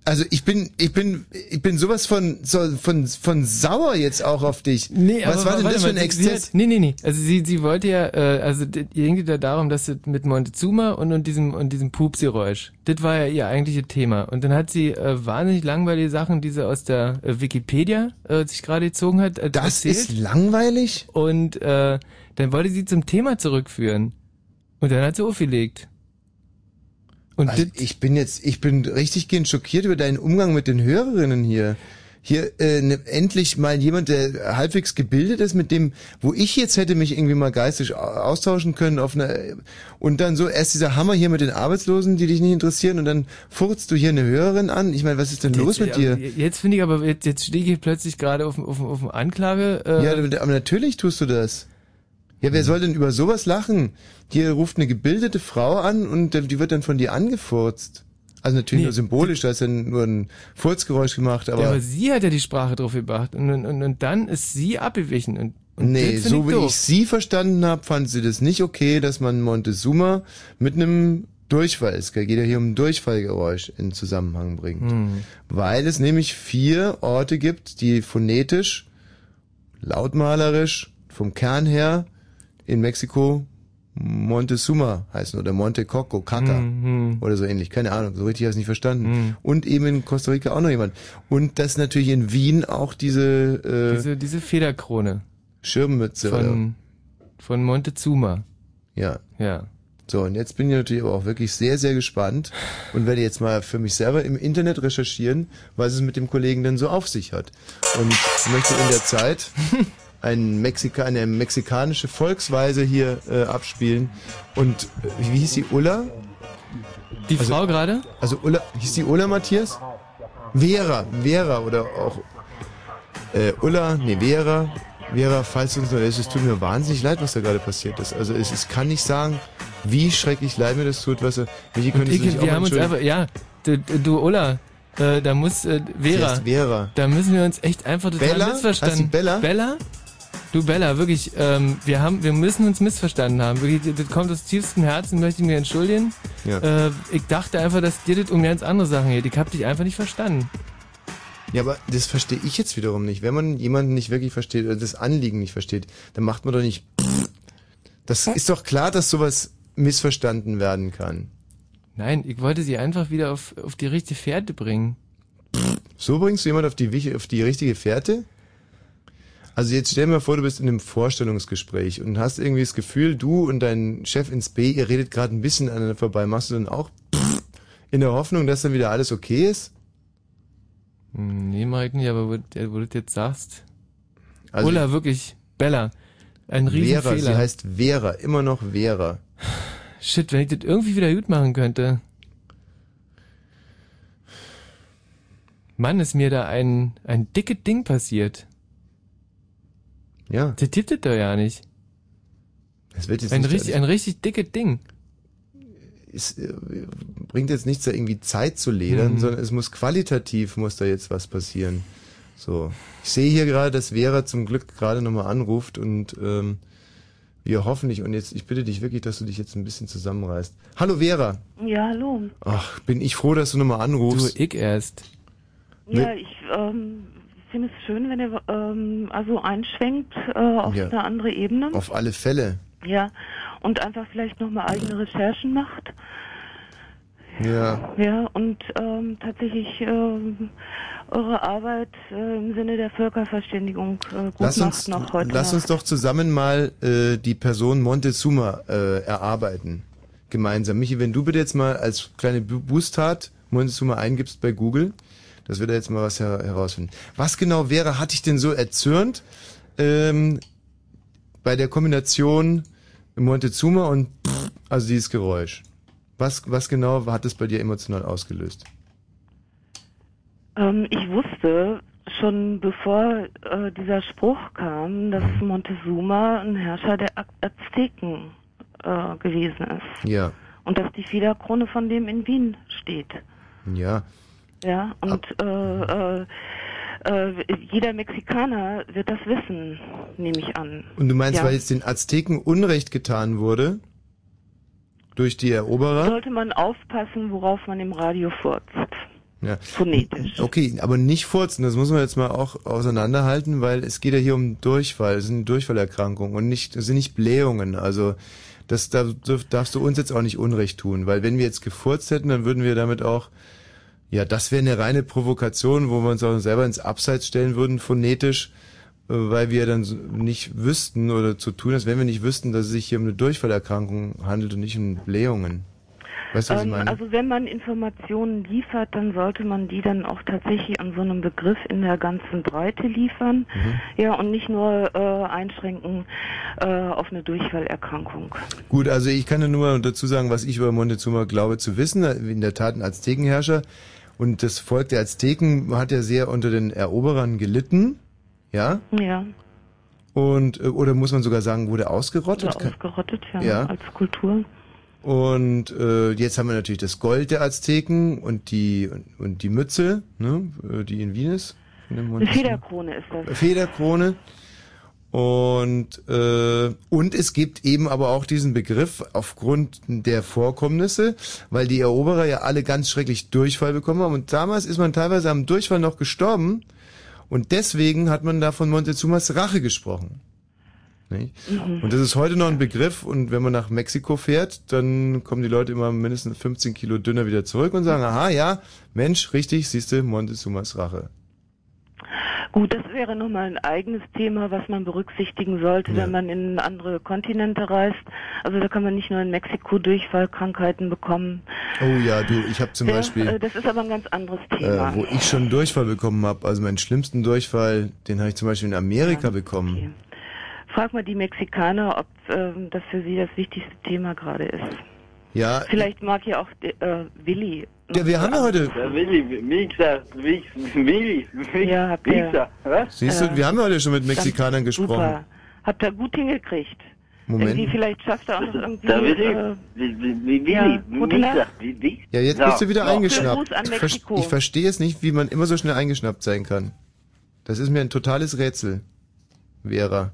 also ich bin, ich bin, ich bin sowas von, so, von, von sauer jetzt auch auf dich. Nee, Was aber war denn das für ein sie Exzess? Nee, nee, nee. Also sie, sie wollte ja, äh, also ihr ging da darum, dass sie mit Montezuma und, und diesem und diesem Pupsgeräusch, das war ja ihr eigentliches Thema. Und dann hat sie äh, wahnsinnig langweilige Sachen, die sie aus der äh, Wikipedia äh, sich gerade gezogen hat. Äh, Das erzählt. ist langweilig? Und äh, dann wollte sie zum Thema zurückführen. Und dann hat sie aufgelegt. Und also ich bin jetzt, ich bin richtig gehend schockiert über deinen Umgang mit den Hörerinnen hier. Hier äh, ne, endlich mal jemand, der halbwegs gebildet ist, mit dem, wo ich jetzt hätte mich irgendwie mal geistig au- austauschen können auf einer und dann so erst dieser Hammer hier mit den Arbeitslosen, die dich nicht interessieren und dann furzt du hier eine Hörerin an. Ich meine, was ist denn los mit jetzt, dir? Jetzt finde ich aber, jetzt, jetzt stehe ich plötzlich gerade auf, dem- auf, auf dem Anklage. Äh, Ja, aber natürlich tust du das. Ja, wer soll denn über sowas lachen? Hier ruft eine gebildete Frau an und äh, die wird dann von dir angefurzt. Also natürlich Nee. nur symbolisch, da ist dann nur ein Furzgeräusch gemacht, aber, ja, aber sie hat ja die Sprache drauf gebracht und, und, und, dann ist sie abgewichen. Und, und nee, so wie ich sie verstanden habe, fand sie das nicht okay, dass man Montezuma mit einem Durchfall, es geht ja hier um ein Durchfallgeräusch in Zusammenhang bringt. Hm. Weil es nämlich vier Orte gibt, die phonetisch, lautmalerisch, vom Kern her in Mexiko Montezuma heißen oder Monte Coco, Caca Mhm. oder so ähnlich. Keine Ahnung, so richtig habe ich es nicht verstanden. Und eben in Costa Rica auch noch jemand. Und das natürlich in Wien auch diese, äh, Diese, diese Federkrone Schirmmütze. oder? von, von Montezuma. Ja. Ja. So, und jetzt bin ich natürlich aber auch wirklich sehr, sehr gespannt und werde jetzt mal für mich selber im Internet recherchieren, was es mit dem Kollegen denn so auf sich hat. Und möchte in der Zeit ein Mexika, eine mexikanische Volksweise hier äh, abspielen. Und äh, wie hieß die Ulla? Die Frau gerade? Also Ulla, hieß die Ulla Matthias? Vera, Vera oder auch äh, Ulla, nee, Vera. Vera, falls du uns noch ist, es tut mir wahnsinnig leid, was da gerade passiert ist. Also es, es kann nicht sagen, wie schrecklich leid mir das tut, was er. Michi, Und könntest du ich, dich auch wir haben uns einfach, ja, du, du Ulla, äh, da muss äh, Vera, Vera. da müssen wir uns echt einfach total Bella? missverstanden. Bella? Bella? Du Bella, wirklich, ähm, wir haben, wir müssen uns missverstanden haben. Wirklich, das kommt aus tiefstem Herzen, möchte ich mir entschuldigen. Ja. Äh, ich dachte einfach, dass dir das um ganz andere Sachen geht. Ich hab dich einfach nicht verstanden. Ja, aber das verstehe ich jetzt wiederum nicht. Wenn man jemanden nicht wirklich versteht oder das Anliegen nicht versteht, dann macht man doch nicht. Das ist doch klar, dass sowas missverstanden werden kann. Nein, ich wollte sie einfach wieder auf, auf die richtige Fährte bringen. So bringst du jemand auf die, auf die richtige Fährte? Also jetzt stell mal vor, du bist in einem Vorstellungsgespräch und hast irgendwie das Gefühl, du und dein Chef ins B, ihr redet gerade ein bisschen aneinander vorbei. Machst du dann auch in der Hoffnung, dass dann wieder alles okay ist? Hm, Nee, mach ich nicht, aber wo, wo du das jetzt sagst. Also- Ulla, wirklich, Bella. Ein Vera, Riesenfehler. sie heißt Vera, immer noch Vera. Shit, wenn ich das irgendwie wieder gut machen könnte. Mann, ist mir da ein, ein dickes Ding passiert. Ja. Der tippt das doch ja nicht. Das wird jetzt Ein nicht richtig, ein richtig dickes Ding. es äh, bringt jetzt nichts, da irgendwie Zeit zu ledern, Mhm. sondern es muss qualitativ, muss da jetzt was passieren. So. Ich sehe hier gerade, dass Vera zum Glück gerade nochmal anruft und ähm, wir hoffen nicht, und jetzt, ich bitte dich wirklich, dass du dich jetzt ein bisschen zusammenreißt. Hallo Vera. Ja, hallo. Ach, bin ich froh, dass du nochmal anrufst. Du, ich erst. Ja, ich ähm, finde es schön, wenn ihr ähm, also einschwenkt äh, auf Ja. eine andere Ebene. Auf alle Fälle. Ja, und einfach vielleicht nochmal eigene Recherchen macht. Ja. Ja, und ähm, tatsächlich ähm, eure Arbeit äh, im Sinne der Völkerverständigung äh, gut Lass macht uns, noch heute. lass uns Nacht. doch zusammen mal äh, die Person Montezuma äh, erarbeiten. Gemeinsam. Michi, wenn du bitte jetzt mal als kleine Bu- Boostart Montezuma eingibst bei Google, dass wir da jetzt mal was her herausfinden. Was genau wäre, hat dich denn so erzürnt ähm, bei der Kombination Montezuma und pff, also dieses Geräusch? Was, was genau hat es bei dir emotional ausgelöst? Ähm, ich wusste schon bevor äh, dieser Spruch kam, dass Mhm. Montezuma ein Herrscher der Az- Azteken äh, gewesen ist. Ja, Und dass die Federkrone von dem in Wien steht. ja. Ja, und äh, äh, äh, jeder Mexikaner wird das wissen, nehme ich an. Und du meinst, ja. weil jetzt den Azteken Unrecht getan wurde? durch die Eroberer. Sollte man aufpassen, worauf man im Radio furzt. Ja. Phonetisch. Okay, aber nicht furzen, das muss man jetzt mal auch auseinanderhalten, weil es geht ja hier um Durchfall, es sind Durchfallerkrankungen und nicht, es sind nicht Blähungen. Also das da dürf- darfst du uns jetzt auch nicht Unrecht tun, weil wenn wir jetzt gefurzt hätten, dann würden wir damit auch, ja, das wäre eine reine Provokation, wo wir uns auch selber ins Abseits stellen würden, phonetisch, äh, weil wir dann nicht wüssten oder zu tun ist, wenn wir nicht wüssten, dass es sich hier um eine Durchfallerkrankung handelt und nicht um Blähungen. Weißt du, was ich Ähm, meine? also wenn man Informationen liefert, dann sollte man die dann auch tatsächlich an so einem Begriff in der ganzen Breite liefern. Mhm. Ja, und nicht nur äh, einschränken äh, auf eine Durchfallerkrankung. Gut, also ich kann nur mal dazu sagen, was ich über Montezuma glaube zu wissen. In der Tat ein Aztekenherrscher. Und das Volk der Azteken hat ja sehr unter den Eroberern gelitten. Ja? Ja, Und, äh, oder muss man sogar sagen, wurde ausgerottet? oder ausgerottet, ja, Ja. als Kultur. Und äh, jetzt haben wir natürlich das Gold der Azteken und die und, und die Mütze, ne, äh, die in Wien ist. Eine. Federkrone ist das. Federkrone. Und, äh, und es gibt eben aber auch diesen Begriff aufgrund der Vorkommnisse, weil die Eroberer ja alle ganz schrecklich Durchfall bekommen haben. Und damals ist man teilweise am Durchfall noch gestorben. Und deswegen hat man da von Montezumas Rache gesprochen. Mhm. Und das ist heute noch ein Begriff. Und wenn man nach Mexiko fährt, dann kommen die Leute immer mindestens 15 Kilo dünner wieder zurück und sagen, aha, ja, Mensch, richtig, siehste, Montezumas Rache. Gut, das wäre nochmal ein eigenes Thema, was man berücksichtigen sollte, wenn man in andere Kontinente reist. Also da kann man nicht nur in Mexiko Durchfallkrankheiten bekommen. Oh ja, du, ich habe zum Ja, Beispiel... äh, das ist aber ein ganz anderes Thema. Äh, wo ich schon Durchfall bekommen habe, also meinen schlimmsten Durchfall, den habe ich zum Beispiel in Amerika bekommen. Frag mal die Mexikaner, ob ähm, das für sie das wichtigste Thema gerade ist. Ja, Vielleicht mag ja auch äh, Willi. Ja, wir haben ja heute- Der Willi, Mixer, Wix, Willi, Ja, Mixer, was? siehst du, wir haben ja heute schon mit Mexikanern gesprochen. Super. Habt ihr gut hingekriegt. Moment. Irgendwie vielleicht schafft er auch noch irgendwie. Willi, äh, Wie- wie- wie- ja, gute Nacht. Ja, jetzt So, bist du wieder so. eingeschnappt. Ich, ich verstehe es nicht, wie man immer so schnell eingeschnappt sein kann. Das ist mir ein totales Rätsel, Vera.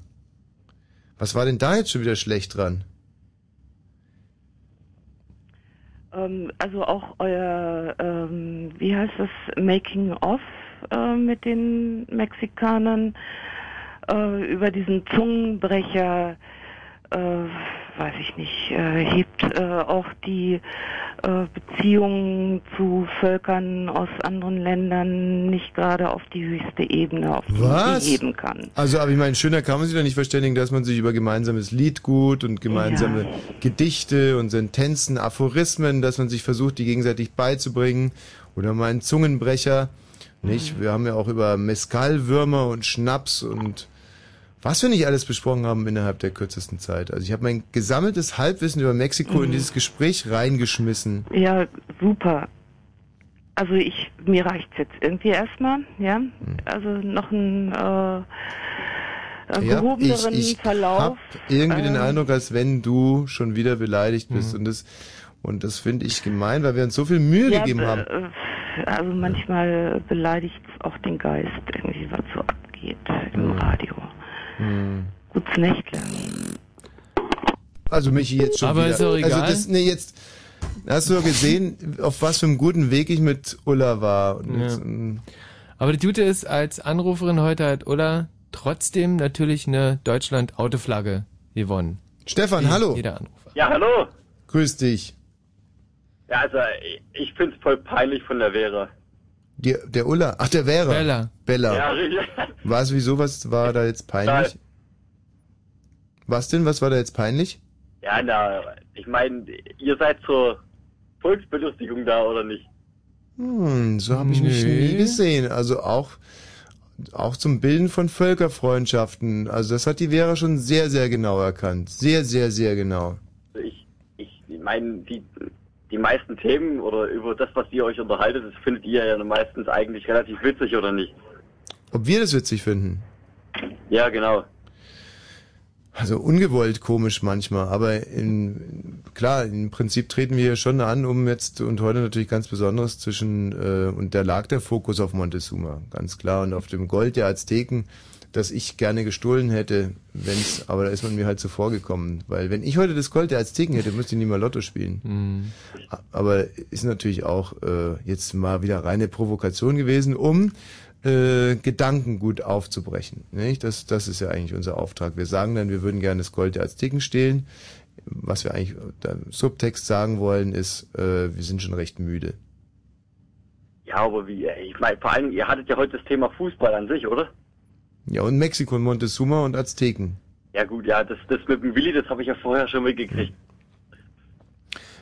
Was war denn da jetzt schon wieder schlecht dran? Ähm, also auch euer, ähm, wie heißt das, Making of äh, mit den Mexikanern äh, über diesen Zungenbrecher, äh, weiß ich nicht, äh, hebt äh, auch die äh, Beziehungen zu Völkern aus anderen Ländern nicht gerade auf die höchste Ebene, auf die Was? sie heben kann. Also, aber ich meine, schöner kann man sich doch nicht verständigen, dass man sich über gemeinsames Liedgut und gemeinsame Gedichte und Sentenzen, Aphorismen, dass man sich versucht, die gegenseitig beizubringen. Oder mal einen Zungenbrecher. Nicht? Wir haben ja auch über Mescalwürmer und Schnaps und was wir nicht alles besprochen haben innerhalb der kürzesten Zeit. Also ich habe mein gesammeltes Halbwissen über Mexiko in Mhm. dieses Gespräch reingeschmissen. Ja, super. Also ich, mir reicht's jetzt irgendwie erstmal, ja. Hm. Also noch ein äh, äh, Ja, ich gehobeneren ich Verlauf. hab irgendwie den Ähm, Eindruck, als wenn du schon wieder beleidigt Mhm. bist und das und das finde ich gemein, weil wir uns so viel Mühe ja, gegeben haben. äh, Also manchmal beleidigt auch den Geist irgendwie, was so abgeht im Radio. Hm. Gutes Nächtle. Also Michi jetzt schon Aber wieder. ist doch egal. Also das, nee, jetzt hast du gesehen, auf was für einem guten Weg ich mit Ulla war. Und Ja. jetzt, ähm, Aber die Gute ist, als Anruferin heute hat Ulla trotzdem natürlich eine Deutschland-Autoflagge gewonnen. Stefan, Wie hallo. Jeder Anrufer. Ja, hallo. Grüß dich. Ja, also ich- ich find's voll peinlich von der Vera. Die, der Ulla, ach der Vera. Bella. Bella. Ja, richtig. Was, wieso, was war da jetzt peinlich? Was denn, was war da jetzt peinlich? Ja, na, ich meine, ihr seid zur Volksbelustigung da, oder nicht? Hm, so habe ich mich nie gesehen. Also auch, auch zum Bilden von Völkerfreundschaften. Also das hat die Vera schon sehr, sehr genau erkannt. Sehr, sehr, sehr genau. Also ich, ich meine, die, die meisten Themen oder über das, was ihr euch unterhaltet, das findet ihr ja meistens eigentlich relativ witzig, oder nicht? Ob wir das witzig finden? Ja, genau. Also ungewollt komisch manchmal, aber in, klar, im Prinzip treten wir hier schon an, um jetzt und heute natürlich ganz Besonderes zwischen, äh, und da lag der Fokus auf Montezuma, ganz klar, und auf dem Gold der Azteken dass ich gerne gestohlen hätte, wenn's, aber da ist man mir halt zuvor gekommen. Weil wenn ich heute das Gold der Azteken hätte, müsste ich nicht mal Lotto spielen. Mhm. Aber ist natürlich auch äh, jetzt mal wieder reine Provokation gewesen, um äh, Gedanken gut aufzubrechen. Nicht? Das, das ist ja eigentlich unser Auftrag. Wir sagen dann, wir würden gerne das Gold der Azteken stehlen. Was wir eigentlich da im Subtext sagen wollen, ist, äh, wir sind schon recht müde. Ja, aber wie, ey, ich meine, vor allem, ihr hattet ja heute das Thema Fußball an sich, oder? Ja, und Mexiko und Montezuma und Azteken. Ja gut, ja, das, das mit dem Willi, das habe ich ja vorher schon mitgekriegt.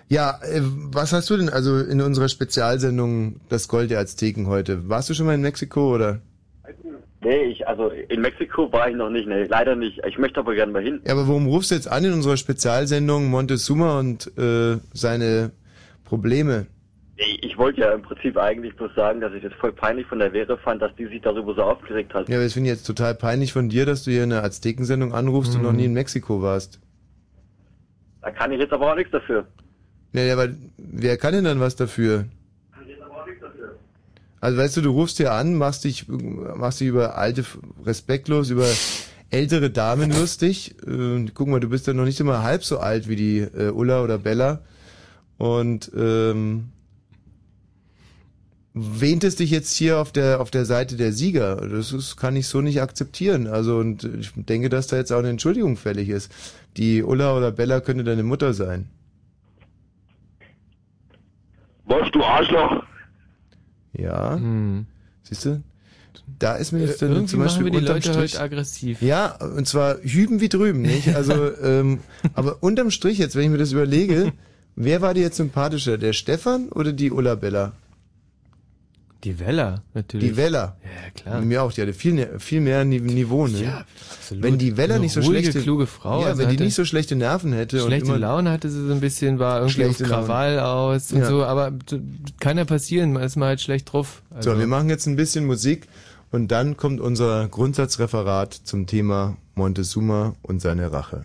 Ja, äh, was hast du denn also in unserer Spezialsendung Das Gold der Azteken heute? Warst du schon mal in Mexiko oder? Nee, ich, also in Mexiko war ich noch nicht, nee, leider nicht. Ich möchte aber gerne mal hin. Ja, aber warum rufst du jetzt an in unserer Spezialsendung Montezuma und äh, seine Probleme? Ich wollte ja im Prinzip eigentlich bloß sagen, dass ich das voll peinlich von der Vere fand, dass die sich darüber so aufgeregt hat. Ja, aber das finde ich jetzt total peinlich von dir, dass du hier in einer Aztekensendung anrufst und noch nie in Mexiko warst. Da kann ich jetzt aber auch nichts dafür. Ja, ja, aber wer kann denn dann was dafür? Also weißt du, du rufst hier an, machst dich, machst dich über alte, respektlos, über ältere Damen lustig. Äh, guck mal, du bist ja noch nicht immer halb so alt wie die äh, Ulla oder Bella. Und ähm, wähntest dich jetzt hier auf der auf der Seite der Sieger. Das ist, kann ich so nicht akzeptieren. Also und ich denke, dass da jetzt auch eine Entschuldigung fällig ist. Die Ulla oder Bella könnte deine Mutter sein. Was, du Arschloch? Ja. Siehst du? Da ist mir Äh, jetzt dann irgendwie zum Beispiel machen wir die unterm Leute Strich, heute aggressiv. Ja, und zwar hüben wie drüben, nicht? Also, ähm, aber unterm Strich jetzt, wenn ich mir das überlege, wer war dir jetzt sympathischer, der Stefan oder die Ulla Bella? Die Wella, natürlich. Die Wella. Ja, klar. Mir auch, die hatte viel, viel mehr Ni- Niveau, ne? Ja, absolut. Wenn die Wella Eine nicht so ruhige, schlechte, kluge Frau, ja, also wenn die nicht so schlechte Nerven hätte Schlechte und Laune hatte sie so ein bisschen, war irgendwie auf Schlechte Laune. Krawall aus und Ja. so, aber kann ja passieren, man ist mal halt schlecht drauf. Also, So, wir machen jetzt ein bisschen Musik und dann kommt unser Grundsatzreferat zum Thema Montezuma und seine Rache.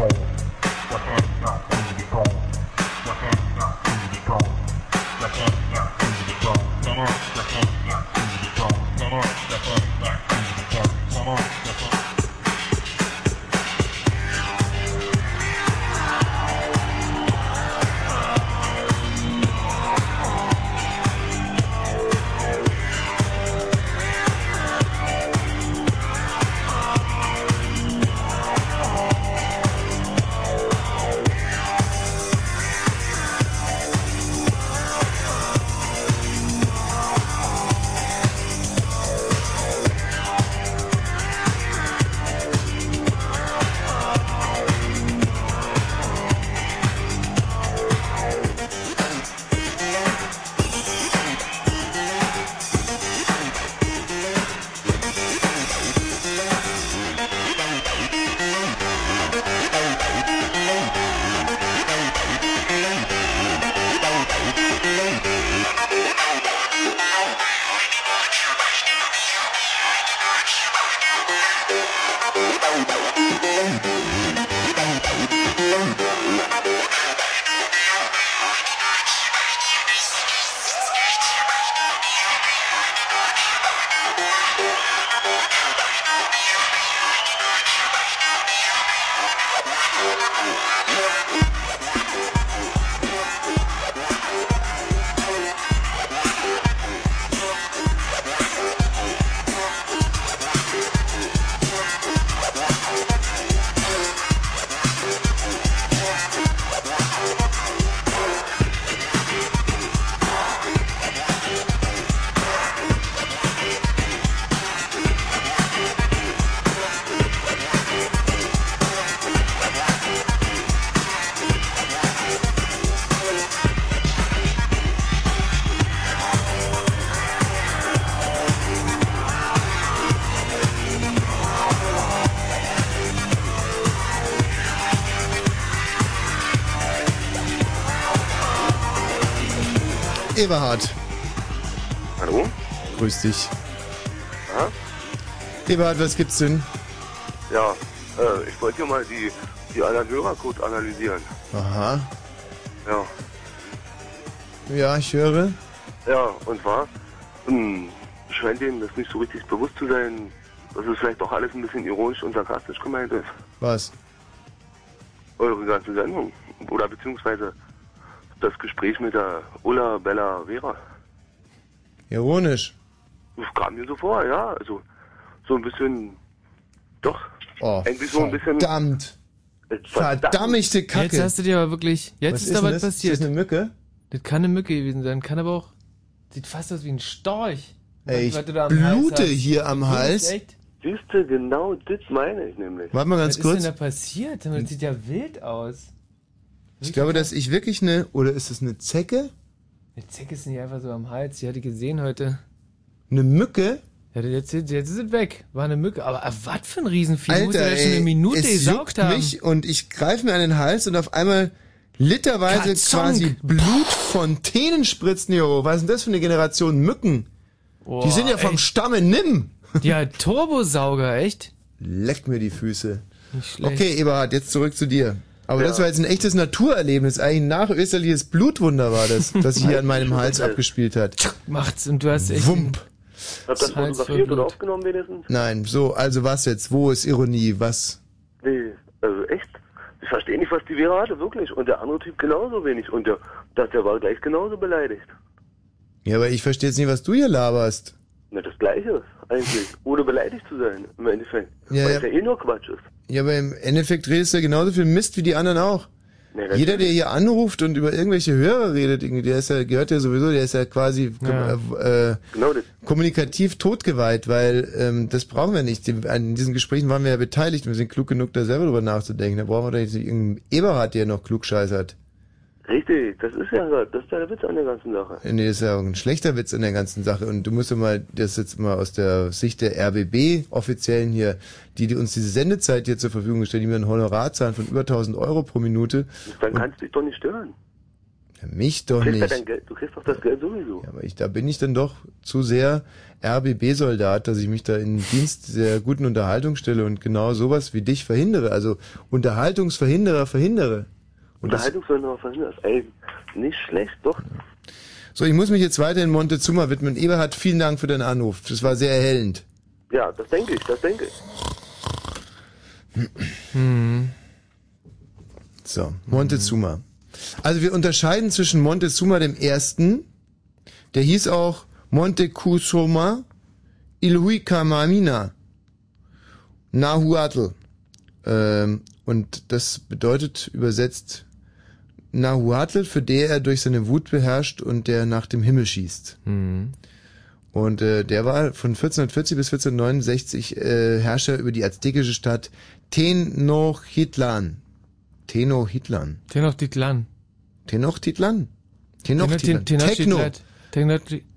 forward. Eberhard. Hallo? Grüß dich. Aha. Eberhard, was gibt's denn? Ja, äh, ich wollte hier mal die, die anderen Hörercode analysieren. Aha. Ja. Ja, ich höre. Ja, und zwar, hm, scheint denen das nicht so richtig bewusst zu sein, dass es vielleicht doch alles ein bisschen ironisch und sarkastisch gemeint ist. Was? Eure ganze Sendung. Oder beziehungsweise das Gespräch mit der Ulla Bella Vera. Ironisch. Das kam mir so vor, ja. Also so ein bisschen, doch. Oh, Irgendwie so ein bisschen. verdammt. Verdammte Kacke. Jetzt hast du dir aber wirklich, jetzt Was ist, ist da denn was das? passiert. Ist das eine Mücke? Das kann eine Mücke gewesen sein, kann aber auch, sieht fast aus wie ein Storch. Ey, ich Was du da am Hals blute hier am Hals. Echt? Siehst du, genau das meine ich nämlich. Warte mal ganz was kurz. ist denn da passiert? Das sieht ja wild aus. Ich glaube, dass ich wirklich eine, oder ist es eine Zecke? Die Zecke ist nicht einfach so am Hals. Die hatte ich gesehen heute. Eine Mücke? Ja, jetzt, jetzt ist es weg. War eine Mücke. Aber äh, was für ein Riesenvieh. Muss Alter, ja schon eine Minute es gesaugt juckt haben. mich und ich greife mir an den Hals und auf einmal literweise Katzonk. quasi Blutfontänen spritzen hier hoch. Was ist denn das für eine Generation Mücken? Boah, die sind ja vom ey. Stamme nimm. Ja, Turbosauger, echt? Leck mir die Füße. Nicht schlecht. Okay, Eberhard, jetzt zurück zu dir. Aber Ja. das war jetzt ein echtes Naturerlebnis. Eigentlich ein nachösterliches Blutwunder war das, das sich hier an meinem Hals abgespielt hat. Macht's und du hast echt. Wump. Habt ihr das fotografiert oder aufgenommen wenigstens? Nein, so, also was jetzt? Wo ist Ironie? Was? Nee, also echt. Ich verstehe nicht, was die Vera hatte, wirklich. Und der andere Typ genauso wenig. Und der, das, der war gleich genauso beleidigt. Ja, aber ich verstehe jetzt nicht, was du hier laberst. Na, das Gleiche eigentlich. Ohne beleidigt zu sein, im Endeffekt. Ja, Weil ja. es ja eh nur Quatsch ist. Ja, aber im Endeffekt redest du ja genauso viel Mist wie die anderen auch. Nee, Jeder, der hier anruft und über irgendwelche Hörer redet, der ist ja, gehört ja sowieso, der ist ja quasi Ja. Äh, äh, Genau kommunikativ totgeweiht, weil ähm, das brauchen wir nicht. An diesen Gesprächen waren wir ja beteiligt. Wir sind klug genug, da selber drüber nachzudenken. Da brauchen wir doch nicht irgendeinen Eberhard, der noch klug scheißert. Richtig, das ist ja das ist ja der Witz an der ganzen Sache. Nee, das ist ja auch ein schlechter Witz in der ganzen Sache. Und du musst ja mal, das jetzt mal aus der Sicht der RBB-Offiziellen hier, die, die uns diese Sendezeit hier zur Verfügung stellen, die mir ein Honorar zahlen von über 1000 Euro pro Minute. Dann kannst du dich doch nicht stören. Ja, mich Du doch ja nicht. dein Geld, du kriegst doch das Geld sowieso. Aber ich, da bin ich dann doch zu sehr RBB-Soldat, dass ich mich da in den Dienst der guten Unterhaltung stelle und genau sowas wie dich verhindere. Also Unterhaltungsverhinderer verhindere. Unterhaltungsfilme verhindert. Ey, nicht schlecht, doch. so, ich muss mich jetzt weiter in Montezuma widmen. Eberhard, vielen Dank für deinen Anruf. Das war sehr erhellend. Ja, das denke ich, das denke ich. Hm. So, Montezuma. Also wir unterscheiden zwischen Montezuma dem Ersten, der hieß auch Montecusoma Ilhuicamamina Nahuatl. Ähm, und das bedeutet übersetzt Nahuatl, für der er durch seine Wut beherrscht und der nach dem Himmel schießt. Hm. Und äh, der war von 1440 bis 1469 äh, Herrscher über die aztekische Stadt Tenochtitlan. Tenochtitlan. Tenochtitlan. Tenochtitlan? Tenochtitlan. Techno.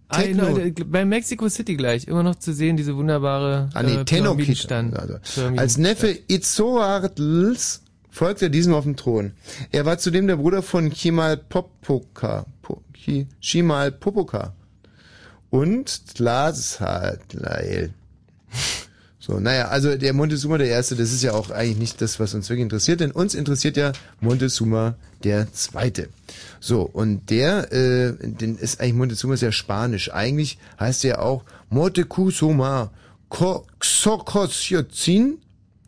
Ah, Techno. bei Mexico City gleich. Immer noch zu sehen, diese wunderbare Ah nee, äh, Tenochtitlan. Also, als Neffe Itzoartls folgte diesem auf den Thron. Er war zudem der Bruder von Chimalpopoca. Po- Chi- Chimalpopoca. Und Tlaxcatl. So, naja, also der Montezuma der Erste, das ist ja auch eigentlich nicht das, was uns wirklich interessiert, denn uns interessiert ja Montezuma der Zweite. So, und der, äh, den ist eigentlich Montezuma ja Spanisch. Eigentlich heißt er ja auch Motecuzoma Xocosyozin,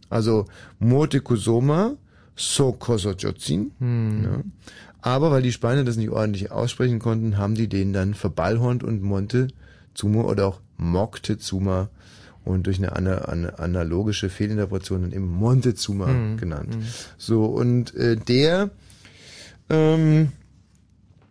also Motecuzoma Xocosyozin. Hm. Ja. Aber weil die Spanier das nicht ordentlich aussprechen konnten, haben die den dann verballhornt und Montezuma oder auch Moctezuma und durch eine, ana, eine analogische Fehlinterpretation dann eben Montezuma Mhm. genannt. Mhm. So, und äh, der, ähm,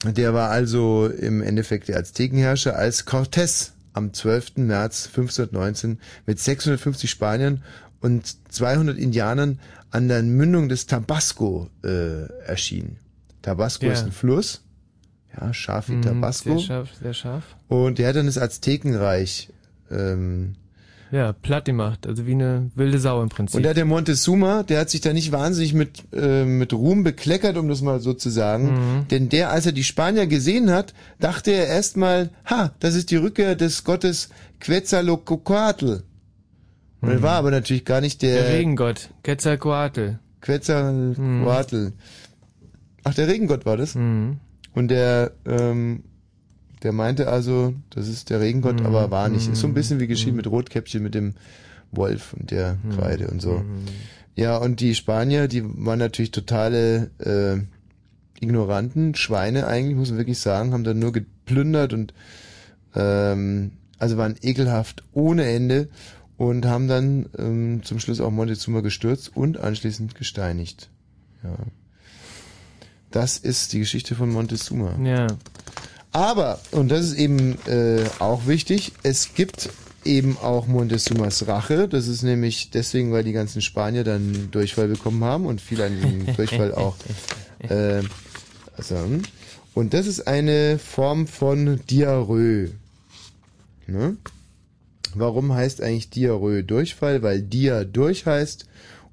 der war also im Endeffekt der Aztekenherrscher, als Cortés am 12. März 1519 mit 650 Spaniern und 200 Indianern an der Mündung des Tabasco äh, erschien. Tabasco Ja. ist ein Fluss, ja, scharf wie Mhm, Tabasco. Sehr scharf, sehr scharf. Und der hat dann das Aztekenreich ähm, Ja, platt gemacht, also wie eine wilde Sau im Prinzip. Und da der Montezuma, der hat sich da nicht wahnsinnig mit, äh, mit Ruhm bekleckert, um das mal so zu sagen. Mhm. Denn der, als er die Spanier gesehen hat, dachte er erstmal, ha, das ist die Rückkehr des Gottes Quetzalcoatl. Und er Mhm. war aber natürlich gar nicht der... der Regengott, Quetzalcoatl. Quetzalcoatl. Ach, der Regengott war das? Mhm. Und der, ähm, der meinte also, das ist der Regengott, Mhm. aber war nicht. Ist so ein bisschen wie geschehen mit Rotkäppchen, mit dem Wolf und der Mhm. Kreide und so. Ja, und die Spanier, die waren natürlich totale äh, Ignoranten, Schweine eigentlich, muss man wirklich sagen, haben dann nur geplündert und ähm, also waren ekelhaft ohne Ende und haben dann ähm, zum Schluss auch Montezuma gestürzt und anschließend gesteinigt. Ja. Das ist die Geschichte von Montezuma. Ja. Aber, und das ist eben äh, auch wichtig, es gibt eben auch Montezumas Rache. Das ist nämlich deswegen, weil die ganzen Spanier dann Durchfall bekommen haben und viele an diesem Durchfall auch. Äh, also, und das ist eine Form von Diarrhoe. Ne? Warum heißt eigentlich Diarrhoe Durchfall? Weil Dia durch heißt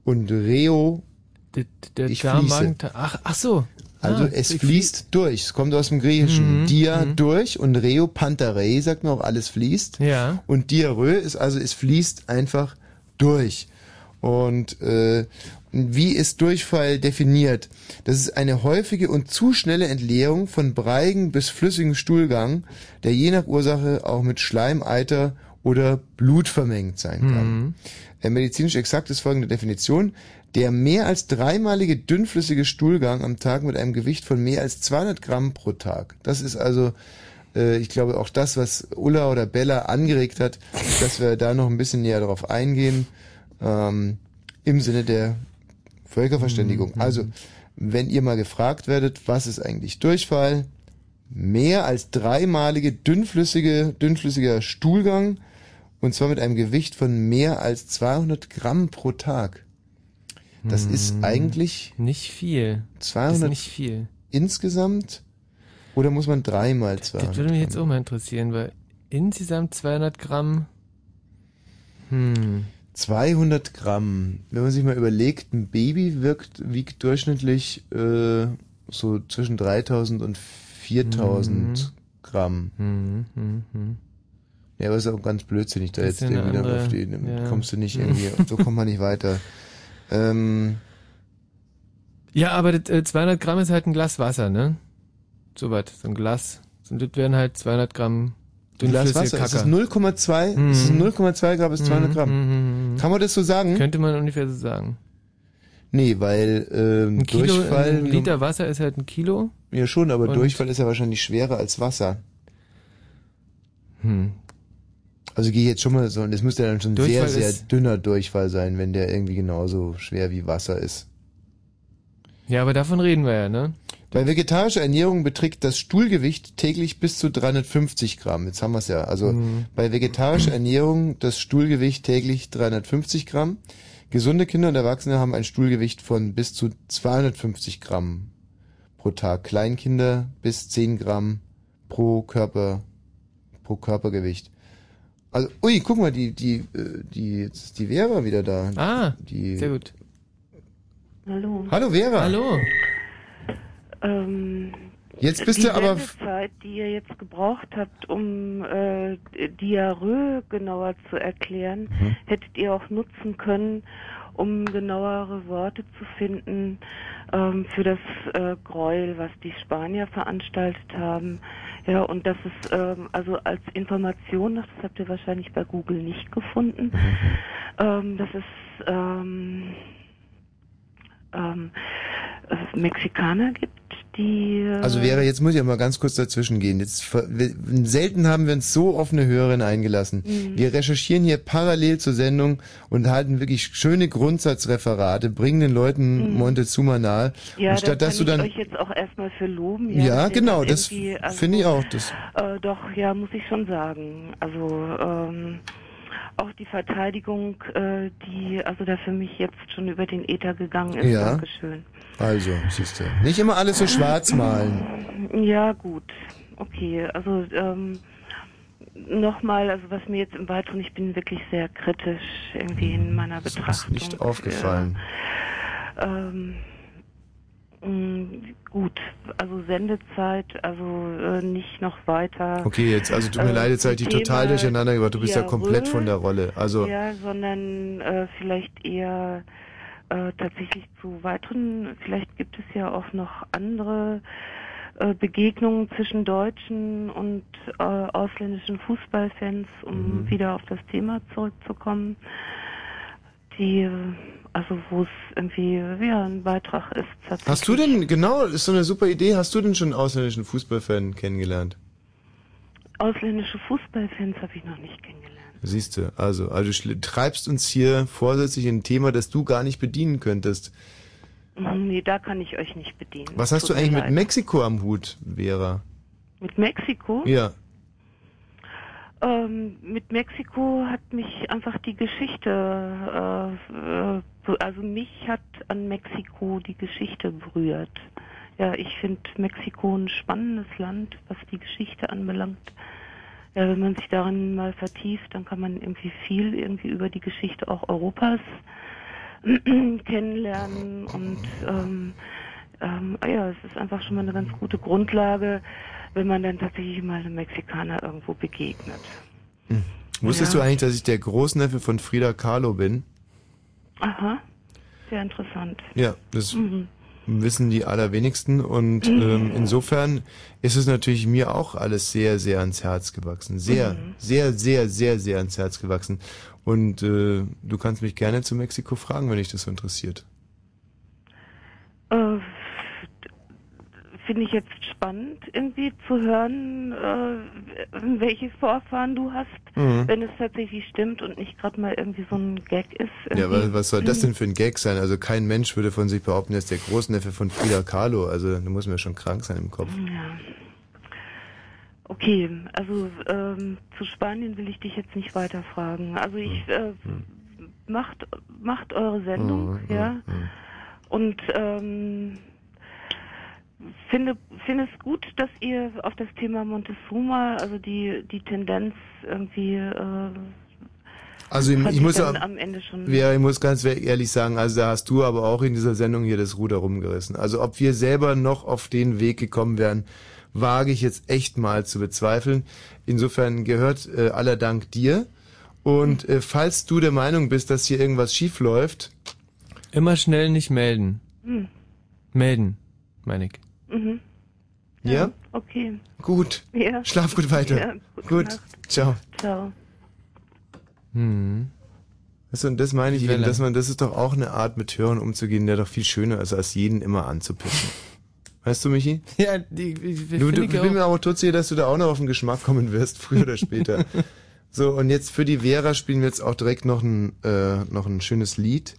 und Reo Der ich Darm- fließe. Ach, ach so. Also Ah, es ich fließt durch. Es kommt aus dem Griechischen. Mhm, Dia mhm. durch und Reo Pantarei sagt man auch, alles fließt. Ja. Und Diarrhoe ist also, es fließt einfach durch. Und äh, wie ist Durchfall definiert? Das ist eine häufige und zu schnelle Entleerung von breigen bis flüssigem Stuhlgang, der je nach Ursache auch mit Schleim, Eiter oder Blut vermengt sein kann. Mhm. Äh, Medizinisch exakt ist folgende Definition. Der mehr als dreimalige dünnflüssige Stuhlgang am Tag mit einem Gewicht von mehr als 200 Gramm pro Tag. Das ist also, äh, ich glaube, auch das, was Ulla oder Bella angeregt hat, dass wir da noch ein bisschen näher darauf eingehen, ähm, im Sinne der Völkerverständigung. Also, wenn ihr mal gefragt werdet, was ist eigentlich Durchfall? Mehr als dreimalige dünnflüssige, dünnflüssiger Stuhlgang und zwar mit einem Gewicht von mehr als 200 Gramm pro Tag. Das ist eigentlich nicht viel. 200 Das ist nicht viel. insgesamt oder muss man dreimal 200? Das würde mich jetzt auch mal interessieren, weil insgesamt 200 Gramm. Hm. 200 Gramm. Wenn man sich mal überlegt, ein Baby wirkt, wiegt durchschnittlich äh, so zwischen 3000 und 4000 Gramm. Mhm, mhm, mhm. Ja, aber ist auch ganz blödsinnig, da jetzt ist irgendwie noch auf die, andere- ja. kommst du nicht irgendwie, so kommt man nicht weiter. Ähm, Ja, aber das, äh, 200 Gramm ist halt ein Glas Wasser, ne? So was, so ein Glas. Und das wären halt 200 Gramm ein Glas Wasser, es Kacke. ist 0,2, es ist Mhm. 0,2 Gramm bis 200 Mhm, Gramm. mhm, mhm. Kann man das so sagen? Könnte man ungefähr so sagen. Nee, weil ähm, Ein Kilo, Durchfall... ein Liter Wasser ist halt ein Kilo. Ja schon, aber Durchfall ist ja wahrscheinlich schwerer als Wasser. Hm. Also gehe ich jetzt schon mal so, und das müsste dann schon Durchfall sehr, sehr dünner Durchfall sein, wenn der irgendwie genauso schwer wie Wasser ist. Ja, aber davon reden wir ja, ne? Bei vegetarischer Ernährung beträgt das Stuhlgewicht täglich bis zu 350 Gramm. Jetzt haben wir es ja. Also Mhm. bei vegetarischer Ernährung das Stuhlgewicht täglich 350 Gramm. Gesunde Kinder und Erwachsene haben ein Stuhlgewicht von bis zu 250 Gramm pro Tag. Kleinkinder bis 10 Gramm pro Körper, pro Körpergewicht. Also, ui, guck mal, die, die, äh, die, jetzt ist die Vera wieder da. Ah, die, sehr gut. Hallo. Hallo Vera. Hallo. Ähm, Jetzt bist die du aber- Sendezeit, die ihr jetzt gebraucht habt, um äh, Diarrhoe genauer zu erklären, Mhm. hättet ihr auch nutzen können, um genauere Worte zu finden ähm, für das äh, Gräuel, was die Spanier veranstaltet haben. Ja, und das ist ähm, also als Information, das habt ihr wahrscheinlich bei Google nicht gefunden, Mhm. ähm, dass es ähm, ähm, äh, Mexikaner gibt, die Also Vera, jetzt muss ich ja mal ganz kurz dazwischen gehen. Jetzt, wir- selten haben wir uns so offene Hörerinnen eingelassen. Mhm. Wir recherchieren hier parallel zur Sendung und halten wirklich schöne Grundsatzreferate, bringen den Leuten Mhm. Montezuma nahe. Ja, und statt da dass du ich dann euch jetzt auch erstmal für loben. Ja, ihr genau, das also, finde ich auch. Das, Äh, doch, ja, muss ich schon sagen. Also ähm, auch die Verteidigung, äh, die also da für mich jetzt schon über den Äther gegangen ist. Ja. Dankeschön. also, siehst du. Nicht immer alles so schwarz malen. Ja, gut. Okay, also ähm, nochmal, also was mir jetzt im Weiteren, ich bin wirklich sehr kritisch irgendwie in meiner Das Betrachtung. ist nicht aufgefallen. Ähm, mh, gut, also Sendezeit, also äh, nicht noch weiter. Okay, jetzt, also tut mir äh, leid, jetzt dich Thema total durcheinander gebracht. Du bist ja komplett von der Rolle. Also, Ja, sondern äh, vielleicht eher äh, tatsächlich zu weiteren, vielleicht gibt es ja auch noch andere äh, Begegnungen zwischen deutschen und äh, ausländischen Fußballfans, um Mhm. wieder auf das Thema zurückzukommen, die, äh, also wo es irgendwie, ja, ein Beitrag ist. hast du denn, genau, ist so eine super Idee, hast du denn schon einen ausländischen Fußballfan kennengelernt? Ausländische Fußballfans habe ich noch nicht kennengelernt. Siehst du, also, also du treibst uns hier vorsätzlich in ein Thema, das du gar nicht bedienen könntest. Mhm, Nee, da kann ich euch nicht bedienen. Was hast Tut du eigentlich mit. Mexiko am Hut, Vera? Mit Mexiko? Ja. Ähm, mit Mexiko hat mich einfach die Geschichte, äh, äh, also mich hat an Mexiko die Geschichte berührt. Ja, ich finde Mexiko ein spannendes Land, was die Geschichte anbelangt. Ja, wenn man sich darin mal vertieft, dann kann man irgendwie viel irgendwie über die Geschichte auch Europas kennenlernen und ähm, ähm, ah ja, es ist einfach schon mal eine ganz gute Grundlage, wenn man dann tatsächlich mal einem Mexikaner irgendwo begegnet. Wusstest Ja. du eigentlich, dass ich der Großneffe von Frida Kahlo bin? Aha, sehr interessant. Ja, das Mhm. wissen die allerwenigsten und Mhm. ähm, insofern ist es natürlich mir auch alles sehr, sehr ans Herz gewachsen. Sehr, Mhm. sehr, sehr, sehr, sehr ans Herz gewachsen. Und äh, du kannst mich gerne zu Mexiko fragen, wenn dich das so interessiert. Äh, Finde ich jetzt spannend, irgendwie zu hören, äh, welche Vorfahren du hast, Mhm. wenn es tatsächlich stimmt und nicht gerade mal irgendwie so ein Gag ist. Ja, irgendwie. was, soll das denn für ein Gag sein? Also kein Mensch würde von sich behaupten, er ist der Großneffe von Frida Kahlo. Also da muss man ja schon krank sein im Kopf. Ja. Okay, also ähm, zu Spanien will ich dich jetzt nicht weiter fragen. Also ich äh, macht macht eure Sendung, Mhm, ja, mhm. und ähm, finde finde es gut, dass ihr auf das Thema Montezuma, also die die Tendenz irgendwie äh, Also ich, ich muss auch, am Ende schon ja, ich muss ganz ehrlich sagen, also da hast du aber auch in dieser Sendung hier das Ruder rumgerissen. Also ob wir selber noch auf den Weg gekommen wären, wage ich jetzt echt mal zu bezweifeln. Insofern gehört äh, aller Dank dir. Und äh, falls du der Meinung bist, dass hier irgendwas schief läuft, Immer schnell nicht melden. Hm. Melden, meine ich. Mhm. ja, Okay. gut. Ja. Schlaf gut weiter. Ja, gut. Nacht. Ciao. Ciao. Hm. Weißt du, und das meine ich eben, dass man, das ist doch auch eine Art, mit Hörern umzugehen, der doch viel schöner ist, als jeden immer anzupissen. Weißt du, Michi? Ja, die, die, die Du, du, ich bin mir aber totsicher, dass du da auch noch auf den Geschmack kommen wirst, früher oder später. so, und jetzt für die Vera spielen wir jetzt auch direkt noch ein, äh, noch ein schönes Lied,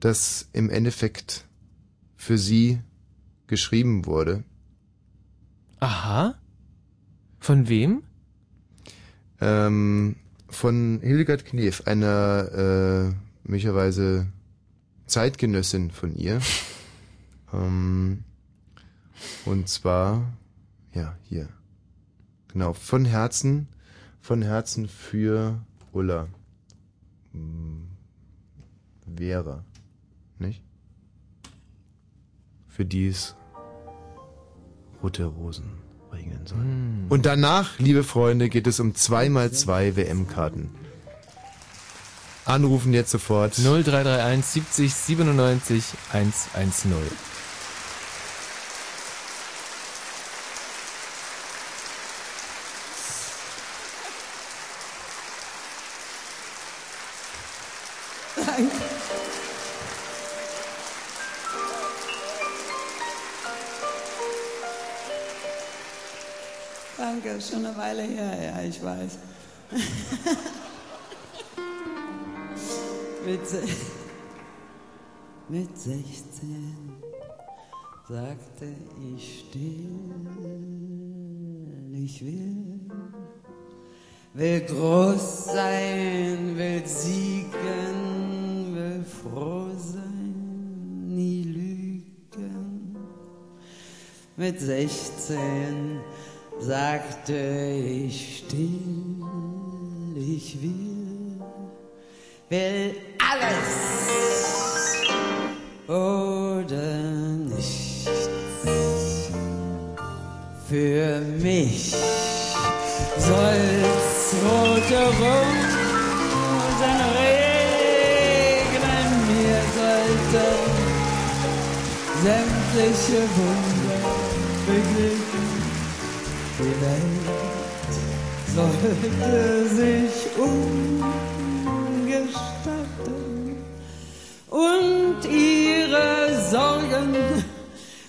das im Endeffekt für sie geschrieben wurde. Aha. Von wem? Ähm, von Hildegard Knef, einer äh, möglicherweise Zeitgenössin von ihr. ähm, und zwar, ja, hier. Genau, von Herzen, von Herzen für Ulla. Hm, Vera, nicht? Für die es rote Rosen regnen soll. Und danach, liebe Freunde, geht es um 2x2 WM-Karten. Anrufen jetzt sofort. 0331 70 97 110. Weile her, ja, ich weiß. mit, se- mit 16 sagte ich still, ich will, will groß sein, will siegen, will froh sein, nie lügen. Mit 16 sagte ich still, ich will, will alles oder nichts. Für mich soll's rote Rosen regnen, mir sollten sämtliche Wunder begegnen. Die Welt sollte sich umgestatten und ihre Sorgen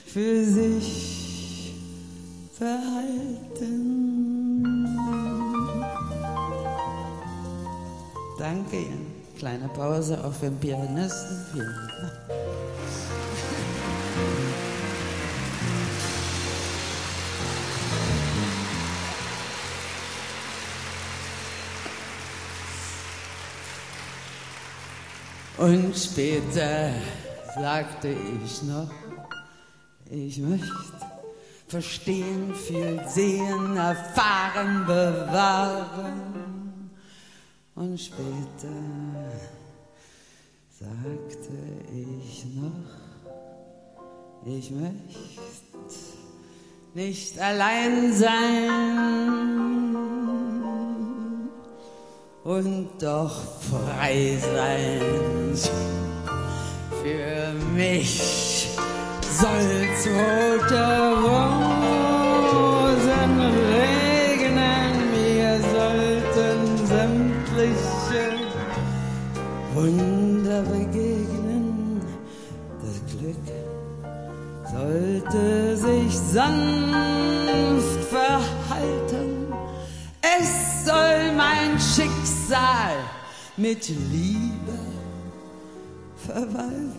für sich verhalten. Danke Ihnen. Kleine Pause auch für den Pianisten. Vielen Dank. Und später sagte ich noch, ich möchte verstehen, viel sehen, erfahren, bewahren. Und später sagte ich noch, ich möchte nicht allein sein und doch frei sein. Für mich soll's rote Rosen regnen, mir sollten sämtliche Wunder begegnen. Das Glück sollte sich sanft Schicksal mit Liebe verwalten.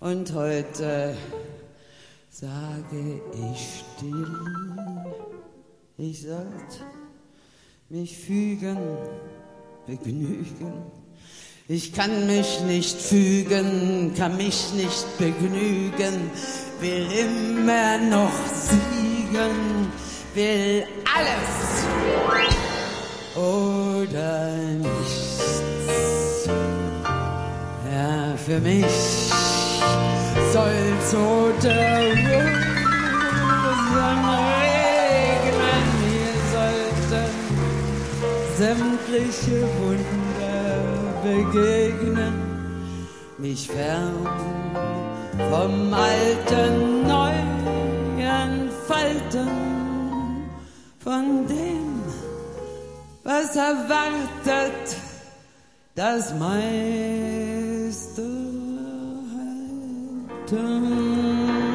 Und heute sage ich still, ich sollte mich fügen, begnügen. Ich kann mich nicht fügen, kann mich nicht begnügen, will immer noch siegen, will alles oder nichts. Ja, für mich soll's rote Rosen regnen, mir sollten sämtliche Wunder begegnen, mich fern vom alten neuen Falten, von dem, was erwartet, das meiste Ich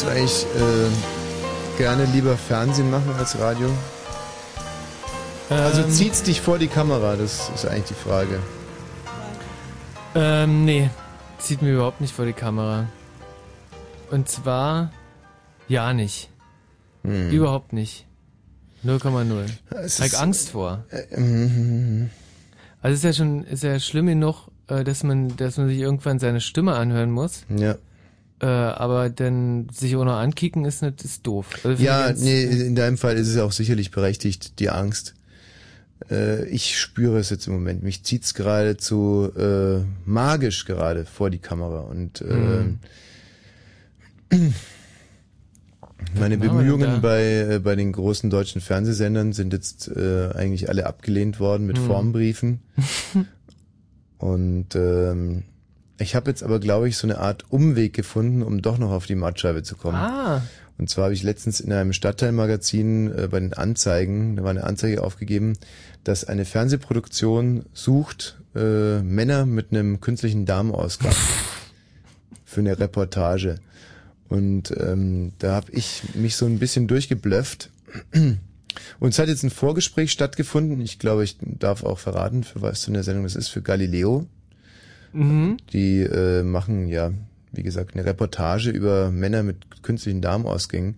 Würdest du eigentlich äh, gerne lieber Fernsehen machen als Radio? Also Ähm. zieht's dich vor die Kamera, das ist eigentlich die Frage. Ähm, nee. Zieht mir überhaupt nicht vor die Kamera. Und zwar, ja nicht. Hm. Überhaupt nicht. 0,0. Es Hab ist- ich Angst vor. Äh, mhm. Also ist ja schon, ist ja schlimm genug, äh, dass man, dass man sich irgendwann seine Stimme anhören muss. Ja. Äh, aber dann sich auch noch ankicken ist nicht, ist doof. Also Ja, nee, in deinem Fall ist es auch sicherlich berechtigt, die Angst. Äh, ich spüre es jetzt im Moment. Mich zieht's geradezu äh, magisch gerade vor die Kamera und äh, Mhm. meine denn? Bemühungen bei äh, bei den großen deutschen Fernsehsendern sind jetzt äh, eigentlich alle abgelehnt worden mit Mhm. Formbriefen. Und ähm, ich habe jetzt aber, glaube ich, so eine Art Umweg gefunden, um doch noch auf die Mattscheibe zu kommen. Ah. Und zwar habe ich letztens in einem Stadtteilmagazin äh, bei den Anzeigen, da war eine Anzeige aufgegeben, dass eine Fernsehproduktion sucht äh, Männer mit einem künstlichen Darmausgang für eine Reportage. Und ähm, da habe ich mich so ein bisschen durchgeblufft. Und es hat jetzt ein Vorgespräch stattgefunden. Ich glaube, ich darf auch verraten, für was in der Sendung das ist, für Galileo. Mhm. Die äh, machen ja, wie gesagt, eine Reportage über Männer mit künstlichen Darmausgängen.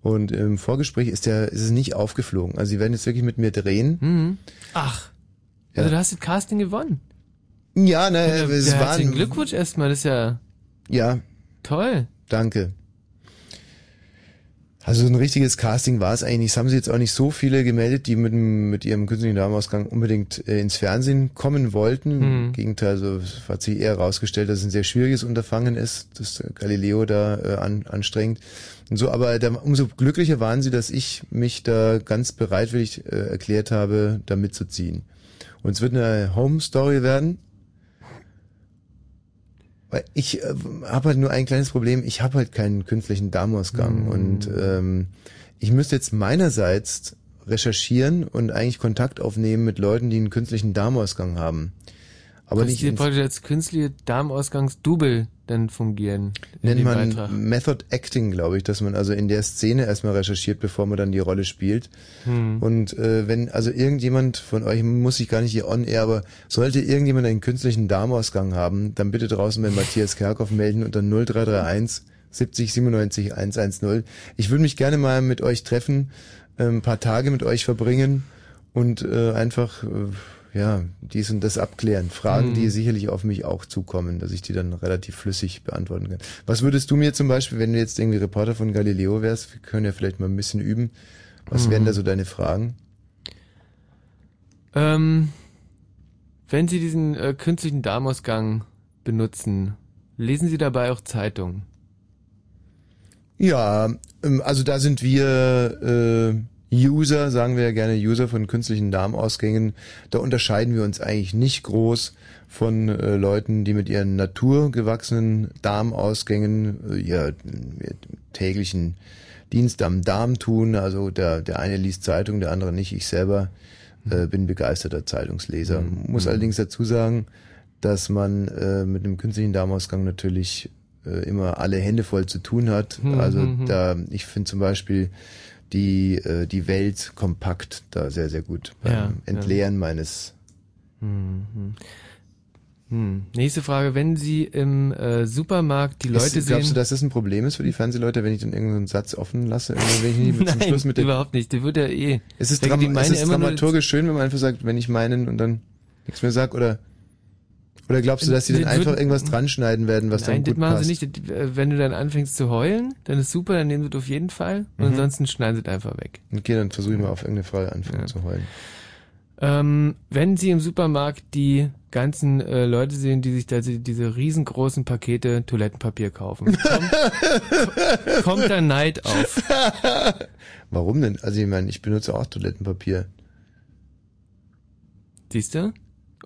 Und im Vorgespräch ist der, ist es nicht aufgeflogen. Also sie werden jetzt wirklich mit mir drehen. Mhm. Ach. Ja. Also du hast das Casting gewonnen. Ja, ne, Ja, es ja, war Glückwunsch erstmal, das ist ja Ja. toll. Danke. Also so ein richtiges Casting war es eigentlich nicht. Es haben sie jetzt auch nicht so viele gemeldet, die mit, mit ihrem künstlichen Darmausgang unbedingt äh, ins Fernsehen kommen wollten. Mhm. Im Gegenteil, so es hat sich eher herausgestellt, dass es ein sehr schwieriges Unterfangen ist, dass Galileo da äh, an, anstrengt. Und so, aber da, umso glücklicher waren sie, dass ich mich da ganz bereitwillig äh, erklärt habe, da mitzuziehen. Und es wird eine Home Story werden. Weil ich äh, habe halt nur ein kleines Problem, ich habe halt keinen künstlichen Darmausgang Mm. und ähm, ich müsste jetzt meinerseits recherchieren und eigentlich Kontakt aufnehmen mit Leuten, die einen künstlichen Darmausgang haben. Aber Kannst nicht praktisch als künstliche Darmausgangsdouble dann fungieren. nennt man Beitrag. Method Acting, glaube ich, dass man also in der Szene erstmal recherchiert, bevor man dann die Rolle spielt. Hm. Und äh, wenn also irgendjemand von euch, muss ich gar nicht hier on air, aber sollte irgendjemand einen künstlichen Darmausgang haben, dann bitte draußen bei Matthias Kerkhoff melden unter 0331 70 97 110. Ich würde mich gerne mal mit euch treffen, äh, ein paar Tage mit euch verbringen und äh, einfach äh, ja dies und das abklären. Fragen, Mhm. die sicherlich auf mich auch zukommen, dass ich die dann relativ flüssig beantworten kann. Was würdest du mir zum Beispiel, wenn du jetzt irgendwie Reporter von Galileo wärst, wir können ja vielleicht mal ein bisschen üben, was Mhm. wären da so deine Fragen? Ähm, wenn Sie diesen äh, künstlichen Darmausgang benutzen, lesen Sie dabei auch Zeitung. Ja, ähm, also da sind wir äh, User, sagen wir ja gerne User von künstlichen Darmausgängen. Da unterscheiden wir uns eigentlich nicht groß von äh, Leuten, die mit ihren naturgewachsenen Darmausgängen äh, ihr, ihr täglichen Dienst am Darm tun. Also der, der eine liest Zeitung, der andere nicht. Ich selber äh, bin begeisterter Zeitungsleser. Muss allerdings dazu sagen, dass man äh, mit einem künstlichen Darmausgang natürlich äh, immer alle Hände voll zu tun hat. Mhm, Also mhm. da, ich finde zum Beispiel die äh, die Welt kompakt da sehr sehr gut beim Ja, ja. Entleeren meines. Hm, hm. Hm. Nächste Frage, wenn Sie im äh, Supermarkt die Leute ist, sehen... glaubst du, dass das ein Problem ist für die Fernsehleute, wenn ich dann irgendeinen Satz offen lasse, wenn Nein, Schluss mit der überhaupt nicht. Der wird ja eh... Es ist, Dram es ist dramaturgisch schön, wenn man einfach sagt, wenn ich meinen und dann nichts mehr sag oder oder glaubst du, dass sie dann Das einfach irgendwas dran schneiden werden, was Nein, dann das gut machen passt? sie nicht. Das- Wenn du dann anfängst zu heulen, dann ist super, dann nehmen sie das auf jeden Fall. Und Mhm. ansonsten schneiden sie es einfach weg. Okay, dann versuche ich mal auf irgendeine Frage anfangen zu heulen. Ähm, wenn Sie im Supermarkt die ganzen äh, Leute sehen, die sich da die- diese riesengroßen Pakete Toilettenpapier kaufen, kommt, kommt da Neid auf. Warum denn? Also ich meine, ich benutze auch Toilettenpapier. Siehst du?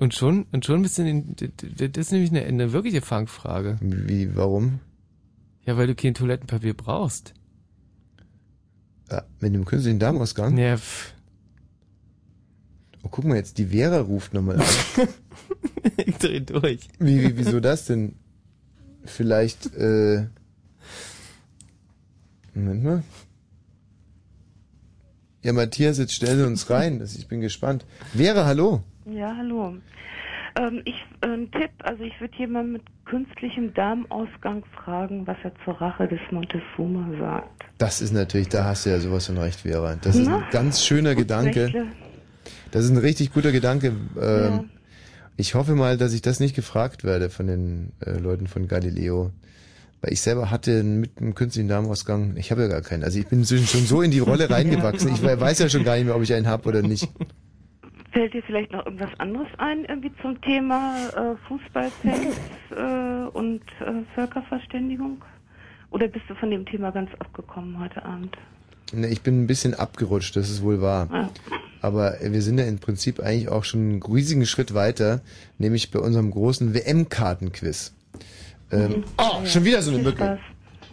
Und schon, und schon bist du in, das ist nämlich eine, eine wirkliche Fangfrage. Wie, warum? Ja, weil du kein Toilettenpapier brauchst. Ja, mit dem künstlichen Darmausgang? Ja, pff. Oh, guck mal jetzt, die Vera ruft nochmal an. ich dreh durch. Wie, wie, wieso das denn? Vielleicht, äh, Moment mal. Ja, Matthias, jetzt stell sie uns rein. Ich bin gespannt. Vera, hallo. Ja, hallo. Ähm, ich, äh, ein Tipp, also ich würde jemanden mit künstlichem Darmausgang fragen, was er zur Rache des Montezuma sagt. Das ist natürlich, da hast du ja sowas von recht, Vera. Das ist ein Na? ganz schöner Gedanke. Rechte. Das ist ein richtig guter Gedanke. Ähm, Ja. Ich hoffe mal, dass ich das nicht gefragt werde von den äh, Leuten von Galileo. Weil ich selber hatte mit einem künstlichen Darmausgang, ich habe ja gar keinen. Also ich bin inzwischen schon so in die Rolle reingewachsen. Ich we- weiß ja schon gar nicht mehr, ob ich einen habe oder nicht. Fällt dir vielleicht noch irgendwas anderes ein, irgendwie zum Thema äh, Fußballfans äh, und äh, Völkerverständigung? Oder bist du von dem Thema ganz abgekommen heute Abend? Ne, ich bin ein bisschen abgerutscht, das ist wohl wahr. Ja. Aber äh, wir sind ja im Prinzip eigentlich auch schon einen riesigen Schritt weiter, nämlich bei unserem großen WM-Kartenquiz. Ähm, Mhm. Oh, schon wieder so eine Mücke.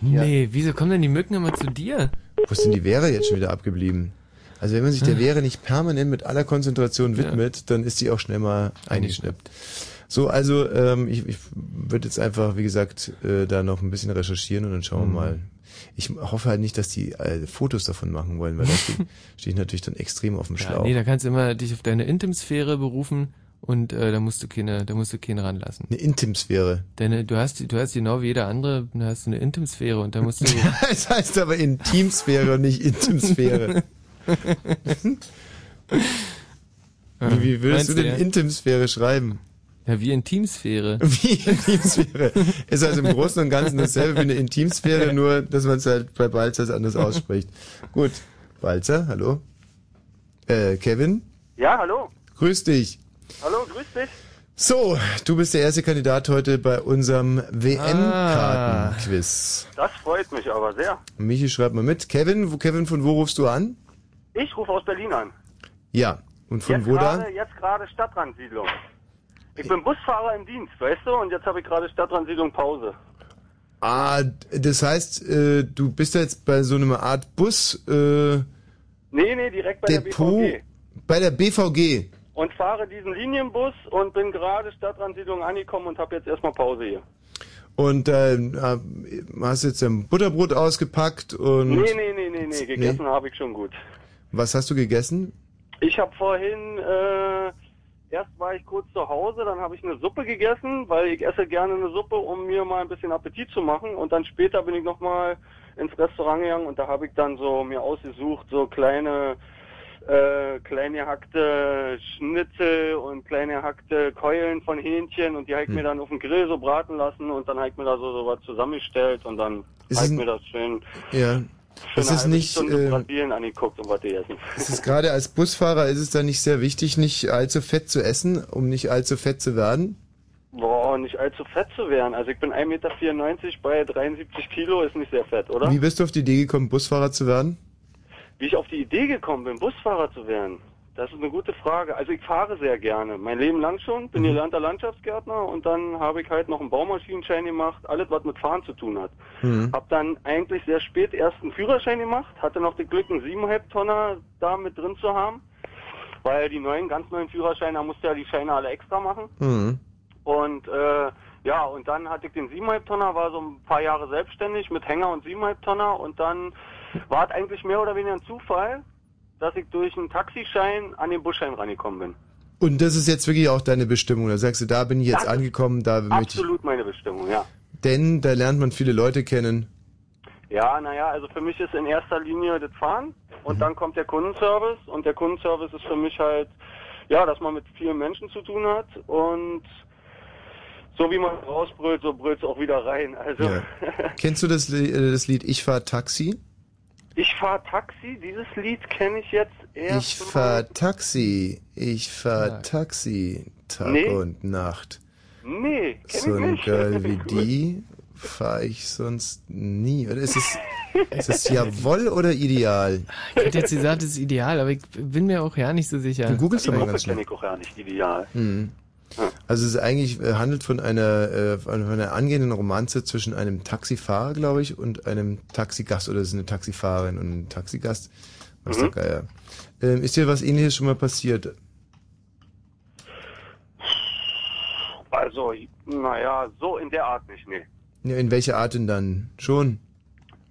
Nee, wieso kommen denn die Mücken immer zu dir? Wo ist denn die Wäre jetzt schon wieder abgeblieben? Also wenn man sich der. Wäre nicht permanent mit aller Konzentration widmet, dann ist die auch schnell mal eingeschnappt. So, also ähm, ich, ich würde jetzt einfach, wie gesagt, äh, da noch ein bisschen recherchieren und dann schauen Mhm. wir mal. Ich hoffe halt nicht, dass die äh, Fotos davon machen wollen, weil da stehe steh ich natürlich dann extrem auf dem Ja, Schlauch. nee, da kannst du immer dich auf deine Intimsphäre berufen und äh, da musst du keine, da musst du keinen ranlassen. Eine Intimsphäre. Deine, du hast, du hast genau wie jeder andere, du hast eine Intimsphäre und da musst du. Es heißt aber Intimsphäre und nicht Intimsphäre. wie, wie würdest Meinst du denn ja? Intimsphäre schreiben? Ja, wie Intimsphäre. Wie Intimsphäre. Ist also im Großen und Ganzen dasselbe wie eine Intimsphäre, nur dass man es halt bei Balzer anders ausspricht. Gut. Balzer, hallo. Äh, Kevin, Ja, hallo. grüß dich. Hallo, grüß dich. So, du bist der erste Kandidat heute bei unserem WM-Kartenquiz. Das freut mich aber sehr. Michi, schreib mal mit. Kevin, wo, Kevin, von wo rufst du an? Ich rufe aus Berlin an. Ja. Und von jetzt wo da? gerade, Jetzt gerade Stadtrandsiedlung. Ich bin Busfahrer im Dienst, weißt du? Und jetzt habe ich gerade Stadtrandsiedlung Pause. Ah, das heißt, äh, du bist jetzt bei so einer Art Bus, äh, Nee, nee, direkt bei der Depot, BVG. bei der BVG. Und fahre diesen Linienbus und bin gerade Stadtrandsiedlung angekommen und habe jetzt erstmal Pause hier. Und äh, äh, hast jetzt ein Butterbrot ausgepackt und nee, nee, nee, nee, nee, gegessen habe ich schon gut. Was hast du gegessen? Ich habe vorhin, äh, erst war ich kurz zu Hause, dann habe ich eine Suppe gegessen, weil ich esse gerne eine Suppe, um mir mal ein bisschen Appetit zu machen. Und dann später bin ich nochmal ins Restaurant gegangen und da habe ich dann so mir ausgesucht, so kleine, äh, kleine gehackte Schnitzel und kleine gehackte Keulen von Hähnchen und die habe ich Hm. mir dann auf dem Grill so braten lassen und dann habe ich mir da so, so was zusammengestellt und dann habe ich mir das schön Ja. Für ist nicht, äh, Brasilien angeguckt und was gegessen. es ist gerade als Busfahrer ist es da nicht sehr wichtig, nicht allzu fett zu essen, um nicht allzu fett zu werden. Boah, nicht allzu fett zu werden. Also ich bin 1,94 Meter bei 73 Kilo, ist nicht sehr fett, oder? Wie bist du auf die Idee gekommen, Busfahrer zu werden? Wie ich auf die Idee gekommen bin, Busfahrer zu werden? Das ist eine gute Frage. Also ich fahre sehr gerne. Mein Leben lang schon. Bin gelernter Landschaftsgärtner und dann habe ich halt noch einen Baumaschinenschein gemacht. Alles, was mit Fahren zu tun hat. Mhm. Hab dann eigentlich sehr spät erst einen Führerschein gemacht. Hatte noch das Glück, einen 7,5 Tonner da mit drin zu haben. Weil die neuen, ganz neuen Führerscheine, da musste ja die Scheine alle extra machen. Mhm. Und äh, ja, und dann hatte ich den 7,5 Tonner, war so ein paar Jahre selbstständig mit Hänger und 7,5 Tonner und dann war es eigentlich mehr oder weniger ein Zufall, dass ich durch einen Taxischein an den Busschein rangekommen bin. Und das ist jetzt wirklich auch deine Bestimmung. Da sagst du, da bin ich jetzt Das angekommen, da möchte ich. Absolut meine Bestimmung, ja. Denn da lernt man viele Leute kennen. Ja, naja, also für mich ist in erster Linie das Fahren und dann kommt der Kundenservice und der Kundenservice ist für mich halt, ja, dass man mit vielen Menschen zu tun hat und so wie man rausbrüllt, so brüllt es auch wieder rein. Also Ja. Kennst du das, Li- äh, das Lied Ich fahr Taxi? Ich fahre Taxi, dieses Lied kenne ich jetzt erst. Ich fahr Taxi, ich fahr Taxi, Tag Nee. und Nacht. Nee, kenn So ich ein nicht. Girl wie die fahr ich sonst nie. Oder ist es, ist es Jawoll oder Ideal? Ich hätte jetzt gesagt, das ist ideal, aber ich bin mir auch ja nicht so sicher. Du googelst doch mal ganz kenne schnell. ich auch ja nicht ideal. Mhm. Also es ist eigentlich äh, handelt von einer äh, von einer angehenden Romanze zwischen einem Taxifahrer, glaube ich, und einem Taxigast oder es ist eine Taxifahrerin und ein Taxigast. Was Mhm. der Geier. Ähm, ist dir was ähnliches schon mal passiert? Also, naja, so in der Art nicht, nee. Ja, in welcher Art denn dann? Schon?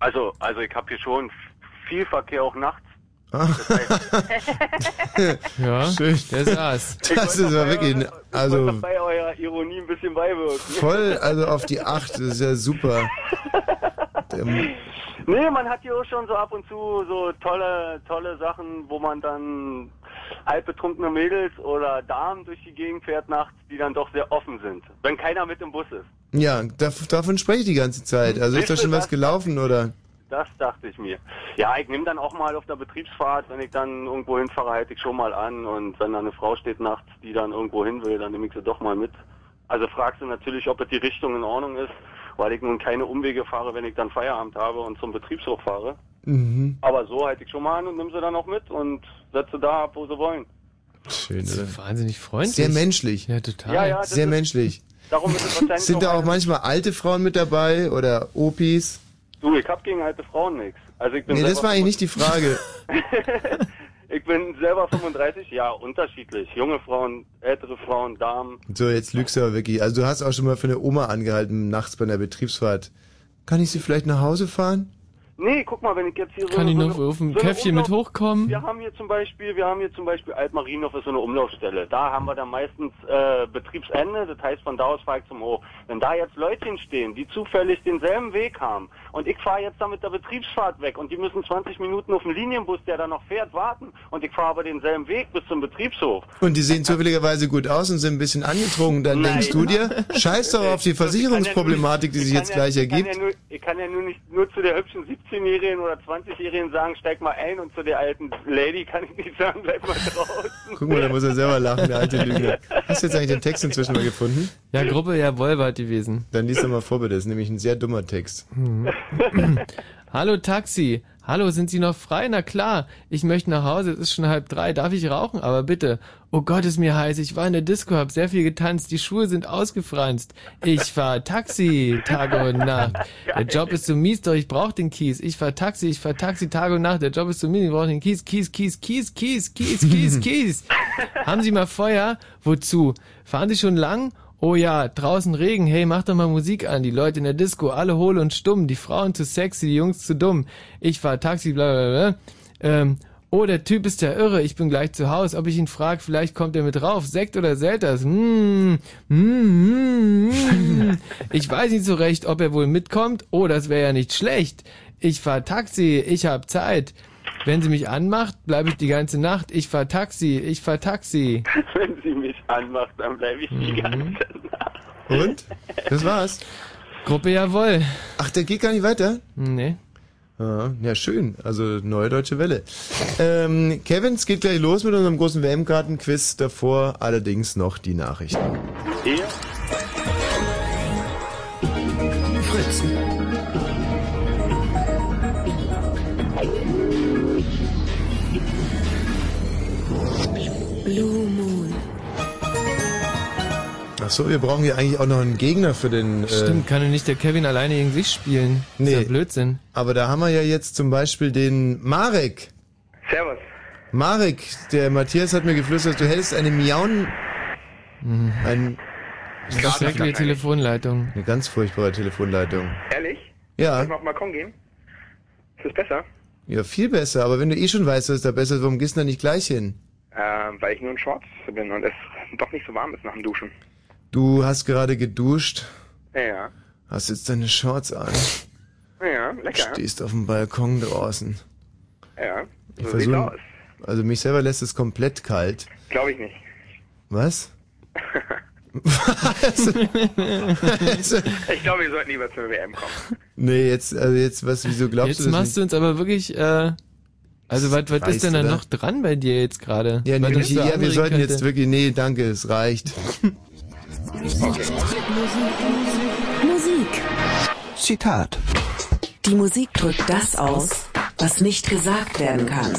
Also, also ich habe hier schon viel Verkehr auch nachts. Ja, Schön. der saß. Das ist ja wirklich, ein- also bei eurer Ironie ein bisschen beiwirken. voll, also auf die Acht, das ist ja super. Ähm, Nee, man hat hier auch schon so ab und zu so tolle, tolle Sachen, wo man dann altbetrunkene Mädels oder Damen durch die Gegend fährt nachts, die dann doch sehr offen sind. Wenn keiner mit im Bus ist. Ja, dav davon spreche ich die ganze Zeit. Also ist da schon was gelaufen oder? Das dachte ich mir. Ja, ich nehme dann auch mal auf der Betriebsfahrt, wenn ich dann irgendwo hinfahre, halte ich schon mal an. Und wenn da eine Frau steht nachts, die dann irgendwo hin will, dann nehme ich sie doch mal mit. Also fragst du natürlich, ob es die Richtung in Ordnung ist, weil ich nun keine Umwege fahre, wenn ich dann Feierabend habe und zum Betriebshof fahre. Mhm. Aber so halte ich schon mal an und nimm sie dann auch mit und setze da ab, wo sie wollen. Schön, Das oder? ist wahnsinnig freundlich. Sehr menschlich. Ja, total. Ja, ja, Sehr ist- menschlich. Darum ist es wahrscheinlich Sind da auch auch manchmal alte Frauen mit dabei oder Opis? Du, ich hab gegen alte Frauen nichts. Also ich bin Nee, das war eigentlich nicht die Frage. Ich bin selber 35, ja, unterschiedlich. Junge Frauen, ältere Frauen, Damen. So, jetzt lügst du aber wirklich. Also du hast auch schon mal für eine Oma angehalten, nachts bei einer Betriebsfahrt. Kann ich sie vielleicht nach Hause fahren? Nee, guck mal, wenn ich jetzt hier so Kann eine, ich so noch eine, auf ein so Käffchen mit hochkommen? Wir haben hier zum Beispiel, wir haben hier zum Beispiel Altmarienhof ist so eine Umlaufstelle. Da haben wir dann meistens äh, Betriebsende, das heißt von da aus fahre ich zum Hoch. Wenn da jetzt Leutchen stehen, die zufällig denselben Weg haben und ich fahre jetzt da mit der Betriebsfahrt weg und die müssen 20 Minuten auf den Linienbus, der da noch fährt, warten und ich fahre aber denselben Weg bis zum Betriebshof. Und die sehen zufälligerweise gut aus und sind ein bisschen angetrunken. Dann Nein. denkst du dir, scheiß doch auf die Versicherungsproblematik, die sich jetzt gleich Ich kann, ergibt. ja nur, ich kann ja nur nicht nur zu der hübschen 17-Jährigen oder 20-Jährigen sagen, steig mal ein und zu der alten Lady kann ich nicht sagen, bleib mal draußen. Guck mal, da muss er selber lachen, der alte Lügner. Hast du jetzt eigentlich den Text inzwischen mal gefunden? Ja, Gruppe, ja, Wolbert gewesen. Dann lies doch mal vor, bitte. Das ist nämlich ein sehr dummer Text. Mhm. Hallo Taxi. Hallo, sind Sie noch frei? Na klar. Ich möchte nach Hause. Es ist schon halb drei. Darf ich rauchen? Aber bitte. Oh Gott, ist mir heiß. Ich war in der Disco, hab sehr viel getanzt. Die Schuhe sind ausgefranst. Ich fahr Taxi, Tage und Nacht. Der Job ist so mies, doch ich brauch den Kies. Ich fahr Taxi, ich fahr Taxi, Tage und Nacht. Der Job ist so mies, ich brauch den Kies. Kies, Kies, Kies, Kies, Kies, Kies, Kies. Haben Sie mal Feuer? Wozu? Fahren Sie schon lang? Oh ja, draußen Regen, hey, mach doch mal Musik an. Die Leute in der Disco, alle hohl und stumm. Die Frauen zu sexy, die Jungs zu dumm. Ich fahr Taxi, bla bla bla. Ähm, oh, der Typ ist ja irre, ich bin gleich zu Haus. Ob ich ihn frag, vielleicht kommt er mit rauf. Sekt oder Selters? Mm, mm, mm, mm. Ich weiß nicht so recht, ob er wohl mitkommt. Oh, das wäre ja nicht schlecht. Ich fahr Taxi, ich hab Zeit. Wenn sie mich anmacht, bleibe ich die ganze Nacht. Ich fahr Taxi, ich fahr Taxi. Wenn sie mich anmacht, dann bleibe ich die ganze Nacht. Und? Das war's. Gruppe Jawohl. Ach, der geht gar nicht weiter? Nee. Ja, ja, schön. Also neue deutsche Welle. Ähm, Kevin, es geht gleich los mit unserem großen WM-Karten-Quiz. Davor allerdings noch die Nachrichten. Hier? Ach so, wir brauchen hier eigentlich auch noch einen Gegner für den... Äh, Stimmt, kann doch nicht der Kevin alleine gegen sich spielen. Nee. Ist ja Blödsinn. Aber da haben wir ja jetzt zum Beispiel den Marek. Servus. Marek, der Matthias hat mir geflüstert, du hättest eine Miauen... Ein... Das schreckliche Telefonleitung. Eine ganz furchtbare Telefonleitung. Ehrlich? Ja. Soll ich mal auf den Balkon gehen? Ist das besser? Ja, viel besser. Aber wenn du eh schon weißt, dass es da besser ist, warum gehst du da nicht gleich hin? Ähm, weil ich nur in Shorts bin und es doch nicht so warm ist nach dem Duschen. Du hast gerade geduscht, Ja, hast jetzt deine Shorts an, Ja, lecker. stehst auf dem Balkon draußen. Ja, Ich so sieht's versuch, aus. also mich selber lässt es komplett kalt. Glaube ich nicht. Was? Was? Ich glaube, wir sollten lieber zur WM kommen. nee, jetzt, also jetzt, was, wieso glaubst Jetzt du das machst du uns aber wirklich, äh, also was, was ist denn da noch dran bei dir jetzt gerade? Ja, Was nee, dich so ja, wir anregen sollten jetzt könnte? wirklich, nee, danke, es reicht. Musik. Zitat. Die Musik drückt das aus, was nicht gesagt werden kann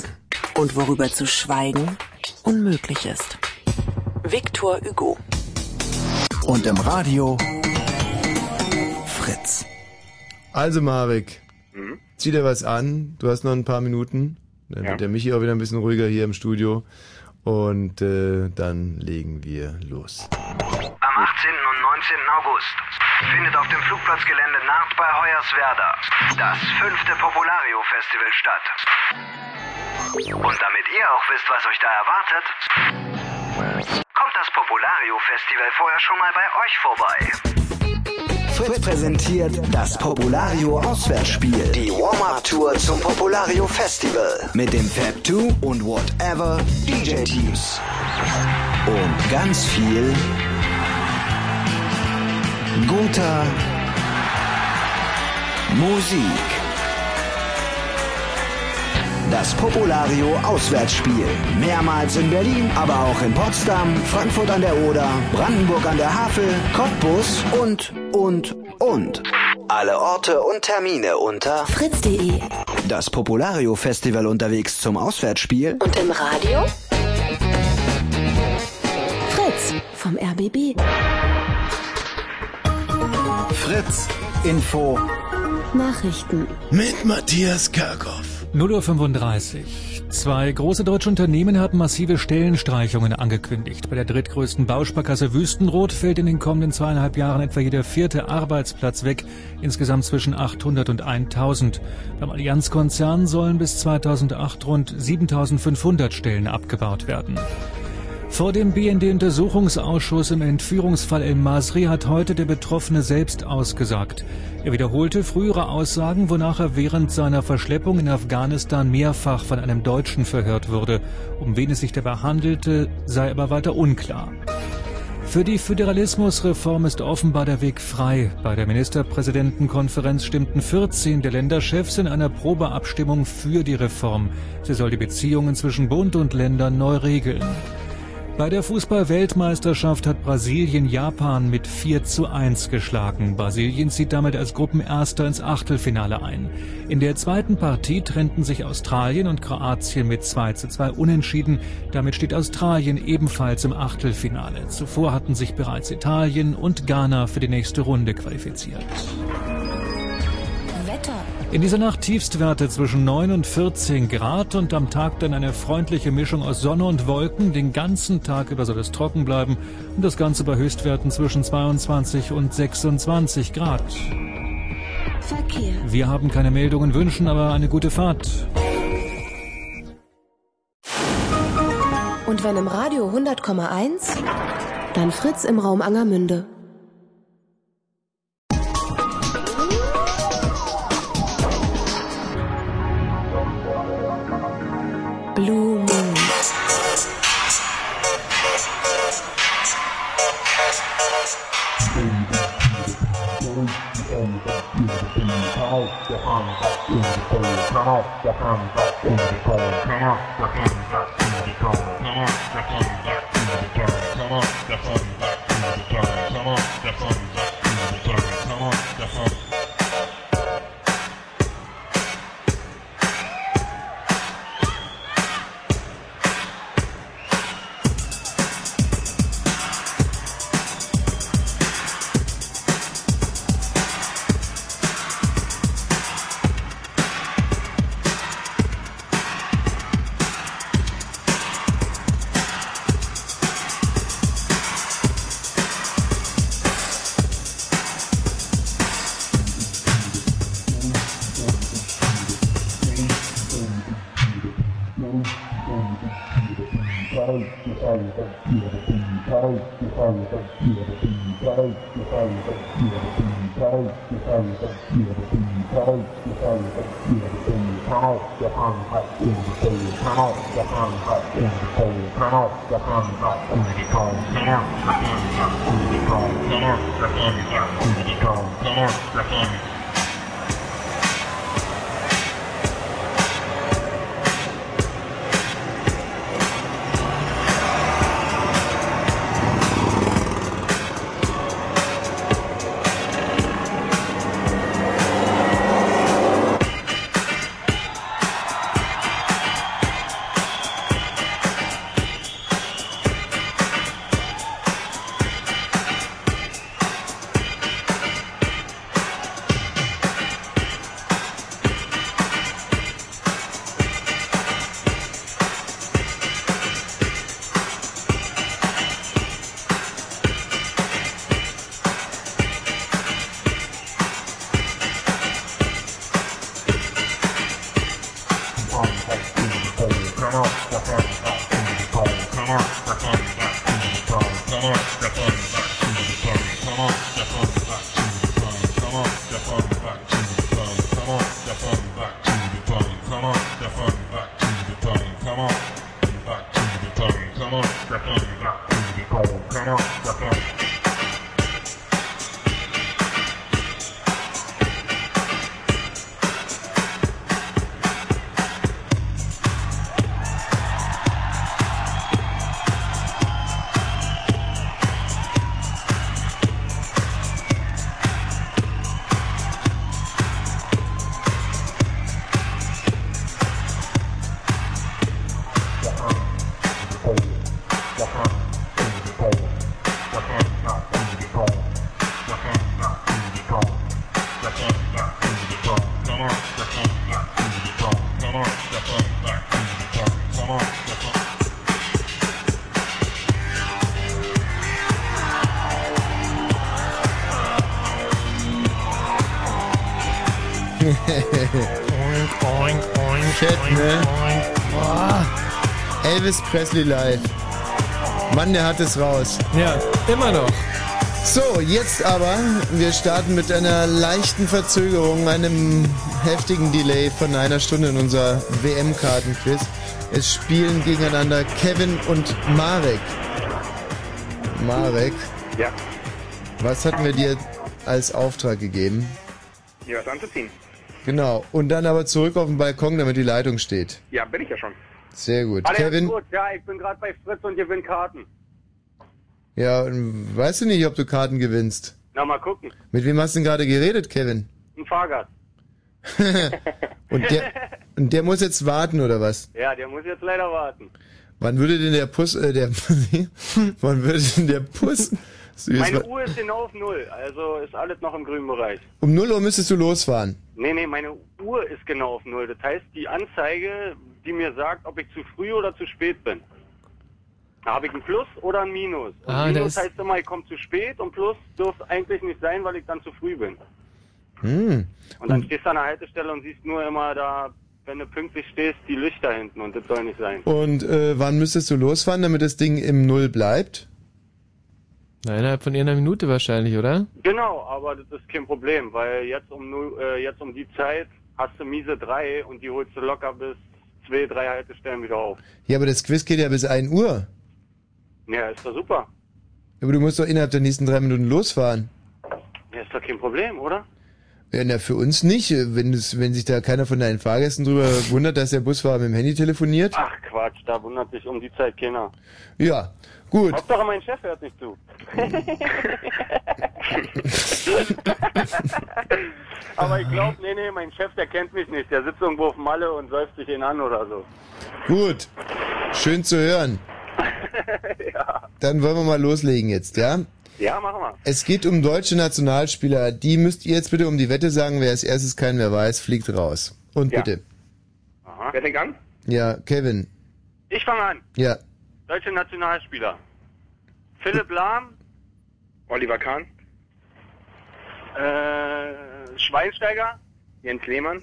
und worüber zu schweigen unmöglich ist. Victor Hugo. Und im Radio Fritz. Also Marek, Mhm. zieh dir was an, du hast noch ein paar Minuten, dann Ja. wird der Michi auch wieder ein bisschen ruhiger hier im Studio und äh, dann legen wir los. Am 18. und 19. August findet auf dem Flugplatzgelände Naht bei Hoyerswerda das fünfte Populario Festival statt. Und damit ihr auch wisst, was euch da erwartet, kommt das Populario Festival vorher schon mal bei euch vorbei. Fritz präsentiert das Populario Auswärtsspiel. Die Warm-Up-Tour zum Populario Festival. Mit dem Fab 2 und Whatever DJ-Teams. Und ganz viel guter Musik. Das Populario Auswärtsspiel. Mehrmals in Berlin, aber auch in Potsdam, Frankfurt an der Oder, Brandenburg an der Havel, Cottbus und, und, und. Alle Orte und Termine unter fritz.de. Das Populario Festival unterwegs zum Auswärtsspiel. Und im Radio? Fritz vom RBB. Fritz Info Nachrichten. Mit Matthias Karkow. 0.35 Uhr. Zwei große deutsche Unternehmen haben massive Stellenstreichungen angekündigt. Bei der drittgrößten Bausparkasse Wüstenrot fällt in den kommenden zweieinhalb Jahren etwa jeder vierte Arbeitsplatz weg, insgesamt zwischen 800 und 1000. Beim Allianzkonzern sollen bis 2008 rund 7500 Stellen abgebaut werden. Vor dem BND-Untersuchungsausschuss im Entführungsfall El Masri hat heute der Betroffene selbst ausgesagt. Er wiederholte frühere Aussagen, wonach er während seiner Verschleppung in Afghanistan mehrfach von einem Deutschen verhört wurde. Um wen es sich dabei handelte, sei aber weiter unklar. Für die Föderalismusreform ist offenbar der Weg frei. Bei der Ministerpräsidentenkonferenz stimmten 14 der Länderchefs in einer Probeabstimmung für die Reform. Sie soll die Beziehungen zwischen Bund und Ländern neu regeln. Bei der Fußball-Weltmeisterschaft hat Brasilien Japan mit 4 zu 1 geschlagen. Brasilien zieht damit als Gruppenerster ins Achtelfinale ein. In der zweiten Partie trennten sich Australien und Kroatien mit 2 zu 2 unentschieden. Damit steht Australien ebenfalls im Achtelfinale. Zuvor hatten sich bereits Italien und Ghana für die nächste Runde qualifiziert. Wetter. In dieser Nacht Tiefstwerte zwischen 9 und 14 Grad und am Tag dann eine freundliche Mischung aus Sonne und Wolken. Den ganzen Tag über soll es trocken bleiben und das Ganze bei Höchstwerten zwischen 22 und 26 Grad. Verkehr. Wir haben keine Meldungen, wünschen aber eine gute Fahrt. Und wenn im Radio 100,1, dann Fritz im Raum Angermünde. your hands up on, the cold. Come on, your hands up on, the cold. Come on, your hands up on, the cold. Come on, your hands up on, the cold. Come on, your hands up on, the cold. Come on, your hands up on, the cold. Come on, your hands up. Yeah. Elvis Presley live. Mann, der hat es raus. Ja, immer noch. So, jetzt aber, wir starten mit einer leichten Verzögerung, einem heftigen Delay von einer Stunde in unser WM-Kartenquiz. Es spielen gegeneinander Kevin und Marek. Marek, Ja, was hatten wir dir als Auftrag gegeben? hier was anzuziehen. Genau, und dann aber zurück auf den Balkon, damit die Leitung steht. Ja, bin ich ja schon. Sehr gut. Alles Kevin, gut, ja, ich bin gerade bei Fritz und gewinne Karten. ja, und weißt du nicht, ob du Karten gewinnst? Na, mal gucken. Mit wem hast du denn gerade geredet, Kevin? Ein Fahrgast. Und der, und der muss jetzt warten, oder was? Ja, der muss jetzt leider warten. Wann würde denn der Puss, äh, der, wann würde denn der Puss, Meine Uhr ist genau auf Null, also ist alles noch im grünen Bereich. um 0 Uhr müsstest du losfahren. Nee, nee, meine Uhr ist genau auf Null. Das heißt, die Anzeige, die mir sagt, ob ich zu früh oder zu spät bin. Da habe ich ein Plus oder ein Minus. Und Ah, da Minus ist- heißt immer, ich komme zu spät und Plus dürfte eigentlich nicht sein, weil ich dann zu früh bin. Hm. Und dann stehst du an der Haltestelle und siehst nur immer da, wenn du pünktlich stehst, die Lichter hinten und das soll nicht sein. Und äh, wann müsstest du losfahren, damit das Ding im Null bleibt? Na, innerhalb von einer Minute wahrscheinlich, oder? Genau, aber das ist kein Problem, weil jetzt um null, äh, jetzt um die Zeit hast du miese drei und die holst du locker bis zwei, drei Haltestellen wieder auf. Ja, aber das Quiz geht ja bis 1 Uhr. Ja, ist doch super. Aber du musst doch innerhalb der nächsten drei Minuten losfahren. Ja, ist doch kein Problem, oder? Ja, na, für uns nicht. Wenn, es, wenn sich da keiner von deinen Fahrgästen drüber wundert, dass der Busfahrer mit dem Handy telefoniert. Ach Quatsch, da wundert sich um die Zeit keiner. Ja, gut. Hauptsache mein Chef hört nicht zu. Aber ich glaube, nee, nee, mein Chef, der kennt mich nicht. Der sitzt irgendwo auf Malle und säuft sich ihn an oder so. Gut. Schön zu hören. Dann wollen wir mal loslegen jetzt, ja? Ja, machen wir. Es geht um deutsche Nationalspieler. Die müsst ihr jetzt bitte um die Wette sagen. Wer als erstes keinen wer weiß, fliegt raus. Und Ja. bitte. Aha. Wer fängt an? Ja, Kevin. Ich fange an. Ja. Deutsche Nationalspieler. Philipp Lahm. Oliver Kahn. Äh, Schweinsteiger. Jens Lehmann.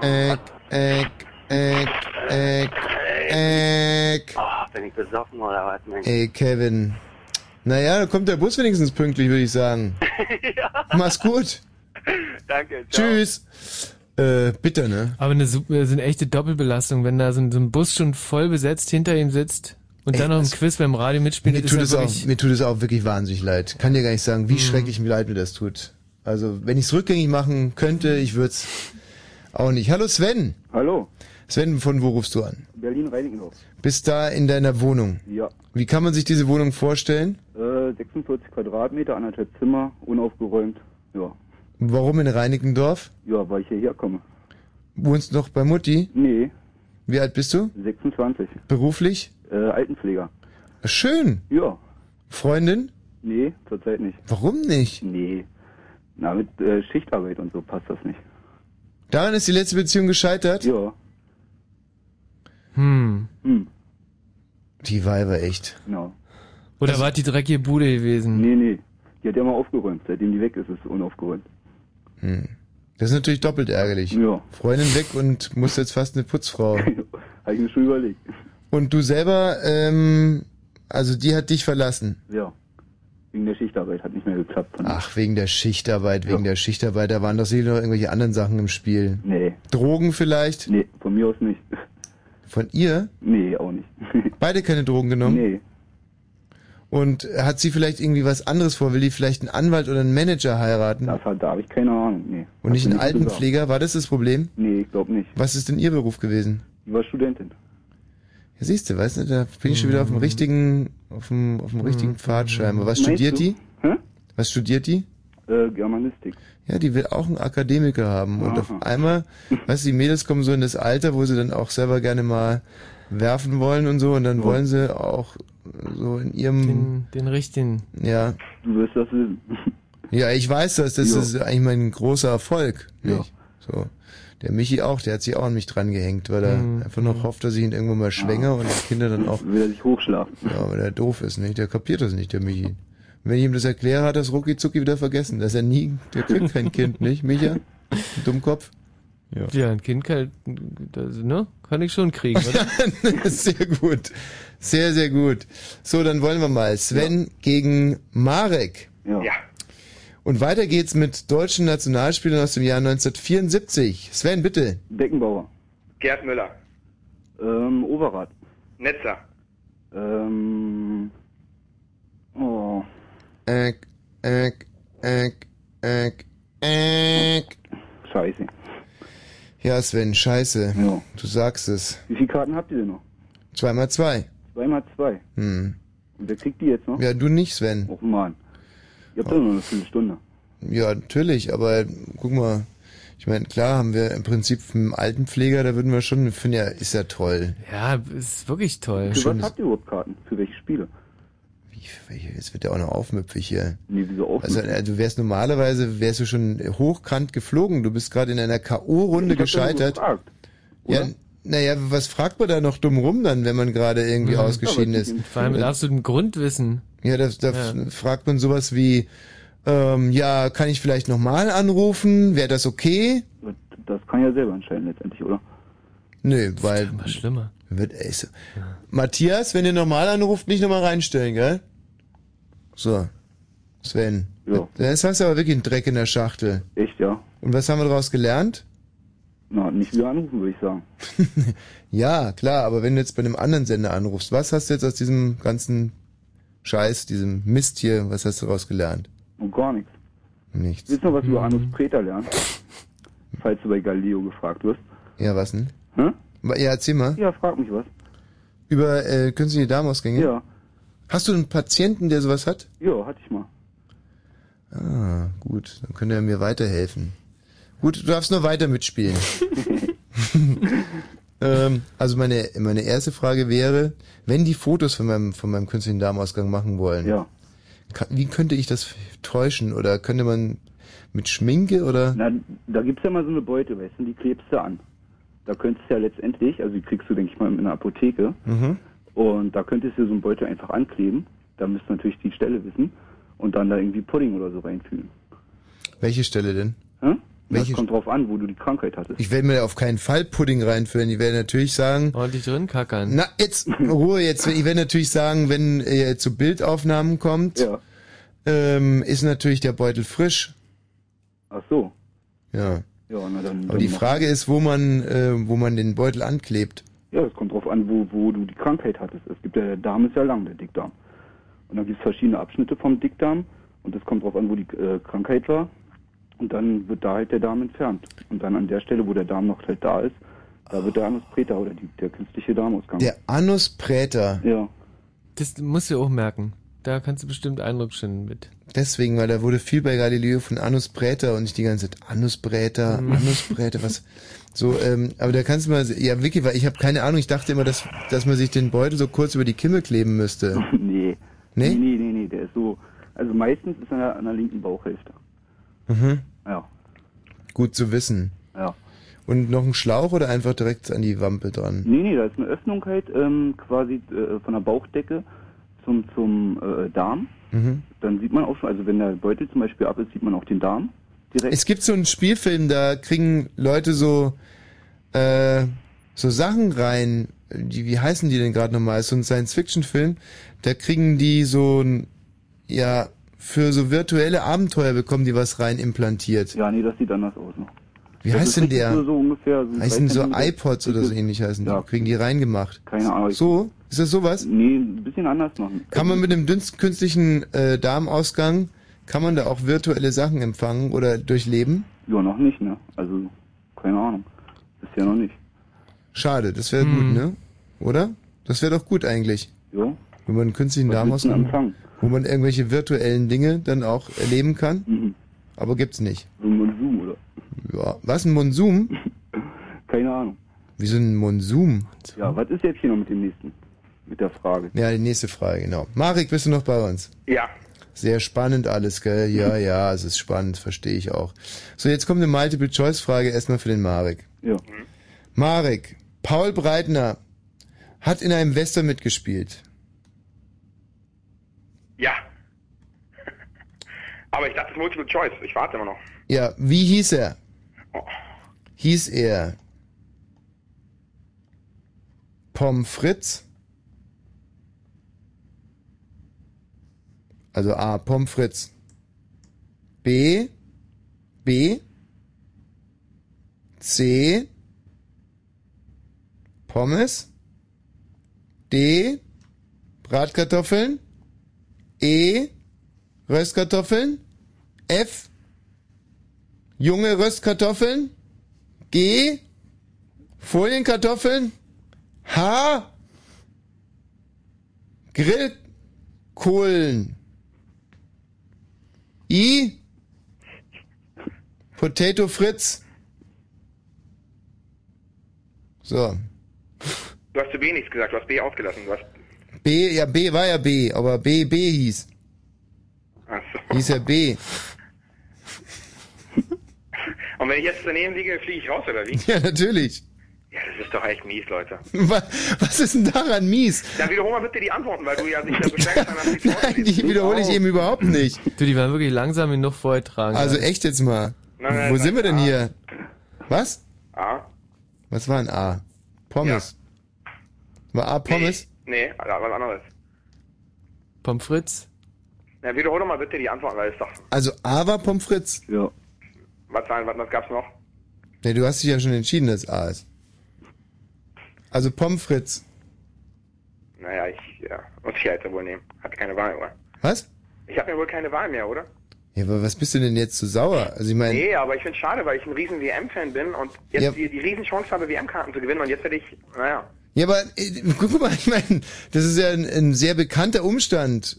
Eck, eck, eck, eck, eck. Ah, bin ich besoffen oder was, Mensch? Ey, Kevin. Naja, da kommt der Bus wenigstens pünktlich, würde ich sagen. Mach's gut. Danke. ciao. Tschüss. Äh, bitter, ne? Aber eine, super- so eine echte Doppelbelastung, wenn da so ein, so ein Bus schon voll besetzt hinter ihm sitzt und Ey, dann noch ein Quiz beim Radio mitspielt, Mir das tut, ist es auch, wirklich, mir tut es auch wirklich wahnsinnig leid. Kann dir gar nicht sagen, wie Mhm. schrecklich mir leid mir das tut. Also, wenn ich es rückgängig machen könnte, ich würde es auch nicht. Hallo Sven. Hallo. Sven, von wo rufst du an? Berlin-Reinickendorf. Bist da in deiner Wohnung. Ja. Wie kann man sich diese Wohnung vorstellen? Äh, 46 Quadratmeter, anderthalb Zimmer, unaufgeräumt. Ja. Warum in Reinickendorf? Ja, weil ich hierher komme. Wohnst du noch bei Mutti? Nee. Wie alt bist du? 26. Beruflich? Äh, Altenpfleger. Schön. Ja. Freundin? Nee, zurzeit nicht. Warum nicht? Nee. Na, mit äh, Schichtarbeit und so passt das nicht. Daran ist die letzte Beziehung gescheitert? Ja. hm. Hm. Die Weiber echt. Genau. Oder war die dreckige Bude gewesen? Nee, nee. Die hat ja mal aufgeräumt. Seitdem die weg ist, ist es unaufgeräumt. Hm. Das ist natürlich doppelt ärgerlich. Ja. Freundin weg und muss jetzt fast eine Putzfrau. Habe ich mir schon überlegt. Und du selber, ähm, also die hat dich verlassen. Ja. Wegen der Schichtarbeit hat nicht mehr geklappt. Ach, wegen der Schichtarbeit, wegen der Schichtarbeit. Da waren doch sicher noch irgendwelche anderen Sachen im Spiel. Nee. Drogen vielleicht? Nee, von mir aus nicht. Von ihr? Nee, auch nicht. Beide keine Drogen genommen? Nee. Und hat sie vielleicht irgendwie was anderes vor? Will die vielleicht einen Anwalt oder einen Manager heiraten? Das hat, da habe ich keine Ahnung. Nee. Und nicht einen sie gesagt. Altenpfleger? War das das Problem? Nee, ich glaube nicht. Was ist denn ihr Beruf gewesen? Die war Studentin. Ja, siehst du, weißt du, da bin ich schon wieder auf dem richtigen, auf dem, auf dem richtigen Pfad scheinbar. Was Meinst studiert du? die? Hä? Was studiert die? Äh, Germanistik. Ja, die will auch einen Akademiker haben. Und auf einmal, weißt du, die Mädels kommen so in das Alter, wo sie dann auch selber gerne mal werfen wollen und so, und dann wollen sie auch so in ihrem, Den, den richtigen. ja. Du wirst das wissen. Ja, ich weiß das, das Ja. ist eigentlich mein großer Erfolg. Ja. So. Der Michi auch, der hat sich auch an mich dran gehängt, weil er Mhm. einfach noch hofft, dass ich ihn irgendwann mal schwänger und die Kinder dann auch. Will er sich hochschlafen. Ja, weil er doof ist, nicht? Der kapiert das nicht, der Michi. Wenn ich ihm das erkläre, hat er es rucki zucki wieder vergessen. Dass er nie, der kriegt kein Kind, nicht, Micha? Dummkopf? Ja. Ja, ein Kind kann, das, ne? Kann ich schon kriegen, oder? sehr gut. Sehr, sehr gut. So, dann wollen wir mal. Sven gegen Marek. Ja. Und weiter geht's mit deutschen Nationalspielern aus dem Jahr 1974. Sven, bitte. Beckenbauer. Gerd Müller. Ähm, Overath. Netzer. Ähm, oh, Äck, äck, äck, äck, äck. scheiße. Ja, Sven, scheiße. Du sagst es. Wie viele Karten habt ihr denn noch? Zweimal zwei. Zweimal zwei. Hm. Und wer kriegt die jetzt noch? Ja, du nicht, Sven. Oh Mann. Ihr habt doch nur eine Viertelstunde. Ja, natürlich, aber guck mal. Ich meine, klar haben wir im Prinzip einen Altenpfleger, da würden wir schon, finde ja, ist ja toll. Ja, ist wirklich toll. Für was habt ihr überhaupt Karten? Für welche Spiele? Jetzt wird ja auch noch aufmüpfig hier. Nee, wieso Also aufmüpfig? äh, du wärst normalerweise, wärst du schon hochkant geflogen. Du bist gerade in einer K.O.-Runde Ich gescheitert. gefragt, ja? Naja, was fragt man da noch dumm rum dann, wenn man gerade irgendwie Ja, ausgeschieden ist? Vor allem mit absolutem Grundwissen. Ja, da, da Ja. fragt man sowas wie, ähm, ja, kann ich vielleicht nochmal anrufen? Wäre das okay? Das kann ja selber entscheiden letztendlich, oder? Nö, weil... Was schlimmer. Wird, ey, so. Matthias, wenn ihr normal anruft, nicht nochmal reinstellen, gell? So. Sven. Ja. Jetzt hast du aber wirklich einen Dreck in der Schachtel. Echt, ja? Und was haben wir daraus gelernt? Na, nicht wieder anrufen, würde ich sagen. Ja, klar, aber wenn du jetzt bei einem anderen Sender anrufst, was hast du jetzt aus diesem ganzen Scheiß, diesem Mist hier, was hast du daraus gelernt? Und gar nichts. Nichts. Willst du noch was Mhm. über Anus Preter lernen? Falls du bei Galileo gefragt wirst. Ja, was denn? Hä? Ja, erzähl mal. Ja, frag mich was. Über äh, künstliche Darmausgänge? Ja. Hast du einen Patienten, der sowas hat? Ja, hatte ich mal. Ah, gut, dann könnte er mir weiterhelfen. Gut, du darfst nur weiter mitspielen. ähm, also meine, meine erste Frage wäre, wenn die Fotos von meinem, von meinem künstlichen Darmausgang machen wollen, ja. wie könnte ich das täuschen? Oder könnte man mit Schminke oder? Na, da gibt's ja mal so eine Beute, weißt du, die klebst du an. Da könntest du ja letztendlich, also die kriegst du, denke ich mal, in einer Apotheke. Mhm. Und da könntest du so einen Beutel einfach ankleben. Da müsst ihr natürlich die Stelle wissen. Und dann da irgendwie Pudding oder so reinfügen. Welche Stelle denn? Hä? Welche- Das kommt drauf an, wo du die Krankheit hattest. Ich werde mir auf keinen Fall Pudding reinfüllen. Ich werde natürlich sagen. Ordentlich drin kackern. Na, jetzt, Ruhe jetzt. Ich werde natürlich sagen, wenn ihr zu Bildaufnahmen kommt, Ja. ähm, ist natürlich der Beutel frisch. Ach so. Ja. Ja, na dann. Aber dann die Frage ist, wo man, äh, wo man den Beutel anklebt. Ja, das kommt drauf an, wo, wo du die Krankheit hattest. Es gibt ja, der Darm ist ja lang, der Dickdarm. Und dann gibt es verschiedene Abschnitte vom Dickdarm. Und das kommt drauf an, wo die äh, Krankheit war. Und dann wird da halt der Darm entfernt. Und dann an der Stelle, wo der Darm noch halt da ist, da wird der Anus Preta oder die, der künstliche Darmausgang. Der Anus Präter. Ja. Das musst du auch merken. Da kannst du bestimmt Eindruck schinden mit. Deswegen, weil da wurde viel bei Galileo von Anus Präter und nicht die ganze Zeit Anus Präter, Mhm. Anus Präter, was. So, ähm, aber da kannst du mal, ja, Vicky, weil ich habe keine Ahnung, ich dachte immer, dass, dass man sich den Beutel so kurz über die Kimme kleben müsste. nee. Nee? Nee, nee, nee, nee, der ist so, also meistens ist er an der linken Bauchhälfte. Mhm. Ja. Gut zu wissen. Ja. Und noch ein Schlauch oder einfach direkt an die Wampe dran? Nee, nee, da ist eine Öffnung halt ähm, quasi äh, von der Bauchdecke zum, zum äh, Darm. Mhm. Dann sieht man auch schon, also wenn der Beutel zum Beispiel ab ist, sieht man auch den Darm direkt. Es gibt so einen Spielfilm, da kriegen Leute so, äh, so Sachen rein, die, wie heißen die denn gerade nochmal? Ist so ein Science-Fiction-Film, da kriegen die so ein, ja, für so virtuelle Abenteuer bekommen die was rein implantiert. Ja, nee, das sieht anders aus noch. Wie Das heißt denn der? So, so ungefähr. So heißen so 13 Meter iPods oder so ähnlich heißen Ja. die. Kriegen die reingemacht. Keine Ahnung. So? Ist das sowas? Nee, ein bisschen anders noch. Kann man mit einem dünnsten künstlichen äh, Darmausgang, kann man da auch virtuelle Sachen empfangen oder durchleben? Ja, noch nicht, ne? Also, keine Ahnung. Bisher noch nicht. Schade, das wäre gut, ne? Oder? Das wäre doch gut eigentlich. Ja. Wenn man einen künstlichen Was Darmausgang, wo man irgendwelche virtuellen Dinge dann auch erleben kann. Mhm. Aber gibt's nicht. So ein Monsum, oder? Ja. Was, ein Monsum? Keine Ahnung. Wie so ein Monsum? Ja, was ist jetzt hier noch mit dem nächsten? Mit der Frage. Ja, die nächste Frage, genau. Marek, bist du noch bei uns? Ja. Sehr spannend alles, gell? Ja, ja, es ist spannend, verstehe ich auch. So, jetzt kommt eine Multiple-Choice-Frage erstmal für den Marek. Ja. Marek, Paul Breitner hat in einem Western mitgespielt. Ja. Aber ich dachte, es ist Multiple Choice. Ich warte immer noch. Ja, wie hieß er? Hieß er Pommes Fritz? Also A, Pommes Fritz. B, B, C, Pommes. D, Bratkartoffeln. E, Röstkartoffeln. F, junge Röstkartoffeln. G, Folienkartoffeln. H, Grillkohlen. I, Potato Fritz. So. Du hast zu B gesagt, du hast B ausgelassen. Du hast B, ja, B war ja B, aber B, B hieß. Ach so. Hieß ja B. Und wenn ich jetzt daneben liege, fliege ich raus, oder wie? Ja, natürlich. Ja, das ist doch echt mies, Leute. Was, was ist denn daran mies? Dann wiederhol mal bitte die Antworten, weil du ja dich da beschränkst hast. Nein, die wiederhole ich eben überhaupt nicht. Du, die waren wirklich langsam genug vorgetragen. Also echt jetzt mal. Nein, nein, Wo nein, sind wir denn A. hier? Was? A. Was war ein A? Pommes. War A Pommes? Nee, was anderes. Pommes Fritz? Na, wiederhol doch mal bitte die Antworten, weil es doch. Also A war Pommes Fritz. Ja. Was, war- was, was gab's noch? Ja, du hast dich ja schon entschieden, dass A ist. Also Pommes Fritz. Naja, ich, ja, muss ich ja jetzt wohl nehmen. Hatte keine Wahl, oder? Was? Ich habe mir wohl keine Wahl mehr, oder? Ja, aber was bist du denn jetzt so sauer? Also ich meine, Nee, aber ich find's schade, weil ich ein riesen WM-Fan bin und jetzt Ja. die, die Riesenchance habe, WM-Karten zu gewinnen und jetzt werde ich, naja. Ja, aber äh, guck mal, ich meine, das ist ja ein, ein sehr bekannter Umstand,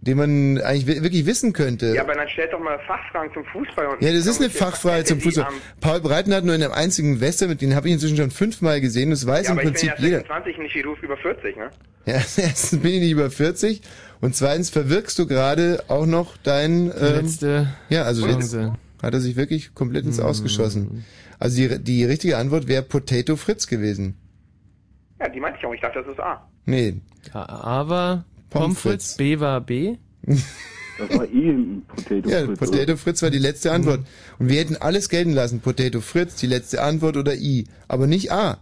den man eigentlich wi- wirklich wissen könnte. Ja, aber dann stellt doch mal Fachfragen zum Fußball. Und Ja, das ist eine Fachfrage zum die Fußball. Paul Breiten hat nur in einem einzigen Wester, mit den habe ich inzwischen schon fünfmal gesehen, das weiß Ja, im aber Prinzip ich bin ja jeder. 26, nicht wie du über 40, ne? Ja, erstens bin ich nicht über 40 und zweitens verwirkst du gerade auch noch dein ähm, letzte Ja, also jetzt hat er sich wirklich komplett ins Mhm. Ausgeschossen. Also die, die richtige Antwort wäre Potato Fritz gewesen. Ja, die meinte ich auch. Ich dachte, das ist A. Nee. A war Pommes Fritz, B war B. Das war eh ein Potato Ja, Fritz, Potato Fritz war die letzte Antwort. Und wir hätten alles gelten lassen. Potato Fritz, die letzte Antwort oder I. Aber nicht A.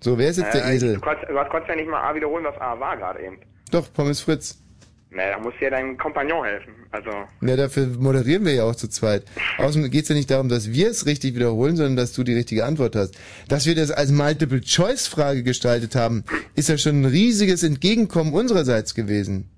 So, wer ist jetzt der Äh, Esel? Du konntest, du konntest ja nicht mal A wiederholen, was A war gerade eben. Doch, Pommes Fritz. Na, da muss dir dein Kompagnon helfen. Also, Ja, dafür moderieren wir ja auch zu zweit. Außerdem geht's ja nicht darum, dass wir es richtig wiederholen, sondern dass du die richtige Antwort hast. Dass wir das als Multiple-Choice-Frage gestaltet haben, ist ja schon ein riesiges Entgegenkommen unsererseits gewesen.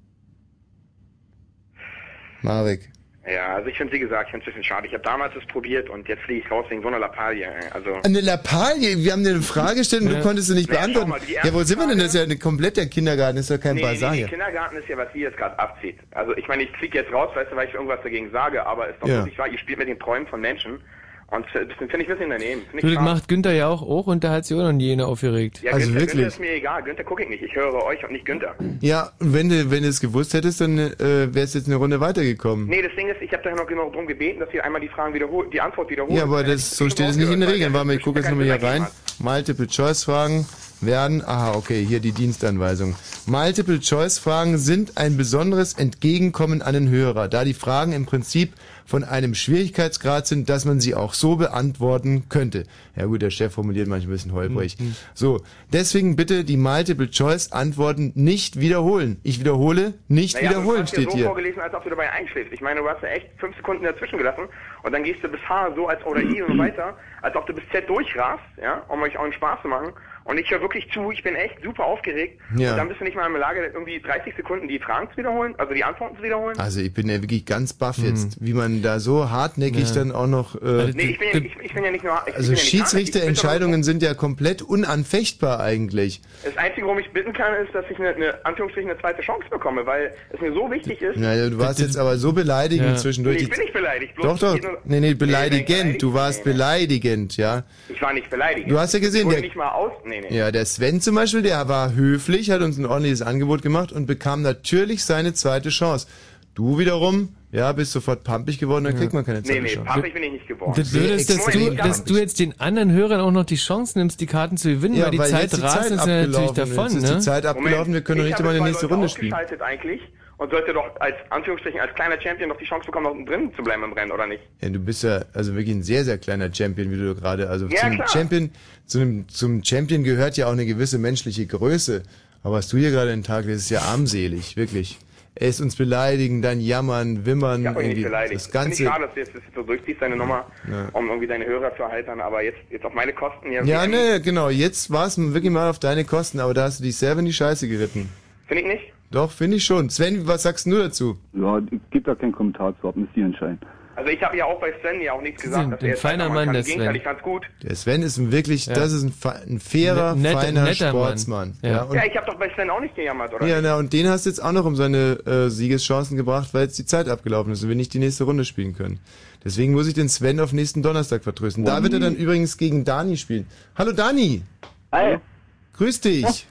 Marek. Ja, also ich finde, wie gesagt, ich finde es ein bisschen schade. Ich habe damals es probiert und jetzt fliege ich raus wegen so einer Lappalie. ey. Also, Eine Lappalie, wir haben dir eine Frage gestellt und du konntest sie nicht Naja, beantworten. mal, ja, wo sind wir denn? Das ist ja eine komplette Kindergarten, das ist ja kein nee, Basar nee, hier. nee, Kindergarten ist ja, was sie jetzt gerade abzieht. Also ich meine, ich fliege jetzt raus, weißt du, weil ich irgendwas dagegen sage, aber ist doch Ja. wirklich wahr, ihr spielt mit den Träumen von Menschen und das finde ich ein bisschen daneben. Du, das macht Günther ja auch auch und da hat sich auch noch nie jene aufgeregt. ja, Günther, Günther ist mir egal. Günther gucke ich nicht. Ich höre euch und nicht Günther. Ja, und wenn du, wenn du es gewusst hättest, dann äh, wärst du jetzt eine Runde weitergekommen. Nee, das Ding ist, ich habe da noch genau darum gebeten, dass ihr einmal die Fragen wiederholt, die Antwort wiederholt. Ja, aber das, so steht es nicht in den Regeln. Warte mal, ich gucke jetzt nochmal hier rein. Multiple-Choice-Fragen werden, aha, okay, hier die Dienstanweisung. Multiple-Choice-Fragen sind ein besonderes Entgegenkommen an den Hörer, da die Fragen im Prinzip von einem Schwierigkeitsgrad sind, dass man sie auch so beantworten könnte. Ja gut, der Chef formuliert manchmal ein bisschen holprig. Mhm. So, deswegen bitte die Multiple-Choice-Antworten nicht wiederholen. Ich wiederhole, nicht Naja, aber wiederholen du hast ja steht so hier. vorgelesen, als ob du dabei einschläfst. Ich meine, du hast ja echt fünf Sekunden dazwischen gelassen und dann gehst du bis H so als oder I und so weiter, als ob du bis Z durchrast, ja, um euch auch einen Spaß zu machen. Und ich höre wirklich zu, ich bin echt super aufgeregt. Ja. Und dann bist du nicht mal in der Lage, irgendwie 30 Sekunden die Fragen zu wiederholen, also die Antworten zu wiederholen. Also ich bin ja wirklich ganz baff jetzt, wie man da so hartnäckig Ja. dann auch noch... Äh, nee, ich bin, ja, ich, ich bin ja nicht nur. Ich, also ja Schiedsrichterentscheidungen sind ja komplett unanfechtbar eigentlich. Das Einzige, worum ich bitten kann, ist, dass ich eine, eine Anführungsstrichen eine zweite Chance bekomme, weil es mir so wichtig ist. Naja, du warst jetzt aber so beleidigend Ja. zwischendurch. Nee, ich bin nicht beleidigt, bloß Doch, doch. Nee, nee, Nee, beleidigend. Du warst beleidigend, ja. Ich war nicht beleidigt. Du hast ja gesehen, ich wurde nicht mal aus. Nee, nee. Ja, der Sven zum Beispiel, der war höflich, hat uns ein ordentliches Angebot gemacht und bekam natürlich seine zweite Chance. Du wiederum Ja, bist sofort pumpig geworden, dann Ja. kriegt man keine Nee, zweite nee, Chance. pampig bin ich nicht geworden. Das Blöde ist, dass du, dass du jetzt den anderen Hörern auch noch die Chance nimmst, die Karten zu gewinnen, weil die Zeit jetzt die rast Zeit ist ja natürlich abgelaufen davon, ist. Jetzt ne? ist die Zeit abgelaufen, wir können noch ich nicht die zwei nächste Runde spielen. eigentlich und sollte doch als Anführungsstrichen als kleiner Champion noch die Chance bekommen, noch drin zu bleiben im Rennen, oder nicht? Ja, du bist ja also wirklich ein sehr, sehr kleiner Champion, wie du gerade, also Ja, zum klar. Champion, zu einem, zum Champion gehört ja auch eine gewisse menschliche Größe. Aber was du hier gerade den Tag, das ist ja armselig, wirklich. Es uns beleidigen, dann jammern, wimmern, Ich euch nicht irgendwie beleidigt. das Finde Ganze. ich schade, dass du jetzt so durchziehst, deine Nummer, Ja. um irgendwie deine Hörer zu erheitern, aber jetzt, jetzt auf meine Kosten hier. Ja, ne, genau, jetzt war es wirklich mal auf deine Kosten, aber da hast du dich selber in die Scheiße geritten. Finde ich nicht? Doch, finde ich schon. Sven, was sagst du dazu? Ja, gibt da keinen Kommentar zu, ab, müsst ihr entscheiden. Also ich habe ja auch bei Sven ja auch nichts gesagt, ein- dass ein er jetzt feiner Mann, kann. der Im Gegenteil, Sven. ich fand's gut. Der Sven ist ein wirklich, Ja. das ist ein, fe- ein fairer, Ne- netter- feiner netter Mann. Sportsmann. Ja. und Ja, ich habe doch bei Sven auch nicht gejammert, oder? Ja, na, und den hast du jetzt auch noch um seine äh, Siegeschancen gebracht, weil jetzt die Zeit abgelaufen ist und wir nicht die nächste Runde spielen können. Deswegen muss ich den Sven auf nächsten Donnerstag vertrösten. Da wird er dann übrigens gegen Dani spielen. Hallo Dani! Hi! Grüß dich!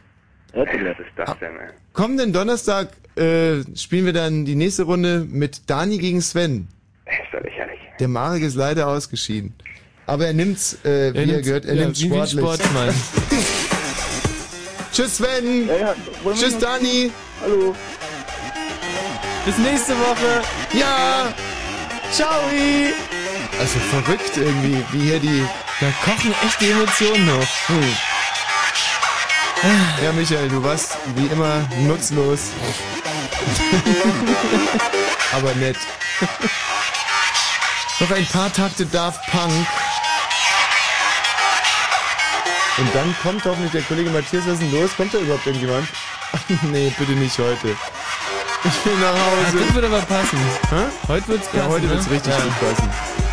Was ist das denn, ey? Kommenden Donnerstag äh, spielen wir dann die nächste Runde mit Dani gegen Sven. Ist doch lächerlich. Der Marek ist leider ausgeschieden. Aber er nimmt's, äh, wie er, nimmt's, gehört, er ja, nimmt's wie sportlich. Sportsmann. Tschüss Sven! Tschüss Dani! Hallo! Bis nächste Woche! Ja! Ciao! Also verrückt irgendwie, wie hier die... Da kochen echt die Emotionen hoch. Hm. Ja, Michael, du warst wie immer nutzlos. Aber nett. Noch ein paar Takte Daft Punk. Und dann kommt hoffentlich der Kollege Matthias, was ist denn los? Kommt da überhaupt irgendjemand? nee, bitte nicht heute. Ich will nach Hause. Das wird aber passen. Hä? Heute wird's passen. Ja, heute wird's ne? richtig Ja. gut passen.